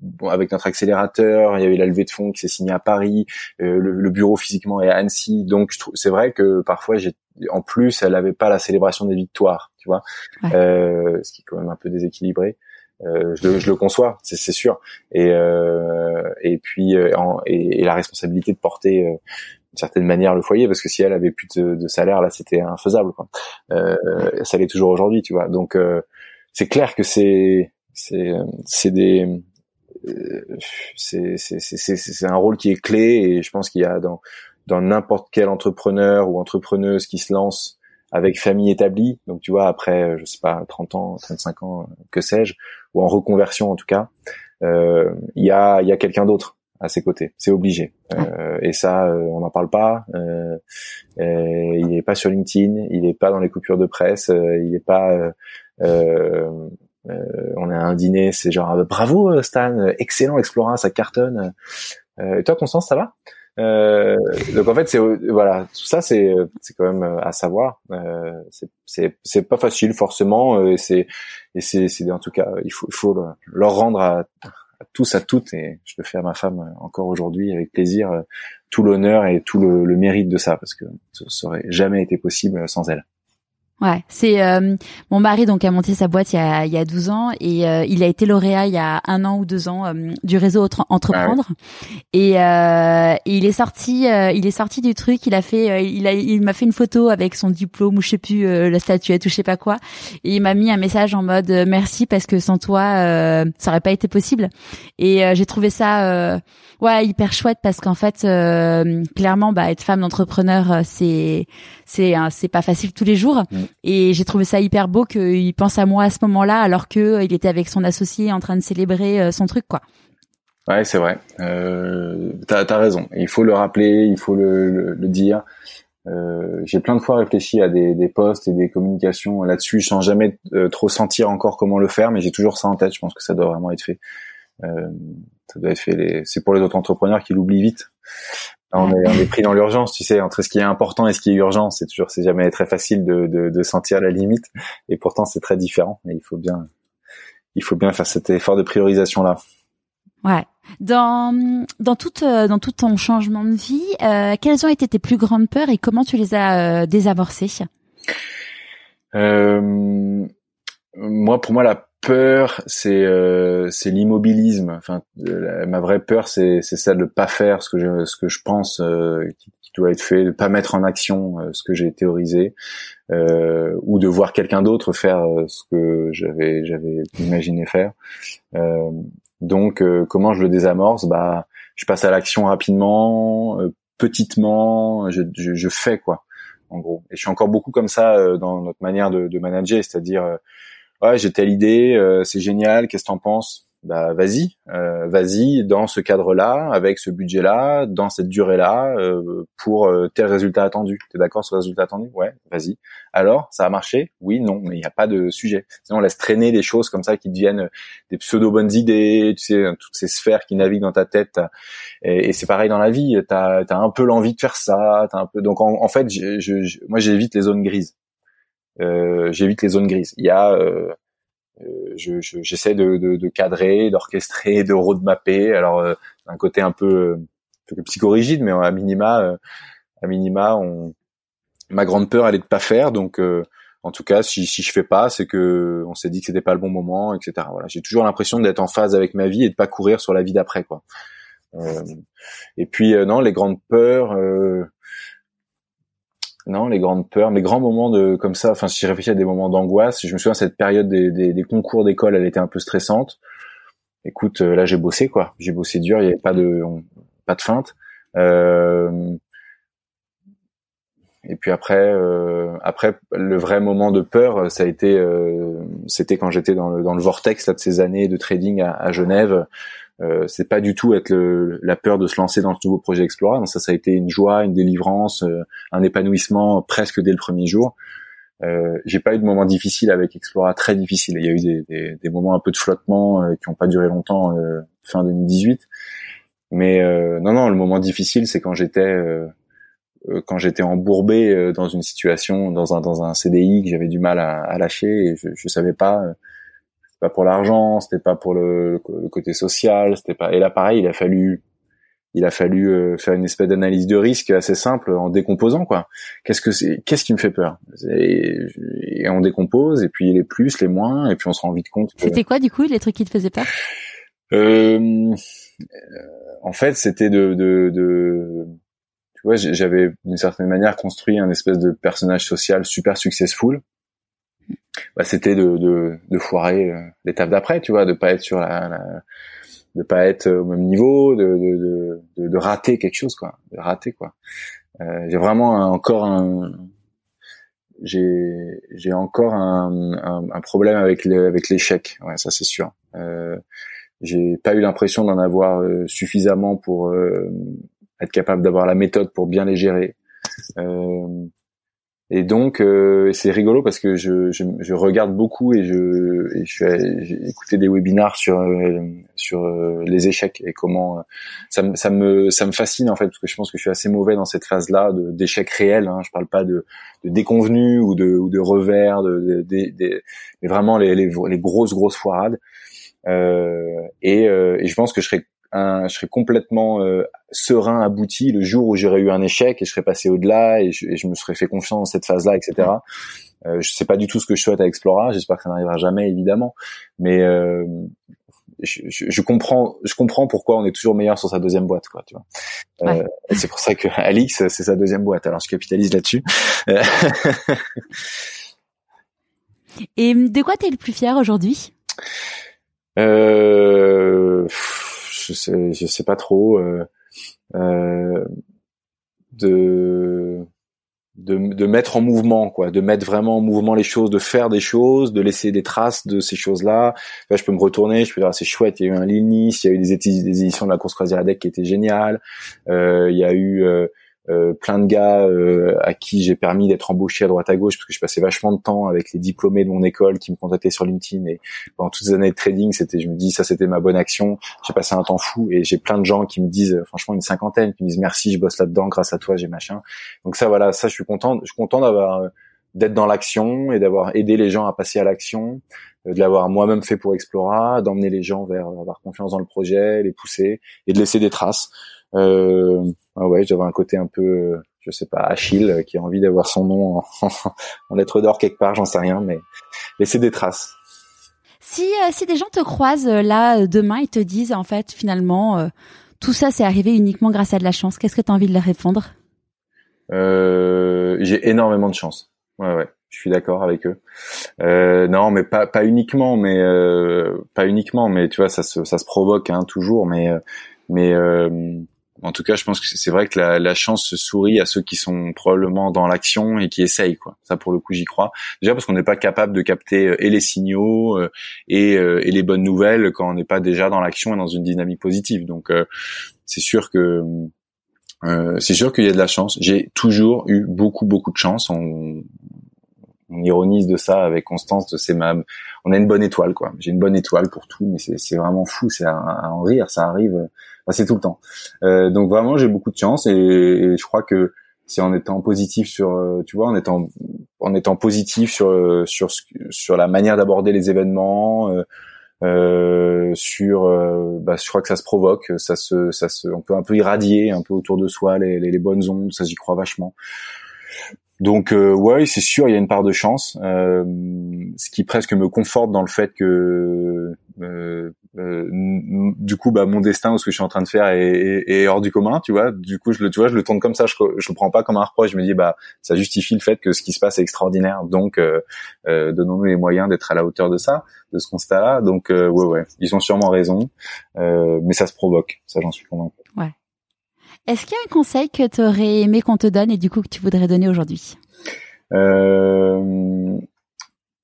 bon, avec notre accélérateur, il y avait la levée de fonds qui s'est signée à Paris. Le, le, bureau physiquement est à Annecy. Donc, c'est vrai que parfois, j'ai, en plus, elle avait pas la célébration des victoires tu vois, euh, ce qui est quand même un peu déséquilibré. Euh, je, le, je, le, conçois, c'est sûr. Et, euh, et puis euh, et, et, la responsabilité de porter euh, certaine manière le foyer, parce que si elle avait plus de, salaire, là, c'était infaisable. Quoi. Euh, ça l'est toujours aujourd'hui, tu vois. Donc c'est clair que c'est c'est c'est des c'est c'est un rôle qui est clé et je pense qu'il y a dans dans n'importe quel entrepreneur ou entrepreneuse qui se lance avec famille établie, donc tu vois après euh, je sais pas 30 ans, 35 ans, euh, que sais-je, ou en reconversion en tout cas, euh, il y a il y a quelqu'un d'autre à ses côtés, c'est obligé. Euh, et ça on n'en parle pas. Euh, il n'est pas sur LinkedIn, il n'est pas dans les coupures de presse, il n'est pas on a un dîner, c'est genre bravo Stan, excellent Explora, ça cartonne. et toi Constance, ça va? Euh, donc en fait, c'est voilà, tout ça c'est c'est quand même euh, à savoir. Euh, c'est c'est c'est pas facile forcément. Euh, et c'est et c'est c'est en tout cas il faut il faut leur rendre à, à, tous à toutes et je le fais à ma femme encore aujourd'hui avec plaisir tout l'honneur et tout le, le, mérite de ça parce que ça aurait jamais été possible sans elle. Ouais, c'est euh, mon mari donc a monté sa boîte il y a, il y a 12 ans et euh, il a été lauréat il y a un an ou deux ans euh, du réseau entreprendre. Et, et, il est sorti il est sorti du truc il a fait il a il m'a fait une photo avec son diplôme ou je sais plus la statuette ou je sais pas quoi. Et il m'a mis un message en mode merci parce que sans toi ça aurait pas été possible. Et j'ai trouvé ça ouais hyper chouette parce qu'en fait clairement bah être femme d'entrepreneur c'est c'est c'est pas facile tous les jours. Mm. Et j'ai trouvé ça hyper beau qu'il pense à moi à ce moment-là alors que euh, était avec son associé en train de célébrer euh, son truc quoi. Ouais, c'est vrai. Euh, t'as as raison. Il faut le rappeler, il faut le, dire. Euh, j'ai plein de fois réfléchi à des, des posts et des communications là-dessus sans jamais trop sentir encore comment le faire, mais j'ai toujours ça en tête. Je pense que ça doit vraiment être fait. Ça doit être fait. C'est pour les autres entrepreneurs qui l'oublient vite on est, on est pris dans l'urgence, tu sais, entre ce qui est important et ce qui est urgent, c'est toujours, c'est jamais très facile de, de, de sentir la limite, et pourtant c'est très différent. Et il faut bien, il faut bien faire cet effort de priorisation là. Ouais. Dans dans tout dans tout ton changement de vie, euh, quelles ont été tes plus grandes peurs et comment tu les as euh, désamorcées? Euh, Moi, pour moi, la peur, c'est euh, c'est l'immobilisme. Enfin, ma vraie peur, c'est c'est celle de pas faire ce que je ce que je pense euh, qui, doit être fait, de pas mettre en action euh, ce que j'ai théorisé, ou de voir quelqu'un d'autre faire ce que j'avais j'avais imaginé faire. donc, comment je le désamorce? Bah, je passe à l'action rapidement, petitement. Je, je, je fais quoi, en gros. Et je suis encore beaucoup comme ça dans notre manière de, de manager, c'est-à-dire ouais, j'ai telle idée, euh, c'est génial, qu'est-ce que t'en penses? Bah vas-y, euh, vas-y dans ce cadre-là, avec ce budget-là, dans cette durée-là, euh, pour tel résultat attendu. T'es d'accord sur le résultat attendu? Ouais, vas-y. Alors, ça a marché? Oui, non, mais il n'y a pas de sujet. Sinon, on laisse traîner des choses comme ça qui deviennent des pseudo bonnes idées, tu sais, toutes ces sphères qui naviguent dans ta tête. Et, c'est pareil dans la vie. T'as as un peu l'envie de faire ça. As un peu. Donc en, fait, je, je, moi, j'évite les zones grises j'évite les zones grises. Il y a euh, euh j'essaie de, de, de, cadrer, d'orchestrer, de roadmapper. Alors euh, un côté un peu, peu psychorigide, mais à minima, euh, à minima, on, ma grande peur, elle est de pas faire. Donc en tout cas, si, si je fais pas, c'est que on s'est dit que c'était pas le bon moment, etc. Voilà, j'ai toujours l'impression d'être en phase avec ma vie et de pas courir sur la vie d'après, quoi. Euh, et puis non, les grandes peurs. Euh, non, les grandes peurs, mes grands moments de comme ça. Enfin, si je réfléchis à des moments d'angoisse, je me souviens cette période des, des, concours d'école, elle était un peu stressante. Écoute, euh, là j'ai bossé quoi, j'ai bossé dur, il n'y avait pas de pas de feinte. Euh, et puis après, euh, après le vrai moment de peur, ça a été, euh, c'était quand j'étais dans le, dans le vortex là, de ces années de trading à Genève. Euh, c'est pas du tout être le, la peur de se lancer dans ce nouveau projet Explora. Donc ça, ça a été une joie, une délivrance, euh, un épanouissement presque dès le premier jour. Euh, j'ai pas eu de moments difficiles avec Explora, très difficiles. Il y a eu des, des, des moments un peu de flottement euh, qui n'ont pas duré longtemps fin 2018. Mais non, non, le moment difficile, c'est quand j'étais quand j'étais embourbé dans une situation, dans un dans un CDI que j'avais du mal à, à lâcher et je, je savais pas pas pour l'argent, c'était pas pour le, le, côté social, c'était pas. Et là, pareil, il a fallu, il a fallu euh, faire une espèce d'analyse de risque assez simple en décomposant quoi. Qu'est-ce que c'est Qu'est-ce qui me fait peur? Et, et, on décompose et puis les plus, les moins, et puis on se rend vite compte. C'était quoi du coup les trucs qui te faisaient peur? Euh, En fait, c'était de, de, de tu vois, j'avais d'une certaine manière construit un espèce de personnage social super successful bah, c'était de, de, de, foirer euh, l'étape d'après, tu vois, de pas être sur la, la, de pas être au même niveau, de, de, de, de rater quelque chose, quoi, de rater quoi. Euh, j'ai vraiment encore un, j'ai j'ai encore un, un, problème avec le, avec l'échec, ouais, ça c'est sûr. Euh, j'ai pas eu l'impression d'en avoir euh, suffisamment pour euh, être capable d'avoir la méthode pour bien les gérer. Euh, et donc euh, c'est rigolo parce que je, je, je, regarde beaucoup et je et j'ai écouté des webinars sur euh, sur euh, les échecs et comment ça, me ça me ça me fascine en fait parce que je pense que je suis assez mauvais dans cette phase là d'échecs réels. Hein, je parle pas de, de déconvenus ou de ou de revers, de, de, de mais vraiment les, les, les grosses grosses foirades. Euh, et, et je pense que je serais je serais complètement euh, serein, abouti le jour où j'aurais eu un échec et je serais passé au-delà et je, me serais fait confiance dans cette phase-là, etc. Euh, je sais pas du tout ce que je souhaite à Explora. J'espère que ça n'arrivera jamais, évidemment. Mais euh, je, je, comprends, je comprends pourquoi on est toujours meilleur sur sa deuxième boîte, quoi. Tu vois. Euh, c'est pour ça que Alix, c'est sa deuxième boîte. Alors je capitalise là-dessus. et de quoi t'es le plus fier aujourd'hui? Euh, je sais, je sais pas trop, euh, euh, de, de, de mettre en mouvement, quoi, de mettre vraiment en mouvement les choses, de faire des choses, de laisser des traces de ces choses-là. Là, je peux me retourner, je peux dire ah, c'est chouette. Il y a eu un Nice, il y a eu des, des éditions de la course croisière à deck qui étaient géniales. Euh, il y a eu euh, euh, plein de gars euh, à qui j'ai permis d'être embauché à droite à gauche parce que je passais vachement de temps avec les diplômés de mon école qui me contactaient sur LinkedIn et pendant toutes ces années de trading c'était je me dis ça c'était ma bonne action. J'ai passé un temps fou et j'ai plein de gens qui me disent euh, franchement une cinquantaine qui me disent merci je bosse là-dedans grâce à toi j'ai machin. Donc ça voilà ça je suis content je suis content d'avoir d'être dans l'action et d'avoir aidé les gens à passer à l'action de l'avoir moi-même fait pour Explora d'emmener les gens vers avoir confiance dans le projet les pousser et de laisser des traces euh, ah ouais, j'avais un côté un peu, je sais pas, Achille, qui a envie d'avoir son nom en, en lettres d'or quelque part, j'en sais rien, mais laisser des traces. Si, euh, si des gens te croisent euh, là euh, demain et te disent en fait finalement tout ça c'est arrivé uniquement grâce à de la chance, qu'est-ce que tu as envie de leur répondre? Euh, J'ai énormément de chance. Ouais ouais, je suis d'accord avec eux. Euh, non, mais pas pas uniquement, mais euh, pas uniquement, mais tu vois ça se ça se provoque hein, toujours, mais mais en tout cas, je pense que c'est vrai que la, la, chance se sourit à ceux qui sont probablement dans l'action et qui essayent. Quoi. Ça, pour le coup, j'y crois. Déjà parce qu'on n'est pas capable de capter euh, et les signaux euh, et, euh, et, les bonnes nouvelles quand on n'est pas déjà dans l'action et dans une dynamique positive. Donc, c'est sûr que c'est sûr qu'il y a de la chance. J'ai toujours eu beaucoup, beaucoup de chance. On, on ironise de ça avec Constance. De c'est ma, on a une bonne étoile, quoi. J'ai une bonne étoile pour tout, mais c'est vraiment fou. C'est à, à en rire. Ça arrive c'est tout le temps. Euh, donc vraiment, j'ai beaucoup de chance et, je crois que c'est en étant positif sur, euh, tu vois, en étant en étant positif sur euh, sur sur la manière d'aborder les événements, euh, euh, sur, euh, bah, je crois que ça se provoque, ça se, ça se, on peut un peu irradier un peu autour de soi les, les, bonnes ondes, ça j'y crois vachement. Donc euh, ouais, c'est sûr, il y a une part de chance, ce qui presque me conforte dans le fait que euh, euh, du coup bah mon destin ou ce que je suis en train de faire est, est, hors du commun tu vois. Du coup je le tu vois je le tourne comme ça. Je je le prends pas comme un reproche. Je me dis bah ça justifie le fait que ce qui se passe est extraordinaire. Donc euh, euh, donnons-nous les moyens d'être à la hauteur de ça de ce constat là donc ouais ouais ils ont sûrement raison. Mais ça se provoque. Ça j'en suis convaincu. Ouais. Est-ce qu'il y a un conseil que tu aurais aimé qu'on te donne et du coup que tu voudrais donner aujourd'hui? Euh,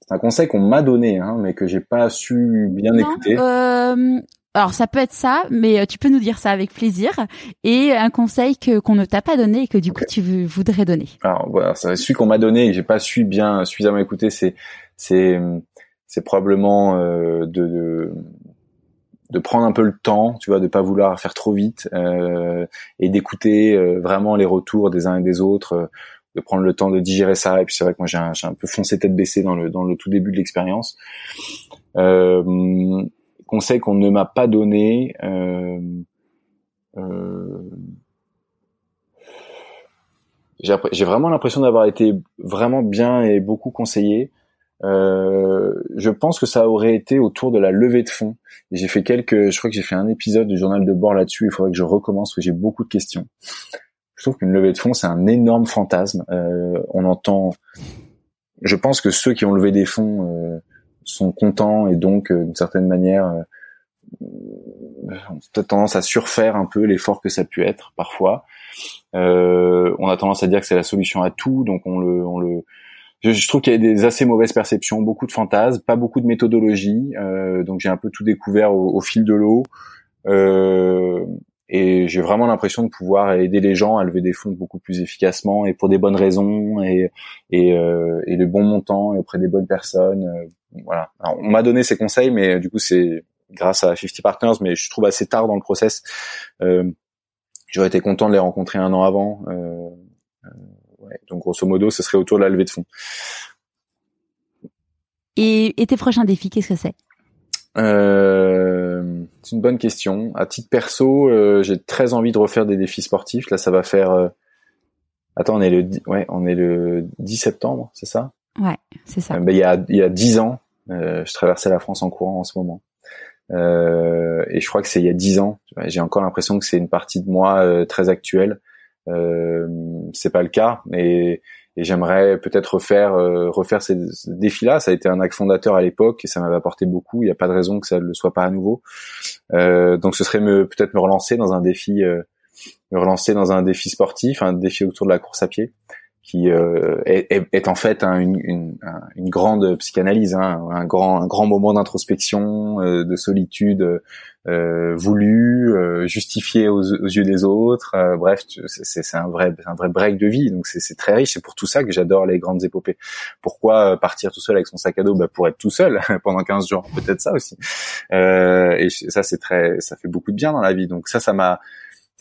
c'est un conseil qu'on m'a donné, hein, mais que j'ai pas su bien écouter. Euh, alors ça peut être ça, mais euh, tu peux nous dire ça avec plaisir. Et un conseil que qu'on ne t'a pas donné et que du coup tu voudrais donner. Alors voilà, c'est celui qu'on m'a donné et que j'ai pas su bien suffisamment écouter, c'est c'est c'est probablement euh, de, de prendre un peu le temps, tu vois, de pas vouloir faire trop vite euh, et d'écouter euh, vraiment les retours des uns et des autres de prendre le temps de digérer ça. Et puis c'est vrai que moi j'ai un, un, peu foncé tête baissée dans le tout début de l'expérience. Euh, conseil qu'on ne m'a pas donné. Euh, euh, j'ai vraiment l'impression d'avoir été vraiment bien et beaucoup conseillé. Euh, je pense que ça aurait été autour de la levée de fonds. J'ai fait quelques, je crois que j'ai fait un épisode du journal de bord là-dessus. Il faudrait que je recommence parce que j'ai beaucoup de questions je trouve qu'une levée de fonds c'est un énorme fantasme. Euh, on entend, je pense que ceux qui ont levé des fonds euh, sont contents et donc euh, d'une certaine manière ont peut-être tendance à surfaire un peu l'effort que ça a pu être parfois. on a tendance à dire que c'est la solution à tout, donc on le, on le. Je, trouve qu'il y a des assez mauvaises perceptions, beaucoup de fantasmes, pas beaucoup de méthodologie. donc j'ai un peu tout découvert au, au fil de l'eau. Euh, et j'ai vraiment l'impression de pouvoir aider les gens à lever des fonds beaucoup plus efficacement et pour des bonnes raisons et et, euh, et le bon montant et auprès des bonnes personnes. Euh, voilà. on m'a donné ces conseils, mais du coup c'est grâce à 50 Partners, mais je trouve assez tard dans le process. Euh, J'aurais été content de les rencontrer un an avant. Euh, euh, ouais. Donc grosso modo, ce serait autour de la levée de fonds. Et, et tes prochains défis, qu'est-ce que c'est? Euh, c'est une bonne question. À titre perso, euh, j'ai très envie de refaire des défis sportifs. Là, ça va faire. Euh... Attends, on est le, ouais, on est le 10 septembre, c'est ça? Ouais, c'est ça. Euh, ben, il y a il y a 10 ans, euh, je traversais la France en courant en ce moment. et je crois que c'est il y a 10 ans. J'ai encore l'impression que c'est une partie de moi très actuelle. c'est pas le cas, mais et j'aimerais peut-être refaire euh, refaire ces, défis-là. Ça a été un acte fondateur à l'époque et ça m'avait apporté beaucoup. Il n'y a pas de raison que ça ne le soit pas à nouveau. Euh, donc ce serait me peut-être me relancer dans un défi, euh, me relancer dans un défi sportif, un défi autour de la course à pied qui euh, est, est, en fait une, une, une, grande psychanalyse, hein, un grand un grand moment d'introspection, euh, de solitude euh, voulu, euh, justifié aux, aux, yeux des autres. bref, c'est un vrai un vrai break de vie. Donc c'est très riche. C'est pour tout ça que j'adore les grandes épopées. Pourquoi partir tout seul avec son sac à dos? Bah, Pour être tout seul pendant 15 jours, peut-être ça aussi. et ça c'est très ça fait beaucoup de bien dans la vie. Donc ça ça m'a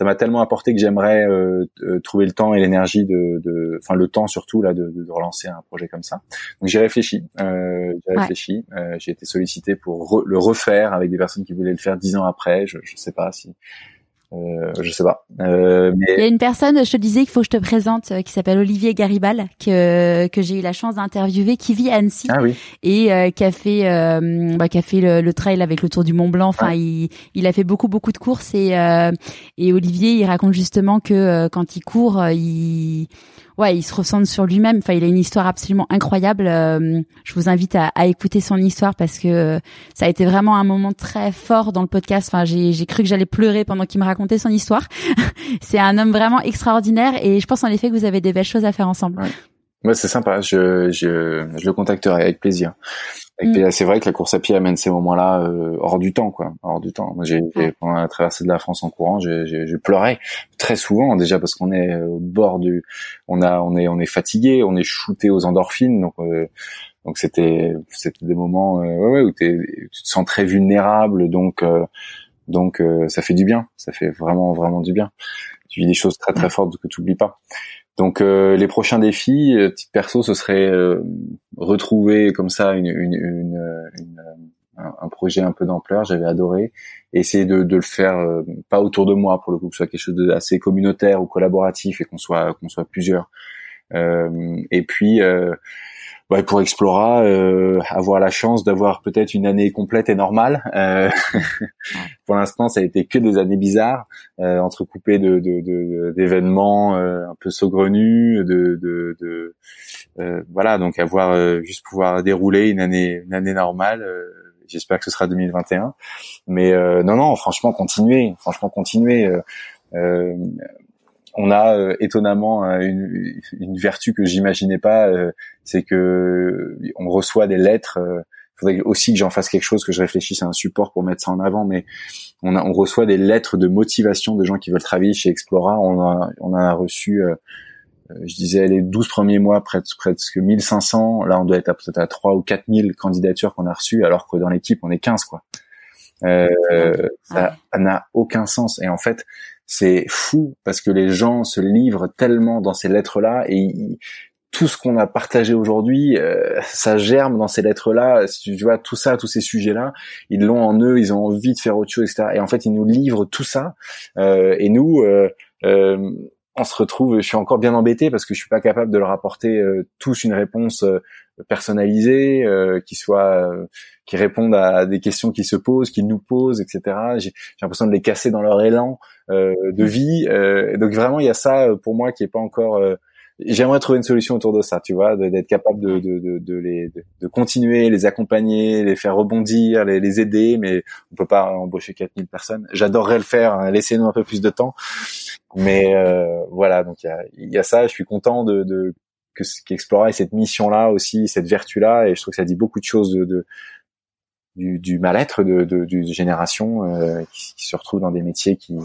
ça m'a tellement apporté que j'aimerais euh, euh, trouver le temps et l'énergie de, enfin le temps surtout là de, de, relancer un projet comme ça. Donc j'ai réfléchi, euh, j'ai réfléchi, euh, j'ai été sollicité pour le refaire avec des personnes qui voulaient le faire dix ans après. Je, je sais pas si euh, je sais pas. Euh, mais... Il y a une personne, je te disais qu'il faut que je te présente, euh, qui s'appelle Olivier Garibal, que que j'ai eu la chance d'interviewer, qui vit à Annecy ah oui. et euh, qui a fait euh, bah, qui a fait le, le, trail avec le Tour du Mont Blanc. Enfin, ah. il il a fait beaucoup beaucoup de courses et et Olivier, il raconte justement que quand il court, il ouais, il se ressent sur lui-même. Enfin, il a une histoire absolument incroyable. Euh, je vous invite à, écouter son histoire parce que euh, ça a été vraiment un moment très fort dans le podcast. Enfin, j'ai, cru que j'allais pleurer pendant qu'il me racontait son histoire. c'est un homme vraiment extraordinaire et je pense en effet que vous avez des belles choses à faire ensemble. C'est sympa. Je, je, je le contacterai avec plaisir. Mm. C'est vrai que la course à pied amène ces moments-là euh, hors du temps, quoi, hors du temps. Moi, j'ai pendant la traversée de la France en courant, j'ai pleuré très souvent déjà parce qu'on est au bord du, on a, on est, on est fatigué, on est shooté aux endorphines, donc euh, donc c'était c'était des moments euh, ouais, où tu te sens très vulnérable, donc donc ça fait du bien, ça fait vraiment vraiment du bien. Tu vis des choses très très fortes que tu oublies pas. Donc euh, les prochains défis, euh, perso, ce serait euh, retrouver comme ça une, une, une, un, projet un peu d'ampleur. J'avais adoré essayer de, de le faire euh, pas autour de moi pour le coup, que ce soit quelque chose d'assez communautaire ou collaboratif et qu'on soit qu'on soit plusieurs. et puis bah, pour Explora, euh, avoir la chance d'avoir peut-être une année complète et normale. Euh, pour l'instant, ça a été que des années bizarres, euh, entrecoupées de, d'événements euh, un peu saugrenus, de, de, de euh, voilà, donc avoir juste pouvoir dérouler une année, une année normale. J'espère que ce sera 2021. Mais non, non, franchement, continuer, franchement, continuer. Euh, on a euh, étonnamment euh, une, une, vertu que j'imaginais pas, euh, c'est que on reçoit des lettres. Il faudrait aussi que j'en fasse quelque chose, que je réfléchisse à un support pour mettre ça en avant, mais on, a, on reçoit des lettres de motivation de gens qui veulent travailler chez Explora. On a, on a reçu, je disais, les 12 premiers mois, presque, presque 1500. Là, on doit être peut-être à 3 ou 4000 candidatures qu'on a reçues, alors que dans l'équipe, on est 15, quoi. Euh, ça n'a aucun sens. Et en fait, c'est fou parce que les gens se livrent tellement dans ces lettres-là et tout ce qu'on a partagé aujourd'hui, euh, ça germe dans ces lettres-là. Tu vois tout ça, tous ces sujets-là, ils l'ont en eux, ils ont envie de faire autre chose, etc. Et en fait, ils nous livrent tout ça. Euh, et nous, euh, euh on se retrouve. Je suis encore bien embêté parce que je suis pas capable de leur apporter euh, tous une réponse personnalisée, qui soit, qui réponde à des questions qui se posent, qui nous posent, etc. J'ai l'impression de les casser dans leur élan. Euh, de vie. Euh, donc vraiment, il y a ça euh, pour moi qui est pas encore. J'aimerais trouver une solution autour de ça, tu vois, d'être capable de, de, de, de les de, continuer, les accompagner, les faire rebondir, les, les aider, mais on peut pas embaucher 4000 personnes. J'adorerais le faire, hein, laissez-nous un peu plus de temps. Mais voilà, donc il y a, y a ça. Je suis content de, de que qu'Explora cette mission-là aussi, cette vertu-là, et je trouve que ça dit beaucoup de choses de, de du, du mal-être de, de, de génération euh, qui, qui, se retrouvent dans des métiers qui,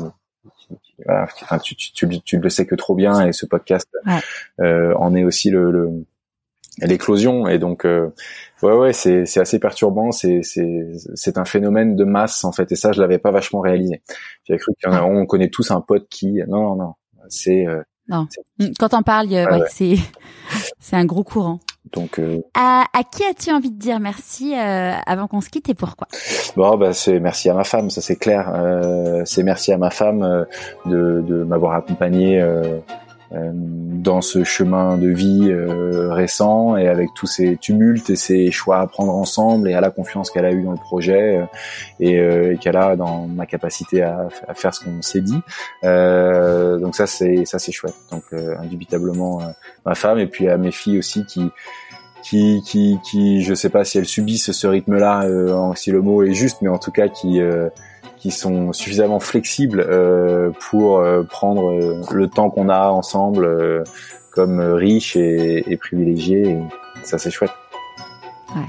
tu, tu, tu, le sais que trop bien et ce podcast euh, en est aussi le, le l'éclosion et donc euh, ouais ouais c'est c'est assez perturbant c'est c'est c'est un phénomène de masse en fait et ça je l'avais pas vachement réalisé. J'avais cru qu'on on connaît tous un pote qui non non non c'est euh, non. Quand on parle ouais, c'est c'est un gros courant. Donc, euh... à, à, qui as-tu envie de dire merci euh, avant qu'on se quitte et pourquoi? Bon, bah, c'est merci à ma femme, ça c'est clair. Euh, c'est merci à ma femme euh, de, de m'avoir accompagné euh, euh, dans ce chemin de vie récent et avec tous ces tumultes et ces choix à prendre ensemble et à la confiance qu'elle a eu dans le projet et, et qu'elle a dans ma capacité à, à faire ce qu'on s'est dit. donc ça c'est ça c'est chouette. Donc indubitablement ma femme et puis à mes filles aussi qui qui, qui, qui, je sais pas si elles subissent ce rythme-là, euh, si le mot est juste, mais en tout cas qui, euh, qui sont suffisamment flexibles euh, pour euh, prendre euh, le temps qu'on a ensemble comme riche et, et privilégié. Et ça, c'est chouette. Ouais.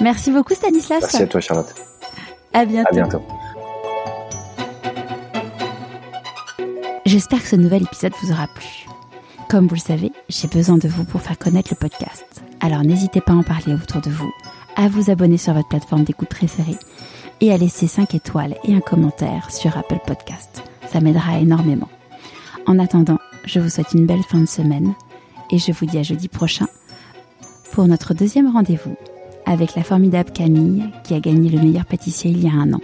Merci beaucoup, Stanislas. Merci à toi, Charlotte. À bientôt. À bientôt. J'espère que ce nouvel épisode vous aura plu. Comme vous le savez, j'ai besoin de vous pour faire connaître le podcast. Alors n'hésitez pas à en parler autour de vous, à vous abonner sur votre plateforme d'écoute préférée et à laisser 5 étoiles et un commentaire sur Apple Podcast. Ça m'aidera énormément. En attendant, je vous souhaite une belle fin de semaine et je vous dis à jeudi prochain pour notre deuxième rendez-vous avec la formidable Camille qui a gagné le meilleur pâtissier il y a un an.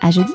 À jeudi!